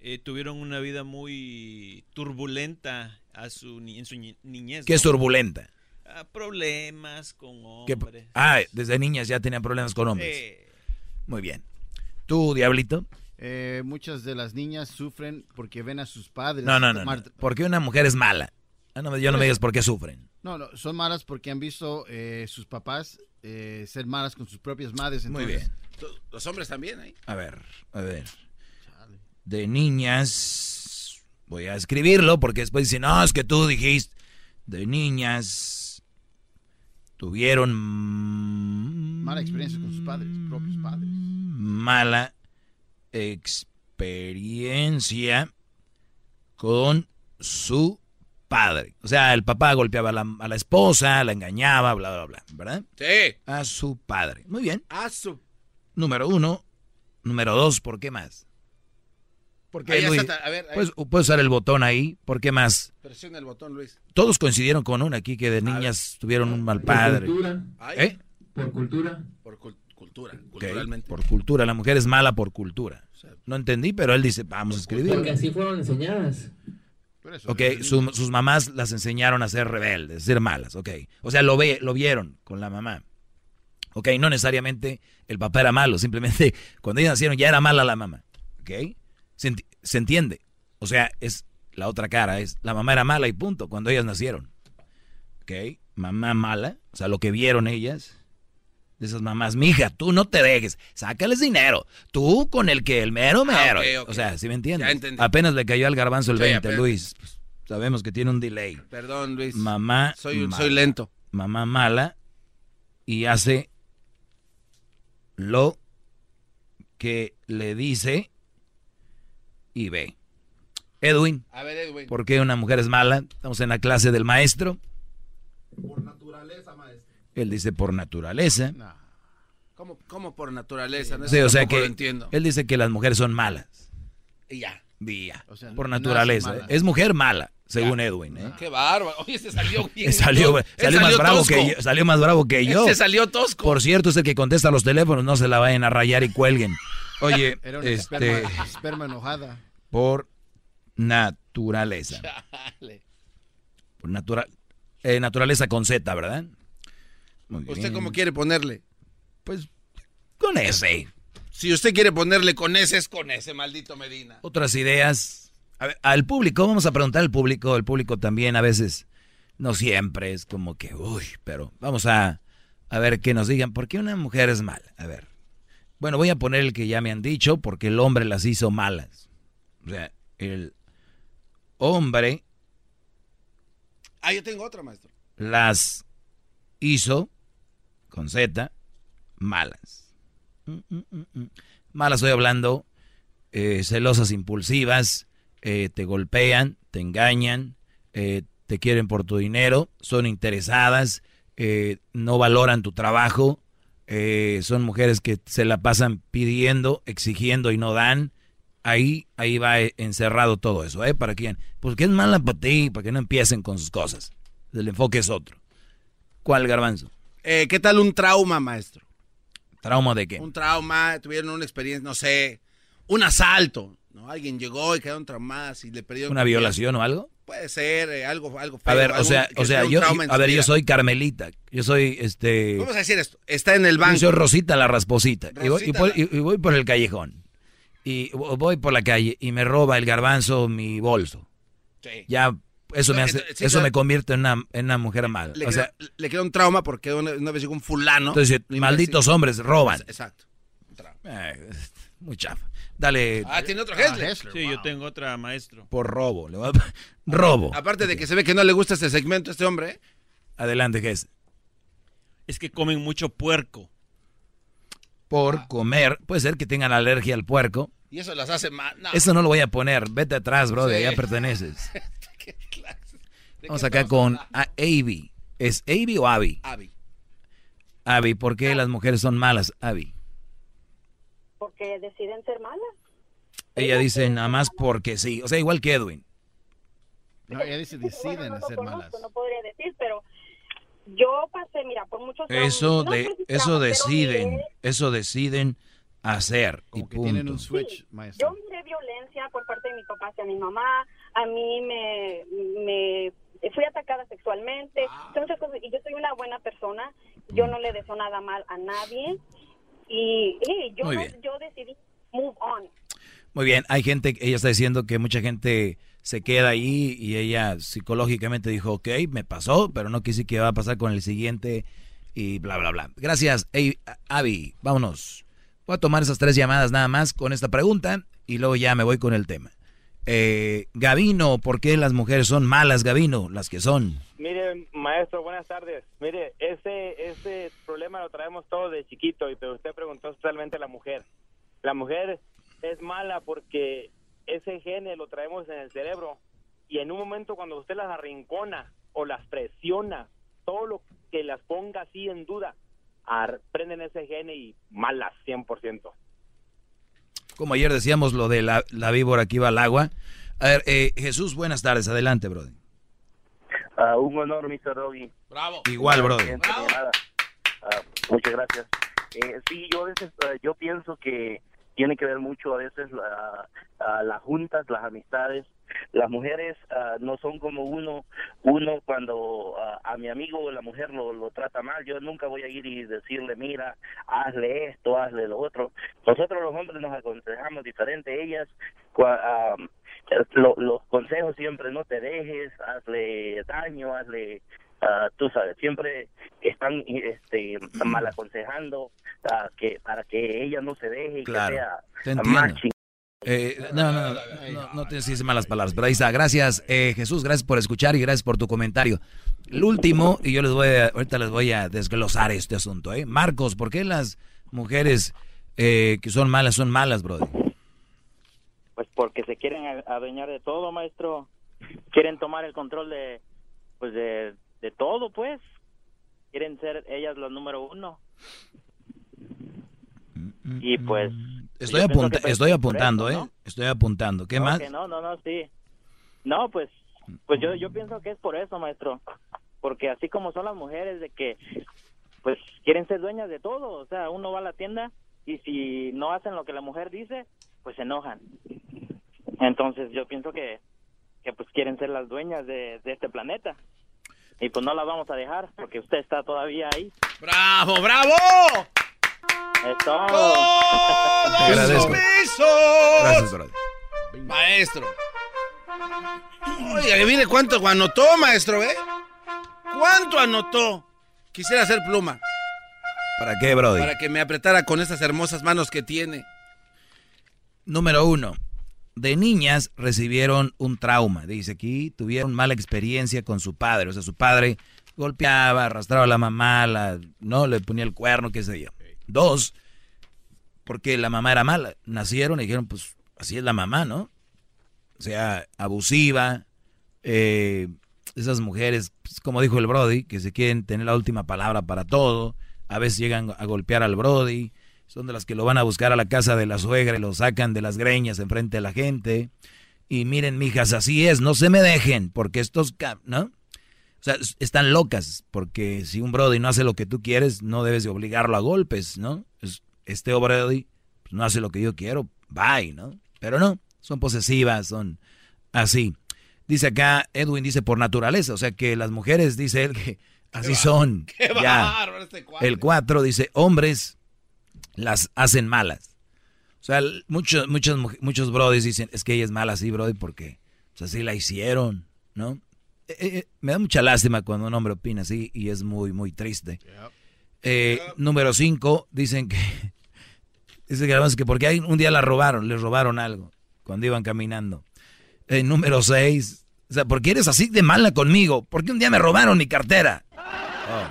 S35: Eh, tuvieron una vida muy turbulenta a su, ni- en su ni- niñez.
S6: ¿Qué es turbulenta?
S35: Problemas con
S6: ¿Qué-
S35: hombres.
S6: ah, desde niñas ya tenían problemas con hombres.
S35: Eh,
S6: Muy bien. ¿Tú, Diablito?
S36: Eh, muchas de las niñas sufren porque ven a sus padres.
S6: No, no, no.
S36: tomar-
S6: no. ¿Por qué una mujer es mala? Ah, no, yo no me digas por qué sufren.
S36: No, no, son malas porque han visto eh, sus papás eh, ser malas con sus propias madres.
S6: Muy
S36: entonces-
S4: Los hombres también ahí.
S6: A ver, a ver. De niñas. Voy a escribirlo porque después dicen, no, es que tú dijiste. De niñas. Tuvieron
S36: Mala experiencia con sus padres, propios padres.
S6: mala experiencia con su padre. O sea, el papá golpeaba a la, a la esposa, la engañaba, bla, bla, bla, ¿verdad?
S4: Sí.
S6: A su padre. Muy bien.
S4: A su.
S6: Número uno. Número dos, ¿por qué más? ¿Por qué,
S4: Ahí ya
S6: Luis?
S4: está, a ver, ahí.
S6: Puedes, puedes usar el botón ahí. ¿Por qué más?
S4: Presiona el botón, Luis.
S6: Todos coincidieron con una aquí que de niñas tuvieron un mal padre.
S4: Ay.
S6: ¿Eh?
S4: Por cultura. Por cul- cultura, culturalmente.
S6: Por cultura. La mujer es mala por cultura. No entendí, pero él dice, vamos a escribir.
S8: Porque así fueron enseñadas.
S6: Ok, su- sus mamás las enseñaron a ser rebeldes, a ser malas, ok. O sea, lo, ve, lo vieron con la mamá. Ok, no necesariamente el papá era malo, simplemente cuando ellos nacieron ya era mala la mamá. Ok, se, enti- se entiende. O sea, es la otra cara, es la mamá era mala y punto, cuando ellas nacieron. Ok, mamá mala, o sea, lo que vieron ellas, de esas mamás, mija, tú no te dejes, sácales dinero, tú con el que el mero mero.
S4: ok, ok.
S6: O sea, ¿sí me entiendes?
S4: Ya entendí.
S6: Apenas le cayó al garbanzo el
S4: Sí,
S6: 20,
S4: apenas.
S6: Luis. Pues, sabemos que tiene un delay.
S4: Perdón, Luis.
S6: Mamá.
S4: Soy,
S6: mala.
S4: soy lento.
S6: Mamá mala y hace lo que le dice y ve. Edwin,
S4: A ver, Edwin.
S6: ¿por qué una mujer es mala? Estamos en la clase del maestro.
S4: Por naturaleza, maestro.
S6: Él dice por naturaleza.
S4: ¿Cómo, cómo por naturaleza? No,
S6: Sí,
S4: Eso
S6: o sea
S4: tampoco
S6: que
S4: lo entiendo.
S6: él dice que las mujeres son malas.
S4: Y ya.
S6: Y ya.
S4: O sea,
S6: por naturaleza. Es mujer mala, según Edwin. ¿eh?
S4: Qué bárbaro. Oye, se salió bien.
S6: Salió, más bravo
S4: tosco.
S6: que yo, salió más bravo que yo.
S4: Ese salió tosco.
S6: Por cierto, es el que contesta los teléfonos, no se la vayan a rayar y cuelguen. Oye,
S36: Era una
S6: este,
S36: esperma, esperma enojada.
S6: Por naturaleza.
S4: Chale.
S6: Por natura- eh, naturaleza con Z, ¿verdad? Muy
S4: ¿Usted
S6: bien.
S4: cómo quiere ponerle?
S6: Pues con ese.
S4: Si usted quiere ponerle con ese, es con ese, maldito Medina.
S6: Otras ideas. A ver, al público, vamos a preguntar al público. El público también a veces, no siempre, es como que, uy, pero vamos a, a ver que nos digan, ¿por qué una mujer es mala? A ver. Bueno, voy a poner el que ya me han dicho, porque el hombre las hizo malas. O sea, el hombre
S4: Ah, yo tengo otra, maestro.
S6: las hizo, con Z, malas. Mm, mm, mm. Malas estoy hablando, eh, celosas impulsivas, eh, te golpean, te engañan, eh, te quieren por tu dinero, son interesadas, no valoran tu trabajo, son mujeres que se la pasan pidiendo, exigiendo y no dan. Ahí, ahí va encerrado todo eso, ¿eh? ¿Para quién? Porque es mala para ti, para que no empiecen con sus cosas. El enfoque es otro. ¿Cuál garbanzo?
S4: Eh, ¿Qué tal un trauma, maestro?
S6: ¿Trauma de qué?
S4: Un trauma, tuvieron una experiencia, no sé, un asalto, ¿no? Alguien llegó y quedaron traumadas y le perdieron...
S6: ¿Una violación o algo?
S4: Puede ser, eh, algo, algo feo.
S6: A ver, o sea, o sea, yo, a ver, yo soy Carmelita, yo soy, este,
S4: Vamos a decir esto, está en el banco.
S6: yo soy Rosita la rasposita, y voy, y voy por el callejón, y voy por la calle, y me roba el garbanzo mi bolso.
S4: Sí.
S6: Ya, eso me hace,
S4: sí,
S6: eso me convierte en una, en una mujer mala.
S4: Le,
S6: o sea,
S4: queda, le queda un trauma porque una, una vez llegó un fulano.
S6: entonces, malditos hombres roban.
S4: Exacto.
S6: Eh, muy chafa. Dale.
S4: Ah, tiene otro
S35: Ah,
S4: Hessler.
S35: Sí, yo tengo otra, maestro.
S6: Por robo. le voy a- robo.
S4: Aparte de que se ve que no le gusta este segmento a este hombre. ¿eh?
S6: Adelante, ¿qué es?
S35: Es que comen mucho puerco.
S6: Por comer. Puede ser que tengan alergia al puerco.
S4: Y eso las hace mal. No.
S6: Eso no lo voy a poner. Vete atrás, bro. De
S4: Sí.
S6: allá perteneces.
S4: ¿Qué clase? ¿De
S6: Vamos acá con Avi. ¿Es Avi o Avi?
S4: Abby.
S6: Avi, ¿por qué las mujeres son malas, Avi?
S18: Porque deciden ser malas.
S6: Ella dice nada más porque sí. O sea, igual que Edwin.
S36: No, ella dice deciden
S18: Bueno, no
S36: ser malas.
S18: conozco, no podría decir, pero yo pasé, mira, por muchos años,
S6: Eso
S18: no
S6: de eso deciden, eso deciden hacer y
S36: que tienen
S6: punto.
S36: un switch,
S18: Sí,
S36: maestro.
S18: Yo miré violencia por parte de mi papá hacia mi mamá, a mí me, me fui atacada sexualmente,
S6: Ah.
S18: entonces pues, y yo soy una buena persona, yo no le deseo nada mal a nadie y, yo,
S6: Muy
S18: no-
S6: bien.
S18: yo decidí move on.
S6: Muy bien, hay gente, ella está diciendo que mucha gente se queda ahí y ella psicológicamente dijo, ok, me pasó, pero no quise que va a pasar con el siguiente y bla, bla, bla. Gracias, Ey, Avi, vámonos. Voy a tomar esas tres llamadas nada más con esta pregunta y luego ya me voy con el tema. Eh, Gavino, ¿por qué las mujeres son malas, Gavino? Las que son.
S37: Mire, maestro, buenas tardes. Mire, ese, ese problema lo traemos todos de chiquito, y pero usted preguntó totalmente a la mujer. La mujer es mala porque ese gene lo traemos en el cerebro y en un momento cuando usted las arrincona o las presiona, todo lo que las ponga así en duda, prenden ese gene y malas 100%.
S6: Como ayer decíamos lo de la, la víbora que iba al agua. A ver, eh, Jesús, buenas tardes, adelante, brother.
S38: Ah, un honor, Mr. Doggy.
S8: Bravo.
S6: Igual, brother.
S38: Ah, muchas gracias. Eh, sí, yo a veces, eh, yo pienso que tiene que ver mucho a veces la, a las juntas, las amistades. Las mujeres ah, no son como uno, uno cuando ah, a mi amigo la mujer lo, lo trata mal, yo nunca voy a ir y decirle, mira, hazle esto, hazle lo otro. Nosotros los hombres nos aconsejamos diferente, ellas, cua- ah, lo- los consejos siempre no te dejes, hazle daño, hazle, tú sabes, siempre están este, mal aconsejando que para que ella no se deje y
S6: Claro,
S38: que sea
S6: te. Eh, no, no, no, no, no te decís malas palabras, pero ahí está. Gracias, eh, Jesús, gracias por escuchar y gracias por tu comentario. El último, y yo les voy a, ahorita les voy a desglosar este asunto, ¿eh? Marcos, ¿por qué las mujeres eh, que son malas son malas, brother?
S39: Pues porque se quieren adueñar de todo, maestro. Quieren tomar el control de, pues de, de todo, pues. Quieren ser ellas las número uno. Y pues...
S6: Estoy,
S39: yo pienso
S6: apunta- estoy
S39: eso,
S6: apuntando,
S39: ¿no?
S6: ¿eh? Estoy apuntando. ¿Qué
S39: No,
S6: más?
S39: que no, no, no, sí. No, pues, pues yo, yo pienso que es por eso, maestro. Porque así como son las mujeres de que, pues, quieren ser dueñas de todo. O sea, uno va a la tienda y si no hacen lo que la mujer dice, pues se enojan. Entonces yo pienso que, que pues quieren ser las dueñas de, de este planeta. Y pues no las vamos a dejar porque usted está todavía ahí.
S8: ¡Bravo, bravo!
S39: Es todo.
S6: Te agradezco. Gracias, brother.
S8: Maestro. Oiga, mire cuánto anotó, maestro, ¿eh? ¿Cuánto anotó? Quisiera hacer pluma.
S6: ¿Para qué, brother?
S8: Para que me apretara con esas hermosas manos que tiene.
S6: Número uno, de niñas recibieron un trauma. Dice aquí, tuvieron mala experiencia con su padre. O sea, su padre golpeaba, arrastraba a la mamá, la, no le ponía el cuerno, qué sé yo. Dos, porque la mamá era mala. Nacieron y dijeron, pues así es la mamá, ¿no? O sea, abusiva. eh, esas mujeres, pues, como dijo el Brody, que se quieren tener la última palabra para todo. A veces llegan a golpear al Brody. Son de las que lo van a buscar a la casa de la suegra y lo sacan de las greñas enfrente de la gente. Y miren, mijas, así es, no se me dejen, porque estos, ¿no? O sea, es- están locas, porque si un Brody no hace lo que tú quieres, no debes de obligarlo a golpes, ¿no? Es- Este Brody pues, no hace lo que yo quiero, bye, ¿no? Pero no, son posesivas, son así. Dice acá, Edwin dice por naturaleza, o sea que las mujeres, dice él, que así son.
S8: ¡Qué
S6: ya.
S8: este!
S6: El 4 dice, hombres las hacen malas. O sea, muchos, muchos, muchos brodis dicen, es que ella es mala así, brody, porque pues, así la hicieron, ¿no? Eh, eh, me da mucha lástima cuando un hombre opina así y es muy, muy triste. Eh, Número 5, dicen que, dice que además que porque un día la robaron, les robaron algo cuando iban caminando. Eh, número 6, o sea, ¿por qué eres así de mala conmigo? Porque un día me robaron mi cartera. Oh.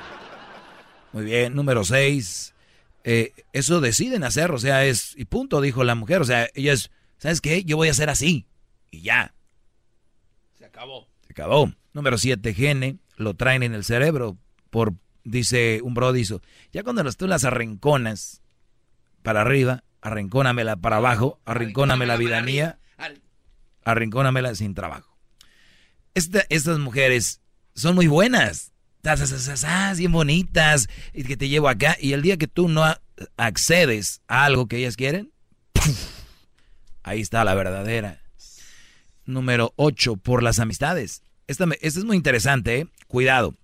S6: Muy bien, número 6. eso deciden hacer, o sea, es, y punto, dijo la mujer, o sea, ella es, ¿sabes qué? Yo voy a hacer así, y ya,
S8: Se acabó.
S6: Acabó. Número 7, gene, lo traen en el cerebro, por, dice un bro, dice, ya cuando las- tú las arrinconas para arriba, arrincónamela para abajo, arrincóname la vida mía, arrincónamela sin trabajo. Esta- estas mujeres son muy buenas, bien bonitas, y que te llevo acá, y el día que tú no accedes a algo que ellas quieren, ahí está la verdadera. Número 8, por las amistades. Esta, esta es muy interesante, ¿eh? cuidado.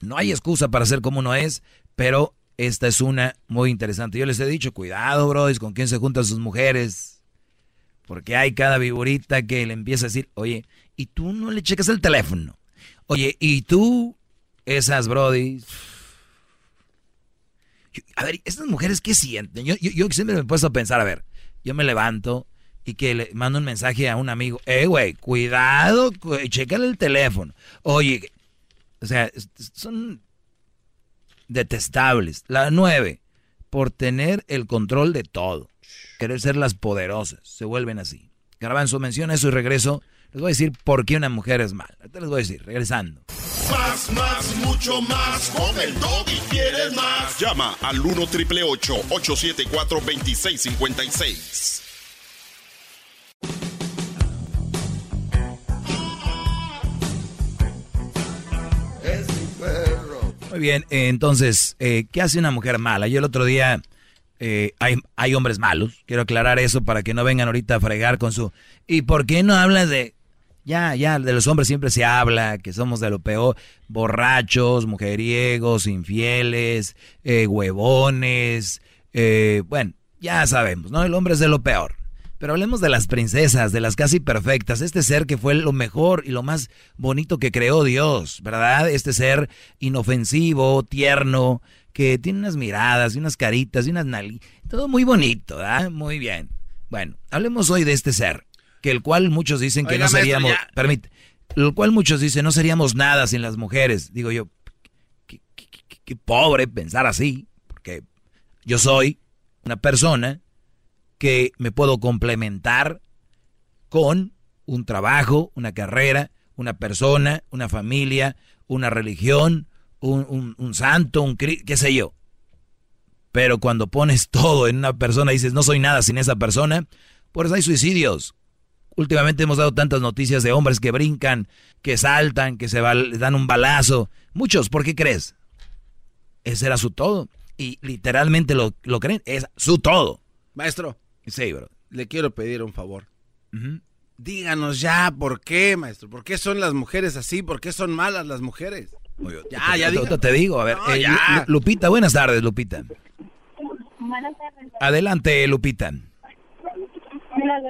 S6: No hay excusa para ser como uno es, pero esta es una muy interesante. Yo les he dicho, cuidado, bros, con quién se juntan sus mujeres. Porque hay cada viborita que le empieza a decir, oye, ¿y tú no le checas el teléfono? Oye, ¿y tú? Esas, brody. A ver, estas mujeres, ¿qué sienten? Yo, yo, siempre me he puesto a pensar, a ver, yo me levanto y que le mando un mensaje a un amigo, eh, güey, cuidado, chécale el teléfono. Oye, o sea, son detestables. La nueve, por tener el control de todo. Querer ser las poderosas. Se vuelven así. su mención eso y regreso. Les voy a decir por qué una mujer es mala. Ahorita les voy a decir, regresando.
S1: Más, más, mucho más. Con el y quieres más. Llama al 1 triple 874 2656.
S6: Bien, entonces, eh, ¿qué hace una mujer mala? Yo el otro día, eh, hay, hay hombres malos, quiero aclarar eso para que no vengan ahorita a fregar con su... ¿Y por qué no hablas de...? Ya, ya, de los hombres siempre se habla, que somos de lo peor, borrachos, mujeriegos, infieles, eh, huevones, bueno, ya sabemos, ¿no? El hombre es de lo peor. Pero hablemos de las princesas, de las casi perfectas, este ser que fue lo mejor y lo más bonito que creó Dios, ¿verdad? Este ser inofensivo, tierno, que tiene unas miradas y unas caritas y unas narices, todo muy bonito, ¿verdad? Muy bien. Bueno, hablemos hoy de este ser, que el cual muchos dicen que no seríamos, permite, el cual muchos dicen no seríamos nada sin las mujeres. Digo yo, qué pobre pensar así, porque yo soy una persona que me puedo complementar con un trabajo, una carrera, una persona, una familia, una religión, un, santo, un qué sé yo. Pero cuando pones todo en una persona y dices, no soy nada sin esa persona, por eso hay suicidios. Últimamente hemos dado tantas noticias de hombres que brincan, que saltan, que se dan un balazo. Muchos, ¿por qué crees? Ese era su todo. Y literalmente lo, lo creen, es su todo.
S8: Maestro,
S6: Sí, bro.
S8: Le quiero pedir un favor. Díganos ya por qué, maestro. ¿Por qué son las mujeres así? ¿Por qué son malas las mujeres?
S6: ya, ya digo. Te digo, a ver. Eh, Lupita, buenas tardes, Lupita.
S27: Buenas tardes.
S6: Adelante, Lupita.
S27: Mira,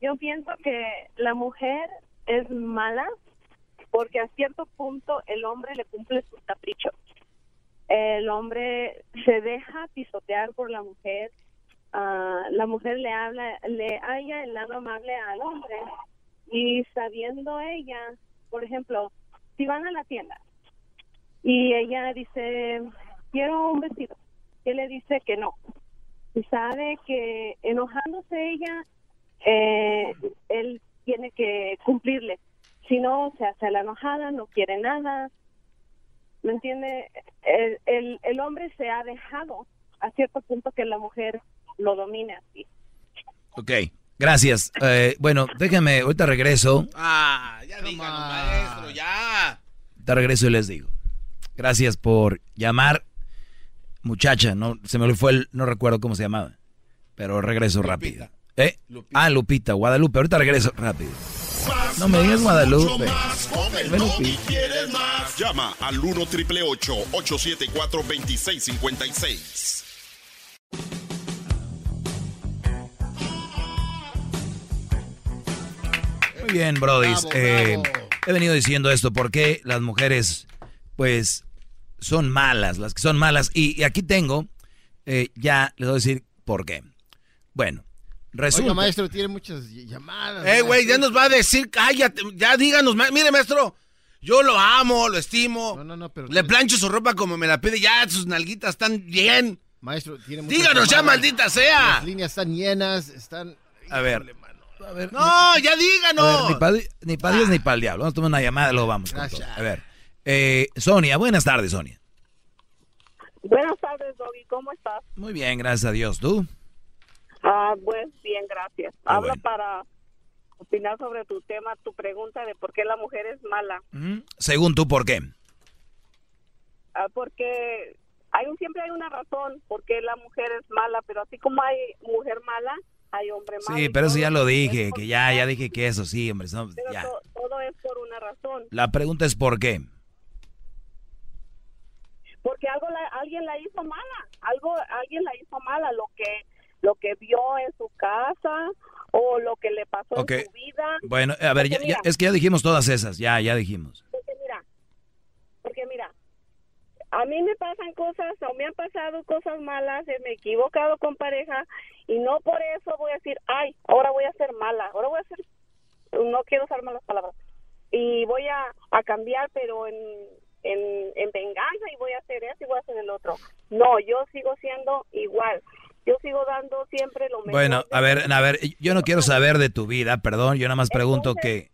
S27: yo pienso que la mujer es mala porque a cierto punto el hombre le cumple sus caprichos. El hombre se deja pisotear por la mujer la mujer le habla, le haya el lado amable al hombre y sabiendo ella, por ejemplo, si van a la tienda y ella dice, quiero un vestido, él le dice que no. Y sabe que enojándose ella, eh, él tiene que cumplirle. Si no, se hace la enojada, no quiere nada. ¿Me entiende? El, el, el hombre se ha dejado a cierto punto que la mujer lo domine así.
S6: Ok, gracias. Eh, bueno, déjame, ahorita regreso.
S8: Ah, ya díganos, maestro, ya.
S6: Te regreso y les digo. Gracias por llamar. Muchacha, no se me fue el, no recuerdo cómo se llamaba. Pero regreso rápido. ¿Eh? Ah, Lupita, Guadalupe. Ahorita regreso rápido. no me digas Guadalupe.
S1: Llama al 1 triple 874 2656.
S6: Muy bien, Brody. Eh, he venido diciendo esto porque las mujeres, pues, son malas, las que son malas. Y, aquí tengo, eh, ya les voy a decir por qué. Bueno, resulta...
S36: Oiga, maestro, tiene muchas llamadas.
S8: Eh, güey, ya nos va a decir, cállate, ya díganos, mire, maestro, yo lo amo, lo estimo. No, no, no, pero... Le plancho su ropa como me la pide, ya sus nalguitas están bien.
S36: Maestro, tiene muchas
S8: Díganos ya, maldita sea.
S36: Las líneas están llenas, están...
S6: A ver,
S8: no, ya díganos.
S6: ni para Dios ni para el diablo. Vamos a tomar una llamada y luego vamos. A ver. Eh, Sonia, buenas tardes, Sonia.
S27: Buenas tardes, Doggy. ¿Cómo estás?
S6: Muy bien, gracias a Dios. ¿Tú?
S27: Ah, pues bien, gracias. Habla para opinar sobre tu tema, tu pregunta de por qué la mujer es mala.
S6: Según tú, ¿por qué?
S27: ah, porque hay un, siempre hay una razón porque la mujer es mala, pero así como hay mujer mala, hay hombre malo.
S6: Sí, pero eso ya lo dije, que ya, ya dije que eso sí, hombre. no,
S27: Pero
S6: ya.
S27: to- todo es por una razón.
S6: La pregunta es por qué.
S27: porque algo la- alguien la hizo mala, algo alguien la hizo mala, lo que lo que vio en su casa o lo que le pasó en su vida.
S6: Bueno, a ver, ya, es que ya dijimos todas esas, ya, ya dijimos.
S27: porque mira, porque mira, a mí me pasan cosas o me han pasado cosas malas, eh, me he equivocado con pareja y no por eso voy a decir, ay, ahora voy a ser mala, ahora voy a ser, no quiero usar malas palabras y voy a, a cambiar, pero en, en, en venganza y voy a hacer eso y voy a hacer el otro. No, yo sigo siendo igual. Yo sigo dando siempre lo mejor.
S6: Bueno, a ver, a ver, yo no quiero saber de tu vida, perdón, yo nada más pregunto que,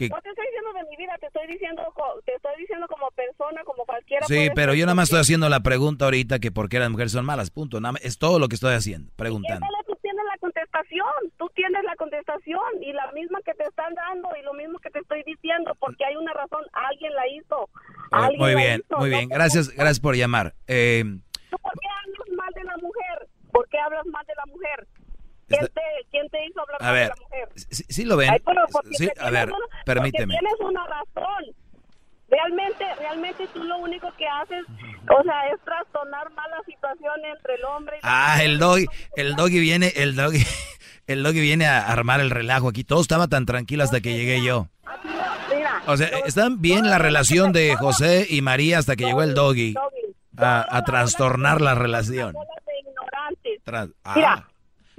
S6: que
S27: No te estoy diciendo de mi vida, te estoy diciendo, te estoy diciendo como persona, como cualquiera.
S6: sí, pero yo nada más estoy haciendo la pregunta ahorita que por qué las mujeres son malas, punto, nada más, es todo lo que estoy haciendo, preguntando.
S27: Tú tienes la contestación, tú tienes la contestación y la misma que te están dando y lo mismo que te estoy diciendo, porque hay una razón, alguien la hizo.
S6: Eh,
S27: alguien
S6: muy
S27: la
S6: bien,
S27: hizo,
S6: muy
S27: no
S6: bien,
S27: por-
S6: gracias, gracias por llamar. Eh,
S27: ¿Tú por qué hablas mal de la mujer? ¿Por qué hablas mal de la mujer? ¿Quién te, quién te hizo hablar
S6: a ver,
S27: la mujer?
S6: sí, sí lo ven,
S27: Ay, pero
S6: sí, a ver,
S27: una-
S6: permíteme.
S27: Tienes una razón. Realmente, realmente tú lo único que haces, o sea, es trastornar más la situación entre el hombre y
S6: Ah, el doggy, el doggy viene, el doggy, el doggy viene a armar el relajo aquí. Todo estaba tan tranquilo hasta que llegué yo. O sea, están bien la relación de José y María hasta que llegó el doggy a, a trastornar la relación. ah,
S27: Mira, si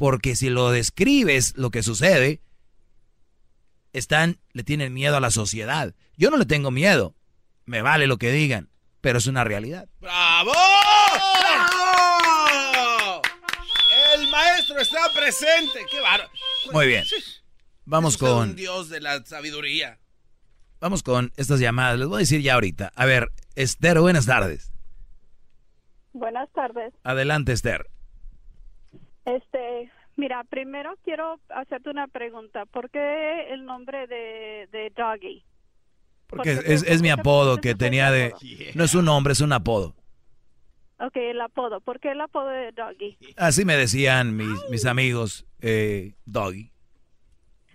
S6: porque si lo describes lo que sucede, están, le tienen miedo a la sociedad. Yo no le tengo miedo, me vale lo que digan, pero es una realidad.
S8: ¡Bravo! ¡Bravo! El maestro está presente. ¡Qué bárbaro!
S6: Muy bien. Vamos con...
S8: un dios de la sabiduría.
S6: Vamos con estas llamadas. Les voy a decir ya ahorita. A ver, Esther, buenas tardes.
S40: Buenas tardes.
S6: Adelante, Esther.
S40: Este, mira, primero quiero hacerte una pregunta. ¿Por qué el nombre de, de Doggy?
S6: Porque es, es mi apodo que tenía de... No es un nombre, es un apodo.
S40: Ok, el apodo. ¿Por qué el apodo de Doggy?
S6: Así me decían mis, mis amigos, eh, Doggy.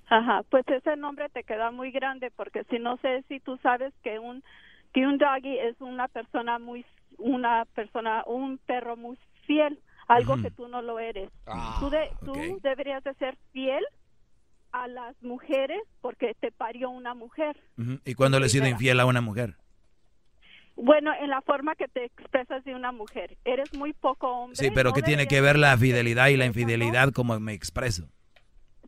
S40: Ajá, pues ese nombre te queda muy grande porque si no sé si tú sabes que un que un doggy es una persona muy una persona un perro muy fiel, algo que tú no lo eres.
S6: Ah,
S40: tú de- tú deberías de ser fiel a las mujeres porque te parió una mujer.
S6: Ujú. ¿Y cuándo le he sido infiel a una mujer?
S40: Bueno, en la forma que te expresas de una mujer, eres muy poco hombre.
S6: Sí, pero
S40: no
S6: ¿qué tiene que ver la fidelidad y la infidelidad como me expreso?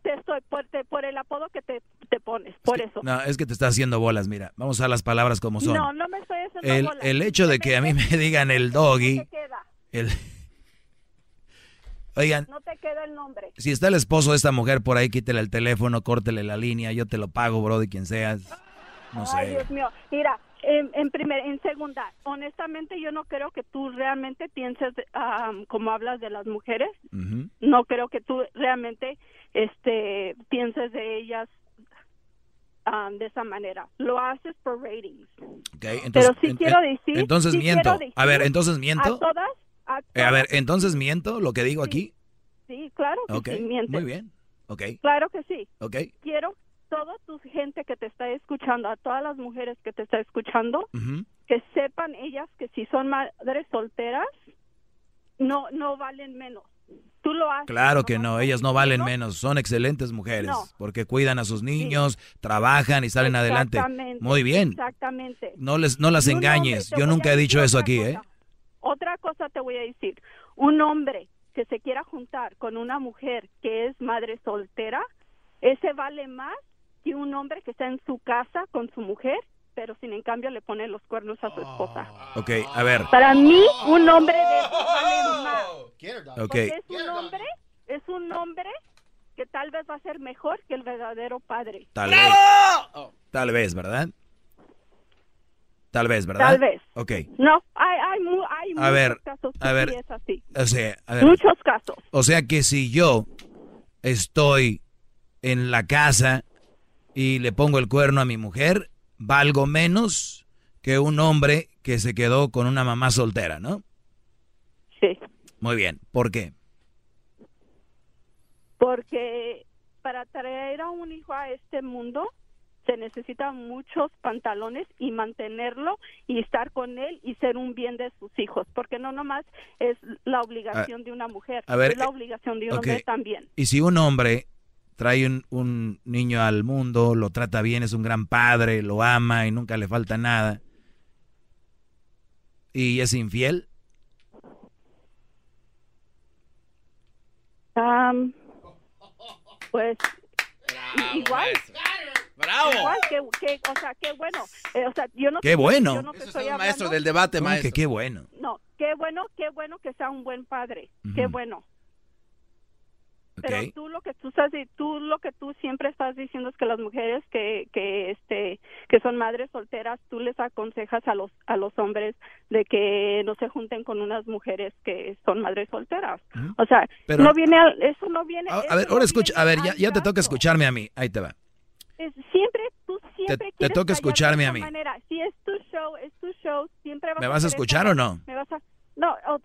S40: Te estoy por, te- por el apodo que te, te pones, por eso.
S6: No, es que te está haciendo bolas, mira. Vamos a las palabras como son.
S40: No, no me estoy haciendo
S6: el,
S40: bolas.
S6: el hecho de que a mí me digan el doggy, el... Oigan,
S40: no te queda el nombre.
S6: si está el esposo de esta mujer por ahí, quítele el teléfono, córtele la línea, yo te lo pago, bro, de quien seas. No
S40: Ay,
S6: sé.
S40: Dios mío. Mira, en, en primer, en segunda, honestamente yo no creo que tú realmente pienses como hablas de las mujeres. No creo que tú realmente este pienses de ellas de esa manera. Lo haces por ratings.
S6: Ok, entonces,
S40: Pero sí
S6: en-
S40: quiero decir.
S6: Entonces
S40: sí
S6: miento.
S40: decir
S6: A ver, entonces miento.
S40: A todas, a
S6: Eh, a ver, entonces miento lo que digo aquí.
S40: sí, claro que
S6: Ok,
S40: sí, mientes.
S6: muy bien. Ok,
S40: Claro que sí.
S6: ok.
S40: Quiero toda tu gente que te está escuchando, a todas las mujeres que te está escuchando, que sepan ellas que si son madres solteras, no no valen menos. Tú lo haces.
S6: Claro que no, ellas no valen menos, son excelentes mujeres,
S40: No.
S6: porque cuidan a sus niños, trabajan y salen adelante. Muy bien.
S40: Exactamente.
S6: No les no las engañes. Yo nunca he dicho eso aquí,
S40: cosa.
S6: ¿eh?
S40: Otra cosa te voy a decir. Un hombre que se quiera juntar con una mujer que es madre soltera, ese vale más que un hombre que está en su casa con su mujer, pero sin en cambio le pone los cuernos a su esposa.
S6: Ok, a ver.
S40: Para mí, un hombre de esos vale más.
S6: Ok.
S40: Porque es un hombre, es un hombre que tal vez va a ser mejor que el verdadero padre.
S6: Tal vez. Tal vez, ¿verdad? Tal vez, ¿verdad?
S40: Tal vez.
S6: Ok.
S40: No, hay, hay, hay muchos
S6: ver,
S40: casos que
S6: a ver.
S40: sí es así.
S6: O sea, a ver.
S40: Muchos casos.
S6: O sea que si yo estoy en la casa y le pongo el cuerno a mi mujer, valgo menos que un hombre que se quedó con una mamá soltera, ¿no?
S40: Sí.
S6: Muy bien. ¿Por qué?
S40: Porque para traer a un hijo a este mundo se necesitan muchos pantalones y mantenerlo y estar con él y ser un bien de sus hijos, porque no nomás es la obligación
S6: A-
S40: de una mujer,
S6: a ver,
S40: es la obligación de un hombre también.
S6: Y si un hombre trae un, un niño al mundo, lo trata bien, es un gran padre, lo ama y nunca le falta nada, y es infiel,
S40: pues igual.
S8: ¡Bravo!
S40: Igual que, que- o sea, qué bueno. Eh, o sea, yo no
S6: ¡Qué bueno!
S40: yo no te
S8: Eso
S40: estoy hablando-
S8: maestro del debate,
S6: ¿Cómo que
S8: maestro.
S6: qué bueno?
S40: No, qué bueno, qué bueno que sea un buen padre. Qué bueno. Pero
S6: Ok.
S40: tú lo que tú estás tú lo que tú siempre estás diciendo es que las mujeres que que este que son madres solteras, tú les aconsejas a los a los hombres de que no se junten con unas mujeres que son madres solteras. O sea,
S6: Pero-
S40: no viene al- eso no viene
S6: A, a ver,
S40: no
S6: ahora escucha, a ver,
S40: al
S6: ya, ya te toca escucharme a mí, ahí te va.
S40: Es- siempre tú siempre
S6: te
S40: quieres
S6: toca
S40: de
S6: escucharme a mí.
S40: manera. Si es tu show, es tu show, siempre vas
S6: ¿Me vas a escuchar o no?
S40: Me vas a No, o-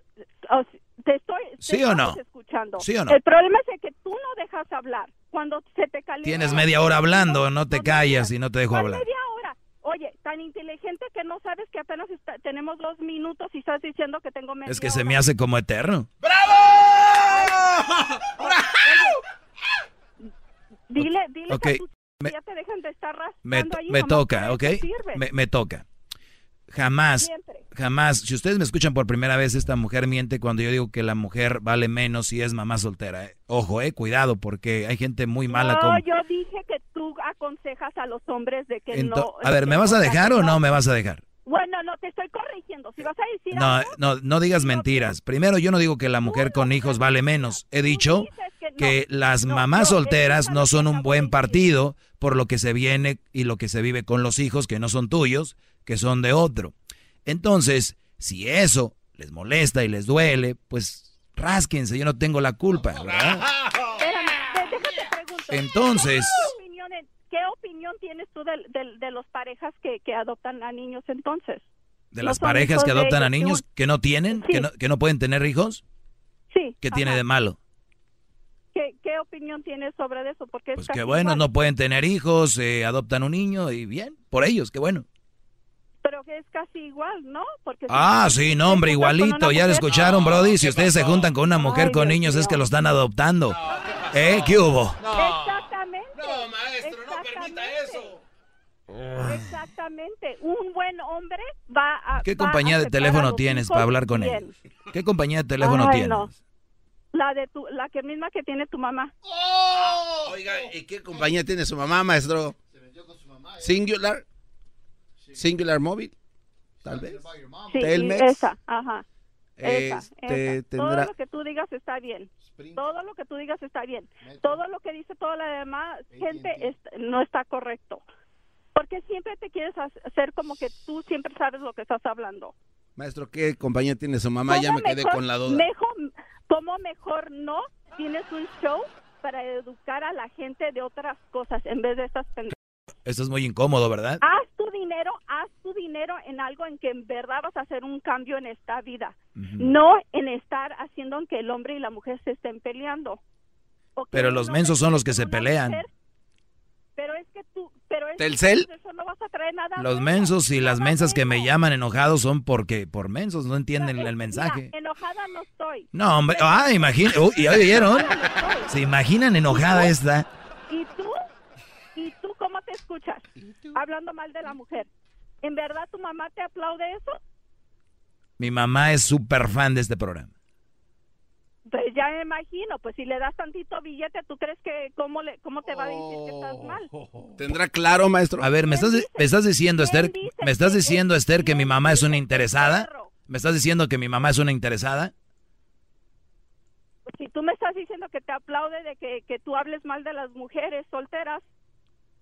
S40: o- te estoy te
S6: ¿Sí o no?
S40: escuchando.
S6: ¿Sí o no?
S40: El problema es que tú no dejas hablar. Cuando se te calienta
S6: Tienes media hora hablando, no te callas y no te dejo
S40: ¿Cuál
S6: hablar.
S40: media hora? Oye, tan inteligente que no sabes que apenas está- tenemos dos minutos y estás diciendo que tengo media
S6: Es que se me hace como eterno.
S40: Dile, dile
S6: Ok,
S40: que tú
S6: me-
S40: ya te dejan de estar
S6: Me, me toca, ¿ok? Me, me toca. Jamás,
S40: Siempre.
S6: jamás, si ustedes me escuchan por primera vez, esta mujer miente cuando yo digo que la mujer vale menos si es mamá soltera. eh. Ojo, eh, cuidado, porque hay gente muy mala
S40: no,
S6: como...
S40: yo dije que tú aconsejas a los hombres de que
S6: Ento-
S40: no...
S6: a ver, ¿me vas a dejar o no me vas a dejar?
S40: Bueno, no, te estoy corrigiendo. Si vas a decir
S6: No,
S40: algo,
S6: no, no digas mentiras. Primero, yo no digo que la mujer con hijos vale menos. He dicho que las mamás solteras no son un buen partido por lo que se viene y lo que se vive con los hijos que no son tuyos, que son de otro. Entonces, si eso les molesta y les duele, pues rásquense, yo no tengo la culpa, ¿verdad? Entonces-
S40: ¿Qué opinión, qué tienes tú del- del- de, los parejas que, que adoptan a niños entonces?
S6: ¿De
S40: No
S6: las parejas que
S40: de
S6: adoptan a niños que no tienen?
S40: Sí.
S6: Que, no, ¿Que no pueden tener hijos?
S40: Sí.
S6: ¿Qué tiene
S40: ajá.
S6: de malo?
S40: ¿Qué, qué opinión tienes sobre eso? Porque es
S6: Pues que bueno,
S40: igual.
S6: no pueden tener hijos, eh, adoptan un niño y bien, por ellos, qué bueno.
S40: Pero que es casi igual, ¿no? Porque si
S6: Ah,
S40: tú
S6: sí, no, hombre, igualito, ya lo escucharon, Brody. Si ustedes se juntan con una mujer
S40: Ay,
S6: con
S40: Dios
S6: niños, es que lo están adoptando. ¿Eh? ¿Qué hubo?
S40: Exactamente.
S8: No, maestro, no.
S40: Exactamente. Un buen hombre va a.
S6: ¿Qué
S40: va a
S6: compañía de teléfono tienes para hablar con
S40: bien.
S6: ellos? ¿Qué compañía de teléfono
S40: Ay,
S6: tienes?
S40: no. La de tu, la que misma que tiene tu mamá.
S8: Oiga, ¿y qué compañía tiene su mamá, maestro? Singular. Singular Móvil. Tal vez.
S40: Sí,
S8: Telmex.
S40: esa, ajá. Esa,
S8: Este,
S40: esa.
S8: tendrá-
S40: Todo lo que tú digas está bien. Todo lo que tú digas está bien. Todo lo que dice toda la demás gente es- no está correcto. Porque siempre te quieres ha- hacer como que tú siempre sabes lo que estás hablando.
S8: Maestro, ¿qué compañía tiene su mamá? Ya
S40: ¿Cómo
S8: me quedé
S40: mejor-
S8: con la duda.
S40: Mejor, ¿Cómo mejor no tienes un show para educar a la gente de otras cosas en vez de estas pendejadas?
S6: Esto es muy incómodo, ¿verdad?
S40: Haz tu dinero, haz tu dinero en algo en que en verdad vas a hacer un cambio en esta vida. No en estar haciendo que el hombre y la mujer se estén peleando.
S6: Pero los mensos son los que se pelean.
S40: mujer, pero es que tú, pero es
S6: ¿Telcel?
S40: eso no vas a traer nada
S6: Los
S40: bueno.
S6: mensos y las mensas que me llaman enojados son porque por mensos no entienden el mensaje.
S40: Mira, enojada no estoy.
S6: No, hombre, ah, imagina, uy, ¿ya oyeron? ¿Se imaginan enojada esta?
S40: ¿Y tú? ¿Y tú cómo te escuchas? Hablando mal de la mujer. ¿En verdad tu mamá te aplaude eso?
S6: Mi mamá es súper fan de este programa.
S40: Pues ya me imagino, pues si le das tantito billete, ¿tú crees que cómo, le, cómo te va a decir que estás mal?
S8: ¿Tendrá claro, maestro?
S6: A ver, ¿me estás, me estás diciendo, Esther, me estás diciendo, Esther, que mi mamá es una interesada? ¿Me estás diciendo que mi mamá es una interesada?
S40: Pues si tú me estás diciendo que te aplaude de que, que tú hables mal de las mujeres solteras,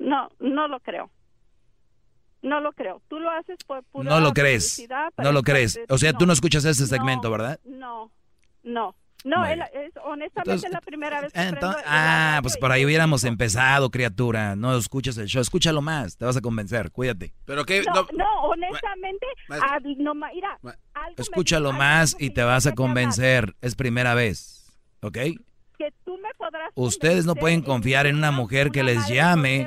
S40: no, no lo creo. No lo creo. Tú lo haces por pura
S6: No lo crees.
S40: publicidad,
S6: No lo crees. O sea, tú no escuchas ese
S40: No,
S6: segmento, ¿verdad?
S40: No, no. No, es, honestamente
S6: Entonces-
S40: es la primera vez que
S6: Entonces-
S40: el
S6: ah, pues por ahí hubiéramos empezado, criatura. No escuchas el show. Escúchalo más. Te vas a convencer. Cuídate.
S8: ¿Pero qué?
S40: No, no, honestamente,
S6: Maestro.
S40: ah, no, ma- mira, algo me
S6: Escúchalo más y te vas a convencer. Es primera vez. ¿Ok?
S40: que tú me podrás
S6: Ustedes no pueden confiar en una mujer que les llame.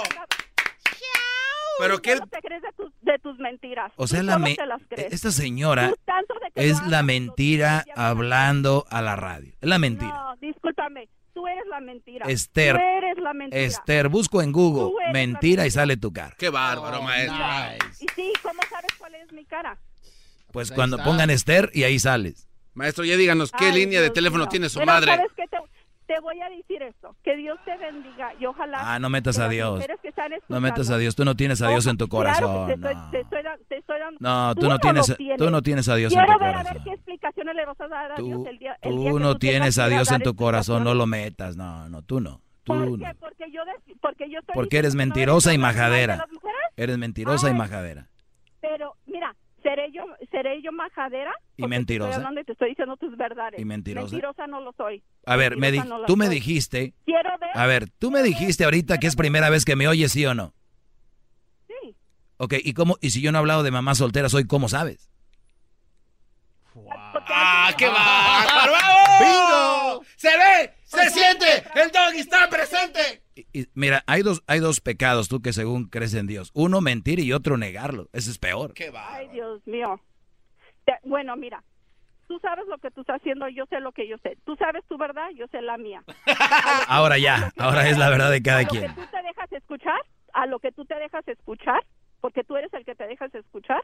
S8: Pero qué...
S40: ¿Cómo te crees de tus, de tus mentiras?
S6: O sea,
S40: Tú
S6: la me-
S40: te las crees.
S6: esta señora
S40: Tú tanto de que
S6: es la mentira hablando a la radio. Es la mentira.
S40: No, discúlpame, tú eres la mentira.
S6: Esther,
S40: Tú eres la mentira.
S6: Esther, busco en Google
S40: Tú eres la
S6: mentira y sale tu cara.
S8: Qué bárbaro, maestro.
S40: Y sí, ¿cómo sabes cuál es mi cara?
S6: Pues
S8: ahí
S6: cuando
S8: está.
S6: pongan Esther y ahí sales.
S8: Maestro, ya díganos, ¿qué
S40: Ay,
S8: línea de teléfono
S40: mío.
S8: tiene su
S40: Pero,
S8: madre?
S40: ¿sabes qué? Te, te voy a decir esto. Que Dios te bendiga y ojalá...
S6: Ah, no metas a Dios. No metas a Dios. Tú no tienes a Dios en tu corazón. No, tú no tienes, tú no tienes a Dios en
S40: Quiero
S6: tu
S40: ver a ver
S6: corazón.
S40: qué explicaciones le vas a dar a Dios el día, el día
S6: Tú no
S40: tú
S6: tienes a Dios en tu corazón. No lo metas. No, no, tú no. Tú
S40: ¿Por qué? Porque yo, porque yo estoy
S6: Porque eres mentirosa y majadera. Eres mentirosa y majadera.
S40: Pero, ¿seré yo, seré yo majadera?
S6: ¿Y mentirosa?
S40: Estoy hablando y te estoy diciendo tus verdades.
S6: ¿Y mentirosa?
S40: Mentirosa no lo soy.
S6: A ver, me
S40: no
S6: tú me dijiste.
S40: Quiero ver.
S6: A ver, tú me dijiste ahorita que es primera vez que me oyes, ¿sí o no?
S40: Sí.
S6: Ok, ¿y cómo? ¿Y si yo no he hablado de mamá soltera, soy cómo sabes?
S8: ¡Ah, qué va! ¡Bingo! ¡Se ve! ¡Se siente! ¡El doggy está presente!
S6: Y, mira, hay dos, hay dos pecados, tú que según crees en Dios. Uno mentir y otro negarlo. Ese es peor.
S8: ¡Qué va!
S40: Ay, Dios mío. bueno, mira, tú sabes lo que tú estás haciendo, yo sé lo que yo sé. Tú sabes tu verdad, yo sé la mía.
S6: ahora ya, ahora es la verdad de cada quien.
S40: A lo que tú te dejas escuchar, a lo que tú te dejas escuchar, porque tú eres el que te dejas escuchar,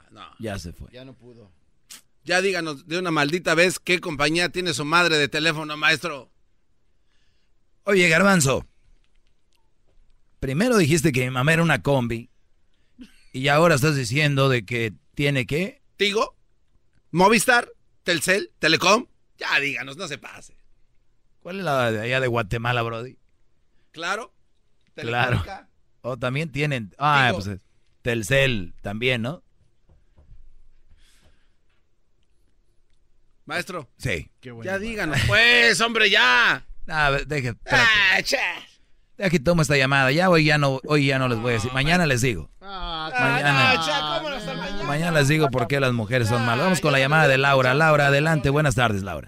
S6: Ya se fue.
S36: Ya no pudo.
S8: Ya díganos de una maldita vez qué compañía tiene su madre de teléfono, maestro.
S6: Oye, Garbanzo. Primero dijiste que mi mamá era una combi. Y ahora estás diciendo de que tiene qué?
S8: Tigo, Movistar, Telcel, Telecom. Ya díganos, no se pase.
S6: ¿Cuál es la de allá de Guatemala, Brody?
S8: Claro.
S6: Claro. O también tienen. Ah, pues Telcel también, ¿no?
S8: Maestro.
S6: Sí.
S8: ya díganos, pues, hombre, ya.
S6: Ah, deje. Ah, Aquí tomo esta llamada. Ya hoy ya no, hoy ya no les voy a decir. Mañana les digo.
S8: Ah,
S6: mañana, mañana les digo por qué las mujeres son malas. Vamos con la llamada de Laura. Laura, adelante. Buenas tardes, Laura.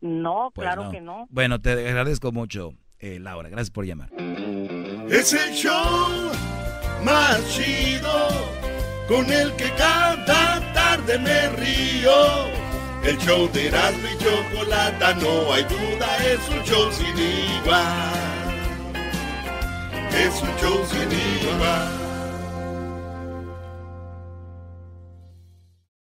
S41: No, pues claro que no.
S6: Bueno, te agradezco mucho, eh, Laura. Gracias por llamar.
S1: Es el show más chido con el que cada tarde me río. El show de Erasmo y Chocolata, no hay duda, es un show sin igual. Es un show sin igual.